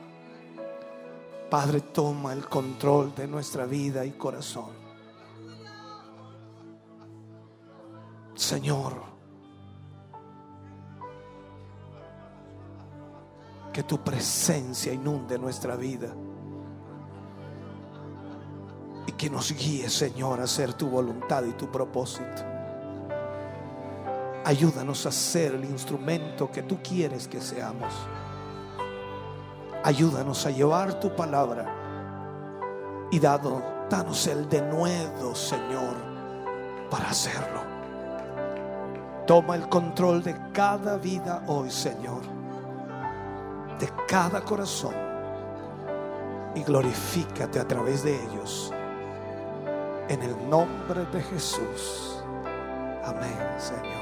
G: Padre, toma el control de nuestra vida y corazón. Señor, que tu presencia inunde nuestra vida y que nos guíe, Señor, a hacer tu voluntad y tu propósito. Ayúdanos a ser el instrumento que tú quieres que seamos. Ayúdanos a llevar tu palabra y dado, danos el denuedo, Señor, para hacerlo. Toma el control de cada vida hoy, Señor, de cada corazón y glorifícate a través de ellos. En el nombre de Jesús. Amén, Señor.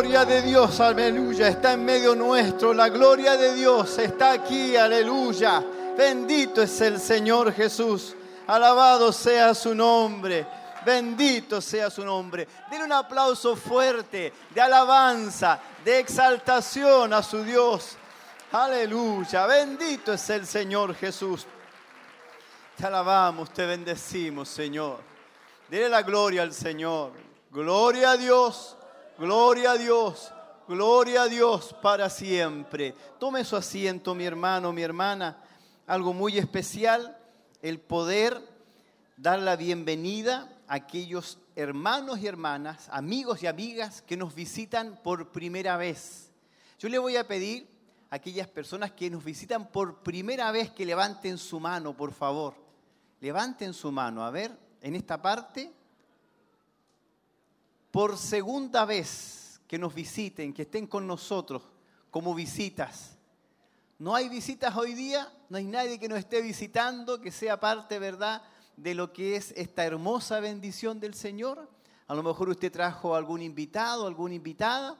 D: Gloria de
C: Dios, aleluya, está en medio nuestro. La gloria de Dios está aquí, aleluya. Bendito es el Señor Jesús. Alabado sea su nombre. Bendito sea su nombre. Denle un aplauso fuerte de alabanza, de exaltación a su Dios. Aleluya. Bendito es el Señor Jesús. Te alabamos, te bendecimos, Señor. Dile la gloria al Señor. Gloria a Dios, gloria a Dios, gloria a Dios para siempre. Tome su asiento, mi hermano, mi hermana. Algo muy especial, el poder dar la bienvenida a aquellos hermanos y hermanas, amigos y amigas que nos visitan por primera vez. Yo le voy a pedir a aquellas personas que nos visitan por primera vez que levanten su mano, por favor. Levanten su mano, a ver, en esta parte. Por segunda vez que nos visiten, que estén con nosotros como visitas. No hay visitas hoy día, no hay nadie que nos esté visitando, que sea parte, ¿verdad?, de lo que es esta hermosa bendición del Señor. A lo mejor usted trajo algún invitado, alguna invitada.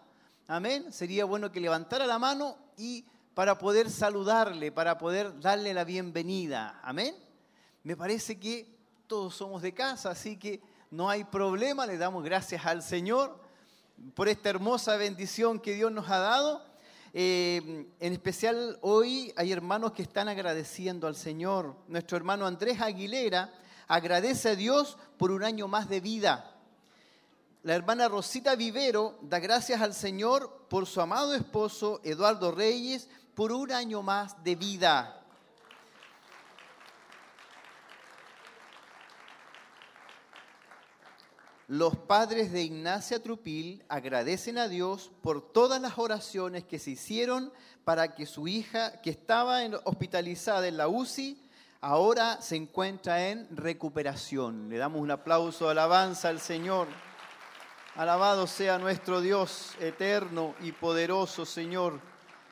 C: Amén. Sería bueno que levantara la mano y para poder saludarle, para poder darle la bienvenida. Amén. Me parece que todos somos de casa, así que no hay problema. Le damos gracias al Señor por esta hermosa bendición que Dios nos ha dado. Eh, en especial hoy hay hermanos que están agradeciendo al Señor. Nuestro hermano Andrés Aguilera agradece a Dios por un año más de vida. La hermana Rosita Vivero da gracias al Señor por su amado esposo Eduardo Reyes por un año más de vida. Los padres de Ignacia Trupil agradecen a Dios por todas las oraciones que se hicieron para que su hija, que estaba hospitalizada en la UCI, ahora se encuentra en recuperación. Le damos un aplauso de alabanza al Señor. Alabado sea nuestro Dios eterno y poderoso, Señor.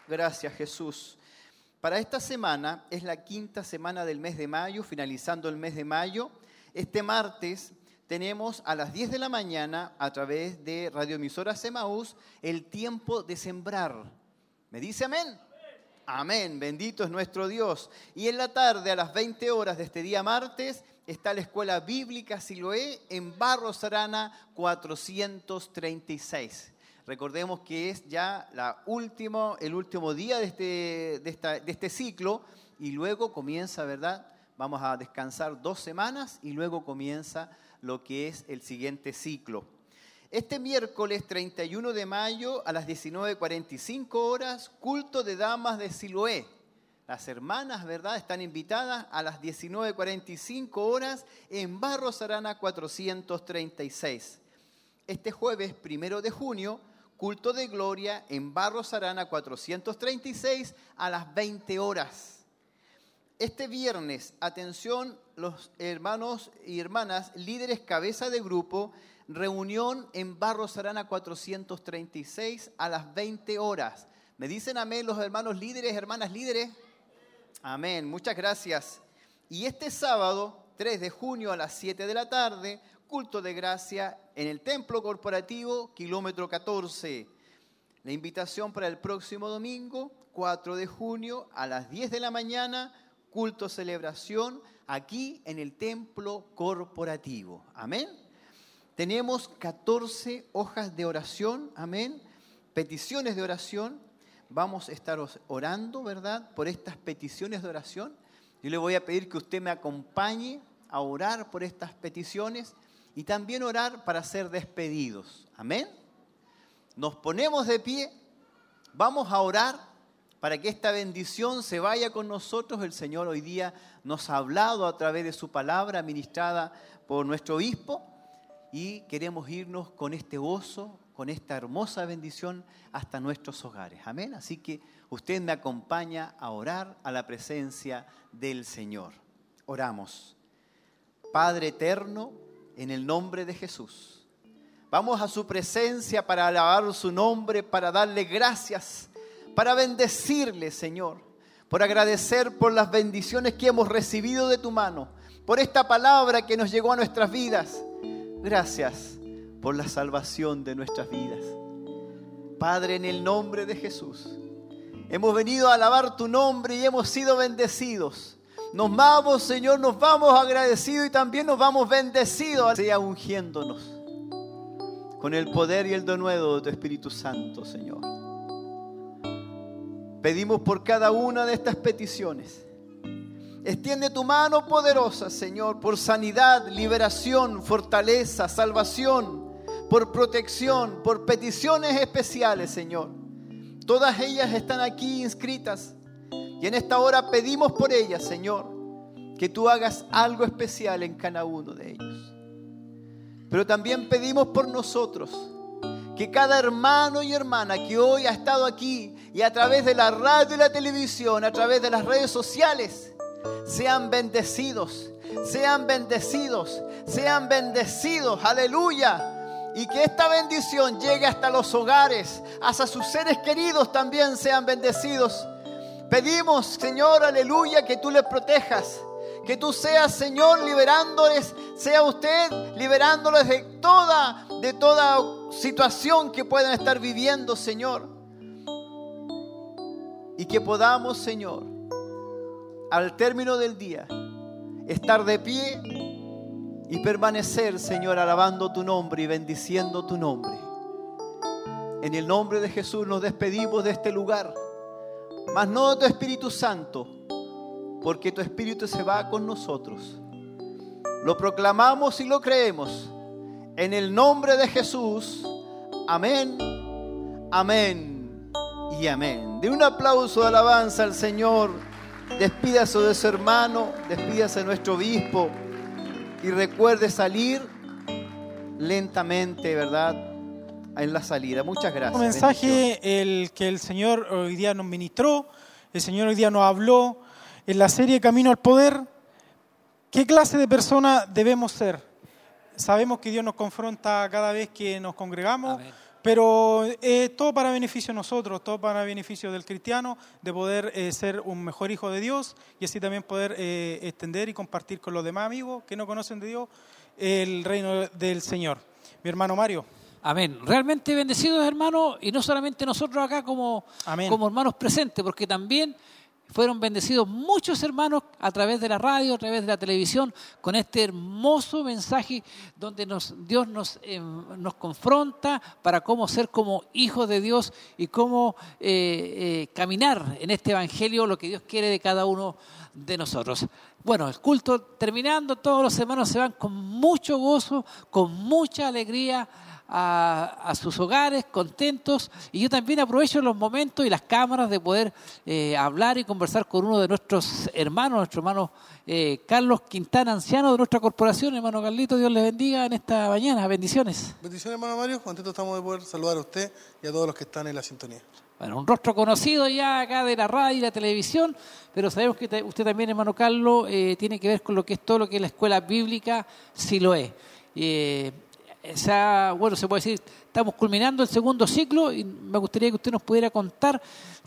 C: Gracias, Jesús. Para esta semana es la quinta semana del mes de mayo, finalizando el mes de mayo. Este martes tenemos a las 10 de la mañana, a través de radioemisora Semaús, el tiempo de sembrar. ¿Me dice amén? Amén, bendito es nuestro Dios. Y en la tarde, a las 20 horas de este día martes, está la Escuela Bíblica Siloé en Barros Arana 436. Recordemos que es ya el último día este, de este ciclo y luego comienza, ¿verdad? Vamos a descansar dos semanas y luego comienza lo que es el siguiente ciclo. Este miércoles 31 de mayo a las 19.45 horas, culto de damas de Siloé. Las hermanas, ¿verdad?, están invitadas a las 19.45 horas en Barros Arana 436. Este jueves primero de junio, culto de gloria en Barros Arana 436 a las 20 horas. Este viernes, atención los hermanos y hermanas, líderes cabeza de grupo, reunión en Barros Arana 436 a las 20 horas. ¿Me dicen amén los hermanos líderes, hermanas líderes? Amén, muchas gracias. Y este sábado, 3 de junio a las 7 de la tarde, culto de gracia en el Templo Corporativo, kilómetro 14. La invitación para el próximo domingo, 4 de junio a las 10 de la mañana, culto celebración aquí en el Templo Corporativo. Amén. Tenemos 14 hojas de oración, amén, peticiones de oración. Vamos a estar orando, ¿verdad? Por estas peticiones de oración. Yo le voy a pedir que usted me acompañe a orar por estas peticiones y también orar para ser despedidos. Amén. Nos ponemos de pie, vamos a orar para que esta bendición se vaya con nosotros. El Señor hoy día nos ha hablado a través de su palabra ministrada por nuestro obispo y queremos irnos con este gozo, con esta hermosa bendición hasta nuestros hogares. Amén. Así que usted me acompaña a orar a la presencia del Señor. Oramos. Padre eterno, en el nombre de Jesús. Vamos a su presencia para alabar su nombre, para darle gracias, para bendecirle, Señor, por agradecer por las bendiciones que hemos recibido de tu mano, por esta palabra que nos llegó a nuestras vidas. Gracias por la salvación de nuestras vidas. Padre, en el nombre de Jesús, hemos venido a alabar tu nombre y hemos sido bendecidos. Nos vamos, Señor, nos vamos agradecidos y también nos vamos bendecidos. Sea ungiéndonos con el poder y el denuedo de tu Espíritu Santo, Señor. Pedimos por cada una de estas peticiones. Extiende tu mano poderosa, Señor, por sanidad, liberación, fortaleza, salvación, por protección, por peticiones especiales, Señor. Todas ellas están aquí inscritas. Y en esta hora pedimos por ellas, Señor, que tú hagas algo especial en cada uno de ellos. Pero también pedimos por nosotros, que cada hermano y hermana que hoy ha estado aquí y a través de la radio y la televisión, a través de las redes sociales, sean bendecidos, sean bendecidos, sean bendecidos, aleluya. Y que esta bendición llegue hasta los hogares, hasta sus seres queridos también sean bendecidos. Pedimos, Señor, aleluya, que tú les protejas, que tú seas, Señor, liberándoles, sea usted liberándoles de toda, de toda situación que puedan estar viviendo, Señor. Y que podamos, Señor, al término del día, estar de pie y permanecer, Señor, alabando tu nombre y bendiciendo tu nombre. En el nombre de Jesús nos despedimos de este lugar, mas no de tu Espíritu Santo, porque tu Espíritu se va con nosotros. Lo proclamamos y lo creemos. En el nombre de Jesús. Amén, amén y amén. De un aplauso de alabanza al Señor. Despídase de su hermano, despídase de nuestro obispo y recuerde salir lentamente, ¿verdad? En la salida. Muchas gracias.
B: Un mensaje el que el Señor hoy día nos ministró, el Señor hoy día nos habló en la serie Camino al Poder. ¿Qué clase de persona debemos ser? Sabemos que Dios nos confronta cada vez que nos congregamos,
A: Amén.
B: Pero es todo para beneficio de nosotros, todo para beneficio del cristiano, de poder eh, ser un mejor hijo de Dios y así también poder eh, extender y compartir con los demás amigos que no conocen de Dios el reino del Señor. Mi hermano Mario.
A: Amén. Realmente bendecidos, hermanos, y no solamente nosotros acá como,
B: Amén.
A: como hermanos presentes, porque también fueron bendecidos muchos hermanos a través de la radio, a través de la televisión, con este hermoso mensaje donde nos, Dios nos, eh, nos confronta para cómo ser como hijos de Dios y cómo eh, eh, caminar en este evangelio, lo que Dios quiere de cada uno de nosotros. Bueno, el culto terminando, todos los hermanos se van con mucho gozo, con mucha alegría a, a sus hogares, contentos. Y yo también aprovecho los momentos y las cámaras de poder eh, hablar y conversar con uno de nuestros hermanos, nuestro hermano eh, Carlos Quintana, anciano de nuestra corporación. Hermano Carlito, Dios les bendiga en esta mañana. Bendiciones.
H: Bendiciones, hermano Mario. Contentos estamos de poder saludar a usted y a todos los que están en la sintonía.
A: Bueno, un rostro conocido ya acá de la radio y la televisión, pero sabemos que te- usted también, hermano Carlos, eh, tiene que ver con lo que es todo lo que es la escuela bíblica, sí lo es. Esa- bueno, se puede decir, estamos culminando el segundo ciclo y me gustaría que usted nos pudiera contar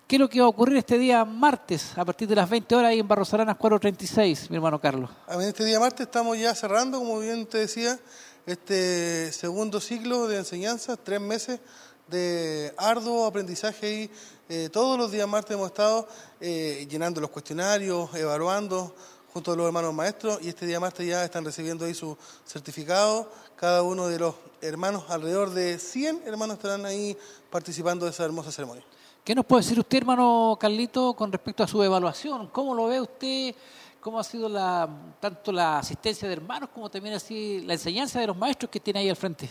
A: qué es lo que va a ocurrir este día martes, a partir de las 20 horas ahí en Barros Aranas 436, mi hermano Carlos.
H: Este día martes estamos ya cerrando, como bien te decía, este segundo ciclo de enseñanza, tres meses de arduo aprendizaje y eh, todos los días martes hemos estado eh, llenando los cuestionarios, evaluando junto a los hermanos maestros y este día martes ya están recibiendo ahí su certificado. Cada uno de los hermanos, alrededor de 100 hermanos estarán ahí participando de esa hermosa ceremonia.
A: ¿Qué nos puede decir usted, hermano Carlito, con respecto a su evaluación? ¿Cómo lo ve usted? ¿Cómo ha sido la, tanto la asistencia de hermanos como también así la enseñanza de los maestros que tiene ahí al frente?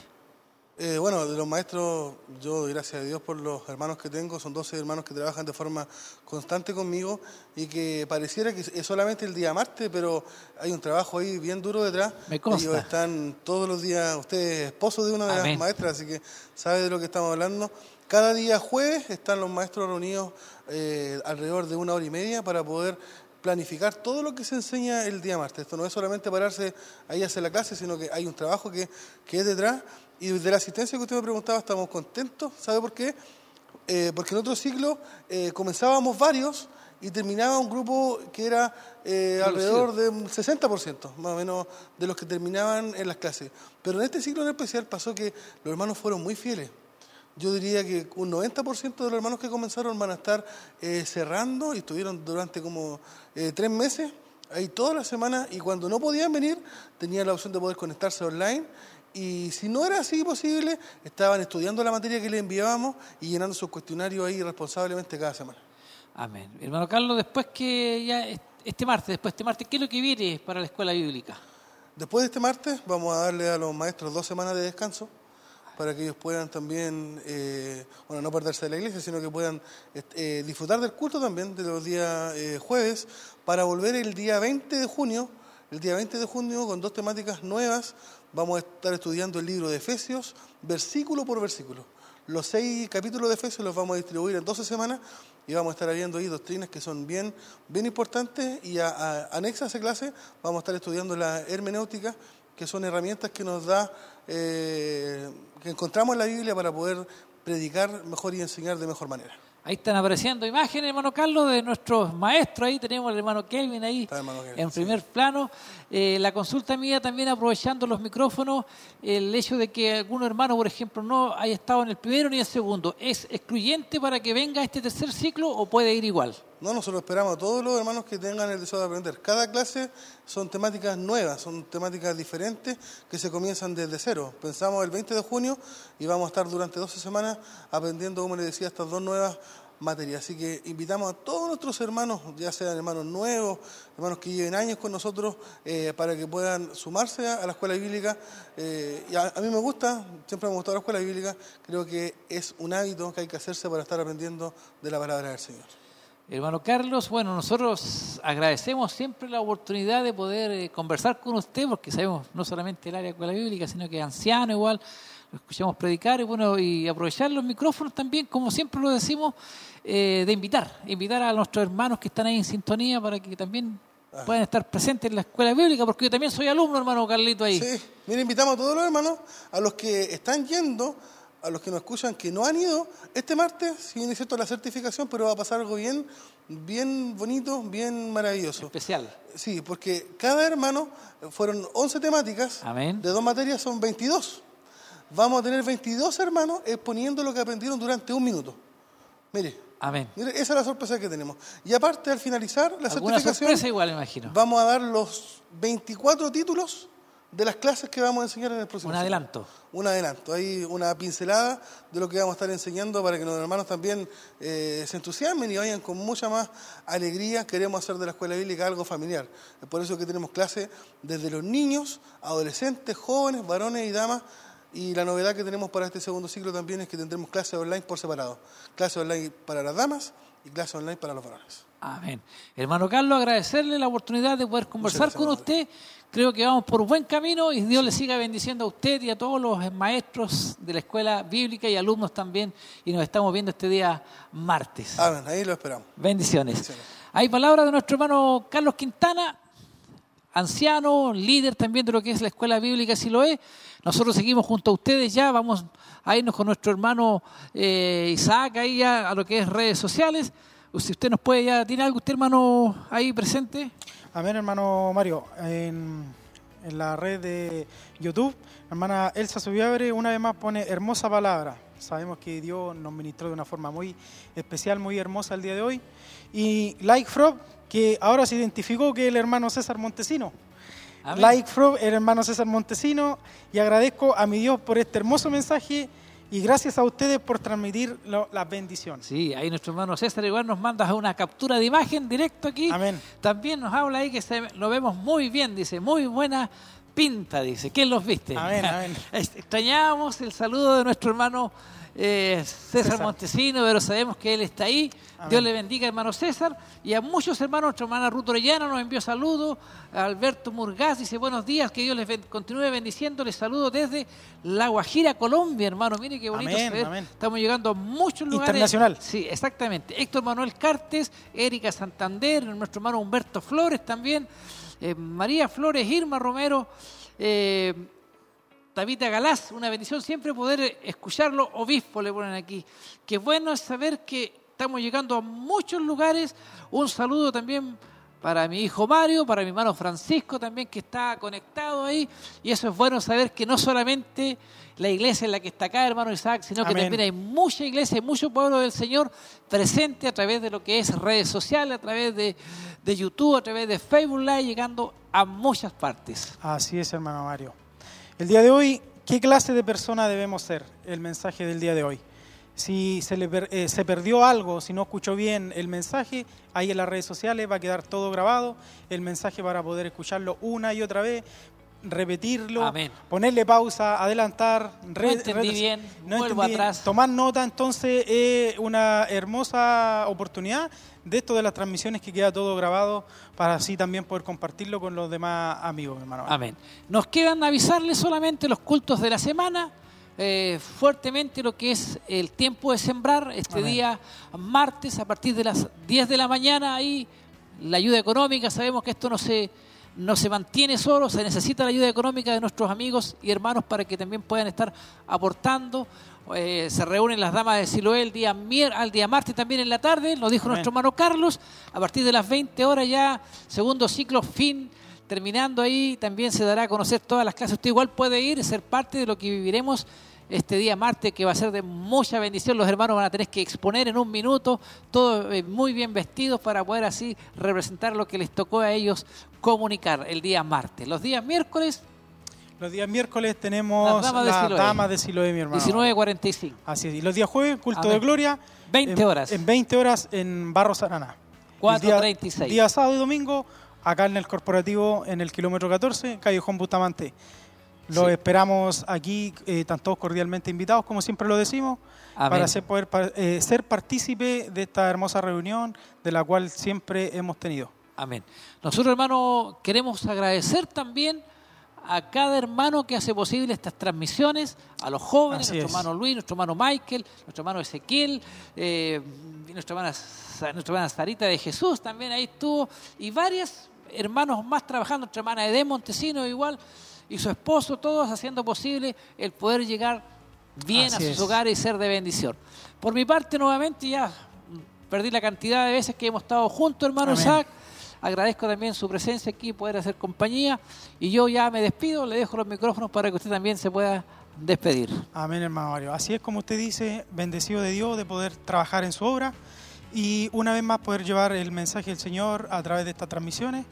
H: Eh, bueno, de los maestros, yo doy gracias a Dios por los hermanos que tengo. Son 12 hermanos que trabajan de forma constante conmigo y que pareciera que es solamente el día martes, pero hay un trabajo ahí bien duro detrás.
A: Me consta.
H: Ellos están todos los días, usted es esposo de una de
A: Amén.
H: las maestras, así que sabe de lo que estamos hablando. Cada día jueves están los maestros reunidos eh, alrededor de una hora y media para poder planificar todo lo que se enseña el día martes. Esto no es solamente pararse ahí a hacer la clase, sino que hay un trabajo que, que es detrás. Y de la asistencia que usted me preguntaba, estamos contentos. ¿Sabe por qué? Eh, porque en otro ciclo eh, comenzábamos varios y terminaba un grupo que era eh, alrededor de un 60%, más o menos, de los que terminaban en las clases. Pero en este ciclo en especial pasó que los hermanos fueron muy fieles. Yo diría que un 90% de los hermanos que comenzaron van a estar eh, cerrando y estuvieron durante como eh, tres meses, ahí todas las semanas, y cuando no podían venir, tenían la opción de poder conectarse online. Y si no era así posible, estaban estudiando la materia que les enviábamos y llenando sus cuestionarios ahí responsablemente cada semana.
A: Amén. Hermano Carlos, después que ya est- este martes, después de este martes, ¿qué es lo que viene para la escuela bíblica?
H: Después de este martes vamos a darle a los maestros dos semanas de descanso para que ellos puedan también, eh, bueno, no perderse de la iglesia, sino que puedan eh, disfrutar del culto también de los días eh, jueves, para volver el día 20 de junio, el día 20 de junio con dos temáticas nuevas. Vamos a estar estudiando el libro de Efesios, versículo por versículo. Los seis capítulos de Efesios los vamos a distribuir en 12 semanas y vamos a estar viendo ahí doctrinas que son bien, bien importantes y anexas a clase vamos a estar estudiando la hermenéutica, que son herramientas que nos da, eh, que encontramos en la Biblia para poder predicar mejor y enseñar de mejor manera.
A: Ahí están apareciendo imágenes, hermano Carlos, de nuestros maestros. Ahí tenemos al hermano Kelvin ahí
H: hermano Kelvin,
A: en
H: sí.
A: primer plano. Eh, la consulta mía también aprovechando los micrófonos, el hecho de que algún hermano, por ejemplo, no haya estado en el primero ni en el segundo, ¿es excluyente para que venga este tercer ciclo o puede ir igual?
H: No, nosotros esperamos a todos los hermanos que tengan el deseo de aprender. Cada clase son temáticas nuevas, son temáticas diferentes que se comienzan desde cero. Pensamos el 20 de junio y vamos a estar durante 12 semanas aprendiendo, como les decía, estas dos nuevas materias. Así que invitamos a todos nuestros hermanos, ya sean hermanos nuevos, hermanos que lleven años con nosotros, eh, para que puedan sumarse a, la escuela bíblica. Eh, y a, a mí me gusta, siempre me ha gustado la escuela bíblica, creo que es un hábito que hay que hacerse para estar aprendiendo de la palabra del Señor.
A: Hermano Carlos, bueno, nosotros agradecemos siempre la oportunidad de poder eh, conversar con usted, porque sabemos no solamente el área de escuela bíblica, sino que es anciano igual, lo escuchamos predicar y bueno, y aprovechar los micrófonos también, como siempre lo decimos, eh, de invitar, invitar a nuestros hermanos que están ahí en sintonía para que también puedan estar presentes en la escuela bíblica, porque yo también soy alumno, hermano Carlito, ahí.
H: Sí, mira, invitamos a todos los hermanos, a los que están yendo, a los que nos escuchan que no han ido, este martes, si bien es cierto la certificación, pero va a pasar algo bien, bien bonito, bien maravilloso.
A: Especial.
H: Sí, porque cada hermano fueron 11 temáticas,
A: Amén.
H: de dos materias son 22. vamos a tener 22 hermanos exponiendo lo que aprendieron durante un minuto. Mire,
A: Amén.
H: mire, esa es la sorpresa que tenemos. Y aparte, al finalizar la certificación,
A: sorpresa igual, imagino.
H: vamos a dar los 24 títulos de las clases que vamos a enseñar en el próximo
A: Un adelanto.
H: Un adelanto, hay una pincelada de lo que vamos a estar enseñando para que los hermanos también eh, se entusiasmen y vayan con mucha más alegría. Queremos hacer de la escuela bíblica algo familiar. Es por eso que tenemos clases desde los niños, adolescentes, jóvenes, varones y damas. Y la novedad que tenemos para este segundo ciclo también es que tendremos clases online por separado. Clases online para las damas y clases online para los varones.
A: Amén. Hermano Carlos, agradecerle la oportunidad de poder conversar con usted. Creo que vamos por buen camino y Dios le siga bendiciendo a usted y a todos los maestros de la escuela bíblica y alumnos también. Y nos estamos viendo este día martes.
H: Amén, ahí lo esperamos.
A: Bendiciones.
H: Bendiciones.
A: Hay palabras de nuestro hermano Carlos Quintana, anciano, líder también de lo que es la escuela bíblica Siloé. Nosotros seguimos junto a ustedes ya, vamos a irnos con nuestro hermano eh, Isaac ahí ya a lo que es redes sociales. Si usted nos puede ya, ¿tiene algo usted hermano ahí presente?
B: Amén, hermano Mario. En, en la red de YouTube, hermana Elsa Subiabre una vez más pone hermosa palabra. Sabemos que Dios nos ministró de una forma muy especial, muy hermosa el día de hoy. Y Like Frog, que ahora se identificó que es el hermano César Montesino.
A: Amén.
B: Like Frog, el hermano César Montesino. Y agradezco a mi Dios por este hermoso mensaje y gracias a ustedes por transmitir lo- las bendiciones.
A: Sí, ahí nuestro hermano César igual nos manda una captura de imagen directo aquí.
B: Amén.
A: También nos habla ahí que se- lo vemos muy bien, dice, muy buena pinta, dice. ¿Quién los viste?
B: Amén, *laughs* amén.
A: Extrañábamos el saludo de nuestro hermano eh, César,
B: César.
A: Montesino, pero sabemos que él está ahí.
B: Amén.
A: Dios le bendiga, hermano César. Y a muchos hermanos, nuestra hermana Ruth Orellana nos envió saludos. Alberto Murgaz dice buenos días, que Dios les ben- continúe bendiciendo. Les saludo desde La Guajira, Colombia, hermano. Mire qué bonito
B: Amén,
A: saber.
B: amén.
A: Estamos llegando a muchos lugares.
B: Internacional.
A: Sí, exactamente. Héctor Manuel Cartes, Erika Santander, nuestro hermano Humberto Flores también, eh, María Flores, Irma Romero, eh, Tabita Galás, una bendición siempre poder escucharlo, obispo le ponen aquí. Qué bueno es saber que estamos llegando a muchos lugares. Un saludo también para mi hijo Mario, para mi hermano Francisco también que está conectado ahí. Y eso es bueno saber que no solamente la iglesia es la que está acá, hermano Isaac, sino que
B: Amén.
A: también hay mucha iglesia, y mucho pueblo del Señor presente a través de lo que es redes sociales, a través de, de YouTube, a través de Facebook Live, llegando a muchas partes.
B: Así es, hermano Mario. El día de hoy, ¿qué clase de persona debemos ser? El mensaje del día de hoy. Si se, le eh, se perdió algo, si no escuchó bien el mensaje, ahí en las redes sociales va a quedar todo grabado, el mensaje para poder escucharlo una y otra vez, repetirlo,
A: Amén.
B: ponerle pausa, adelantar, re-
A: entendí
B: re-
A: bien,
B: no
A: vuelvo
B: entendí
A: atrás.
B: tomar nota, entonces es una hermosa oportunidad de esto de las transmisiones que queda todo grabado para así también poder compartirlo con los demás amigos, hermano.
A: Amén. Nos quedan avisarles solamente los cultos de la semana, eh, fuertemente lo que es el tiempo de sembrar, este
B: Amén.
A: día martes a partir de las 10 de la mañana, ahí la ayuda económica, sabemos que esto no se, no se mantiene solo, se necesita la ayuda económica de nuestros amigos y hermanos para que también puedan estar aportando. Eh, se reúnen las damas de Siloé el día, mier- al día martes también en la tarde, lo dijo nuestro hermano Carlos, a partir de las 20 horas ya, segundo ciclo, fin, terminando ahí, también se dará a conocer todas las clases. Usted igual puede ir y ser parte de lo que viviremos este día martes, que va a ser de mucha bendición. Los hermanos van a tener que exponer en un minuto, todos eh, muy bien vestidos para poder así representar lo que les tocó a ellos comunicar el día martes. Los días miércoles,
B: Los días miércoles tenemos
A: Las damas de Siloé.
B: damas de Siloé, mi hermano.
A: 19.45.
B: Así es. Y los días jueves, culto
A: Amén.
B: de gloria.
A: 20
B: en-
A: horas.
B: En 20 horas en Barros Araná. El
A: 4.36.
B: Día, día sábado y domingo, acá en el corporativo, en el kilómetro 14, Callejón Bustamante. Los
A: Sí.
B: esperamos aquí, eh, están todos cordialmente invitados, como siempre lo decimos,
A: Amén.
B: para ser, poder, eh, ser partícipe de esta hermosa reunión de la cual siempre hemos tenido.
A: Amén. Nosotros, hermano, queremos agradecer también a cada hermano que hace posible estas transmisiones, a los jóvenes,
B: Así
A: nuestro
B: es.
A: hermano Luis, nuestro hermano Michael, nuestro hermano Ezequiel, eh, y nuestra hermana, nuestra hermana Sarita de Jesús también ahí estuvo, y varios hermanos más trabajando, nuestra hermana Edén Montesino igual, y su esposo, todos haciendo posible el poder llegar bien
B: Así
A: a sus
B: es.
A: hogares y ser de bendición. Por mi parte, nuevamente ya perdí la cantidad de veces que hemos estado juntos, hermano
B: Amén.
A: Isaac. Agradezco también su presencia aquí, poder hacer compañía. Y yo ya me despido, le dejo los micrófonos para que usted también se pueda despedir.
B: Amén, hermano Mario. Así es como usted dice, bendecido de Dios de poder trabajar en su obra y una vez más poder llevar el mensaje del Señor a través de estas transmisiones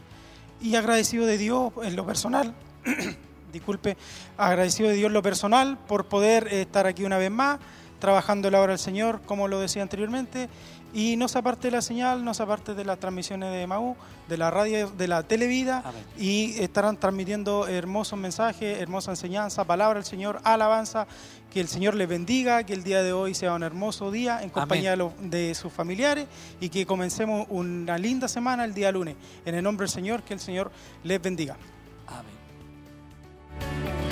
B: y agradecido de Dios en lo personal, *clears throat* disculpe, agradecido de Dios lo personal por poder eh, estar aquí una vez más trabajando la obra del Señor, como lo decía anteriormente, y no se aparte de la señal, no se aparte de las transmisiones de MAU, de la radio, de la televida,
A: Amén.
B: y estarán transmitiendo hermosos mensajes, hermosa enseñanza, palabra del Señor, alabanza, que el Señor les bendiga, que el día de hoy sea un hermoso día en compañía de, los- de sus familiares y que comencemos una linda semana el día lunes. En el nombre del Señor, que el Señor les bendiga.
A: Bye.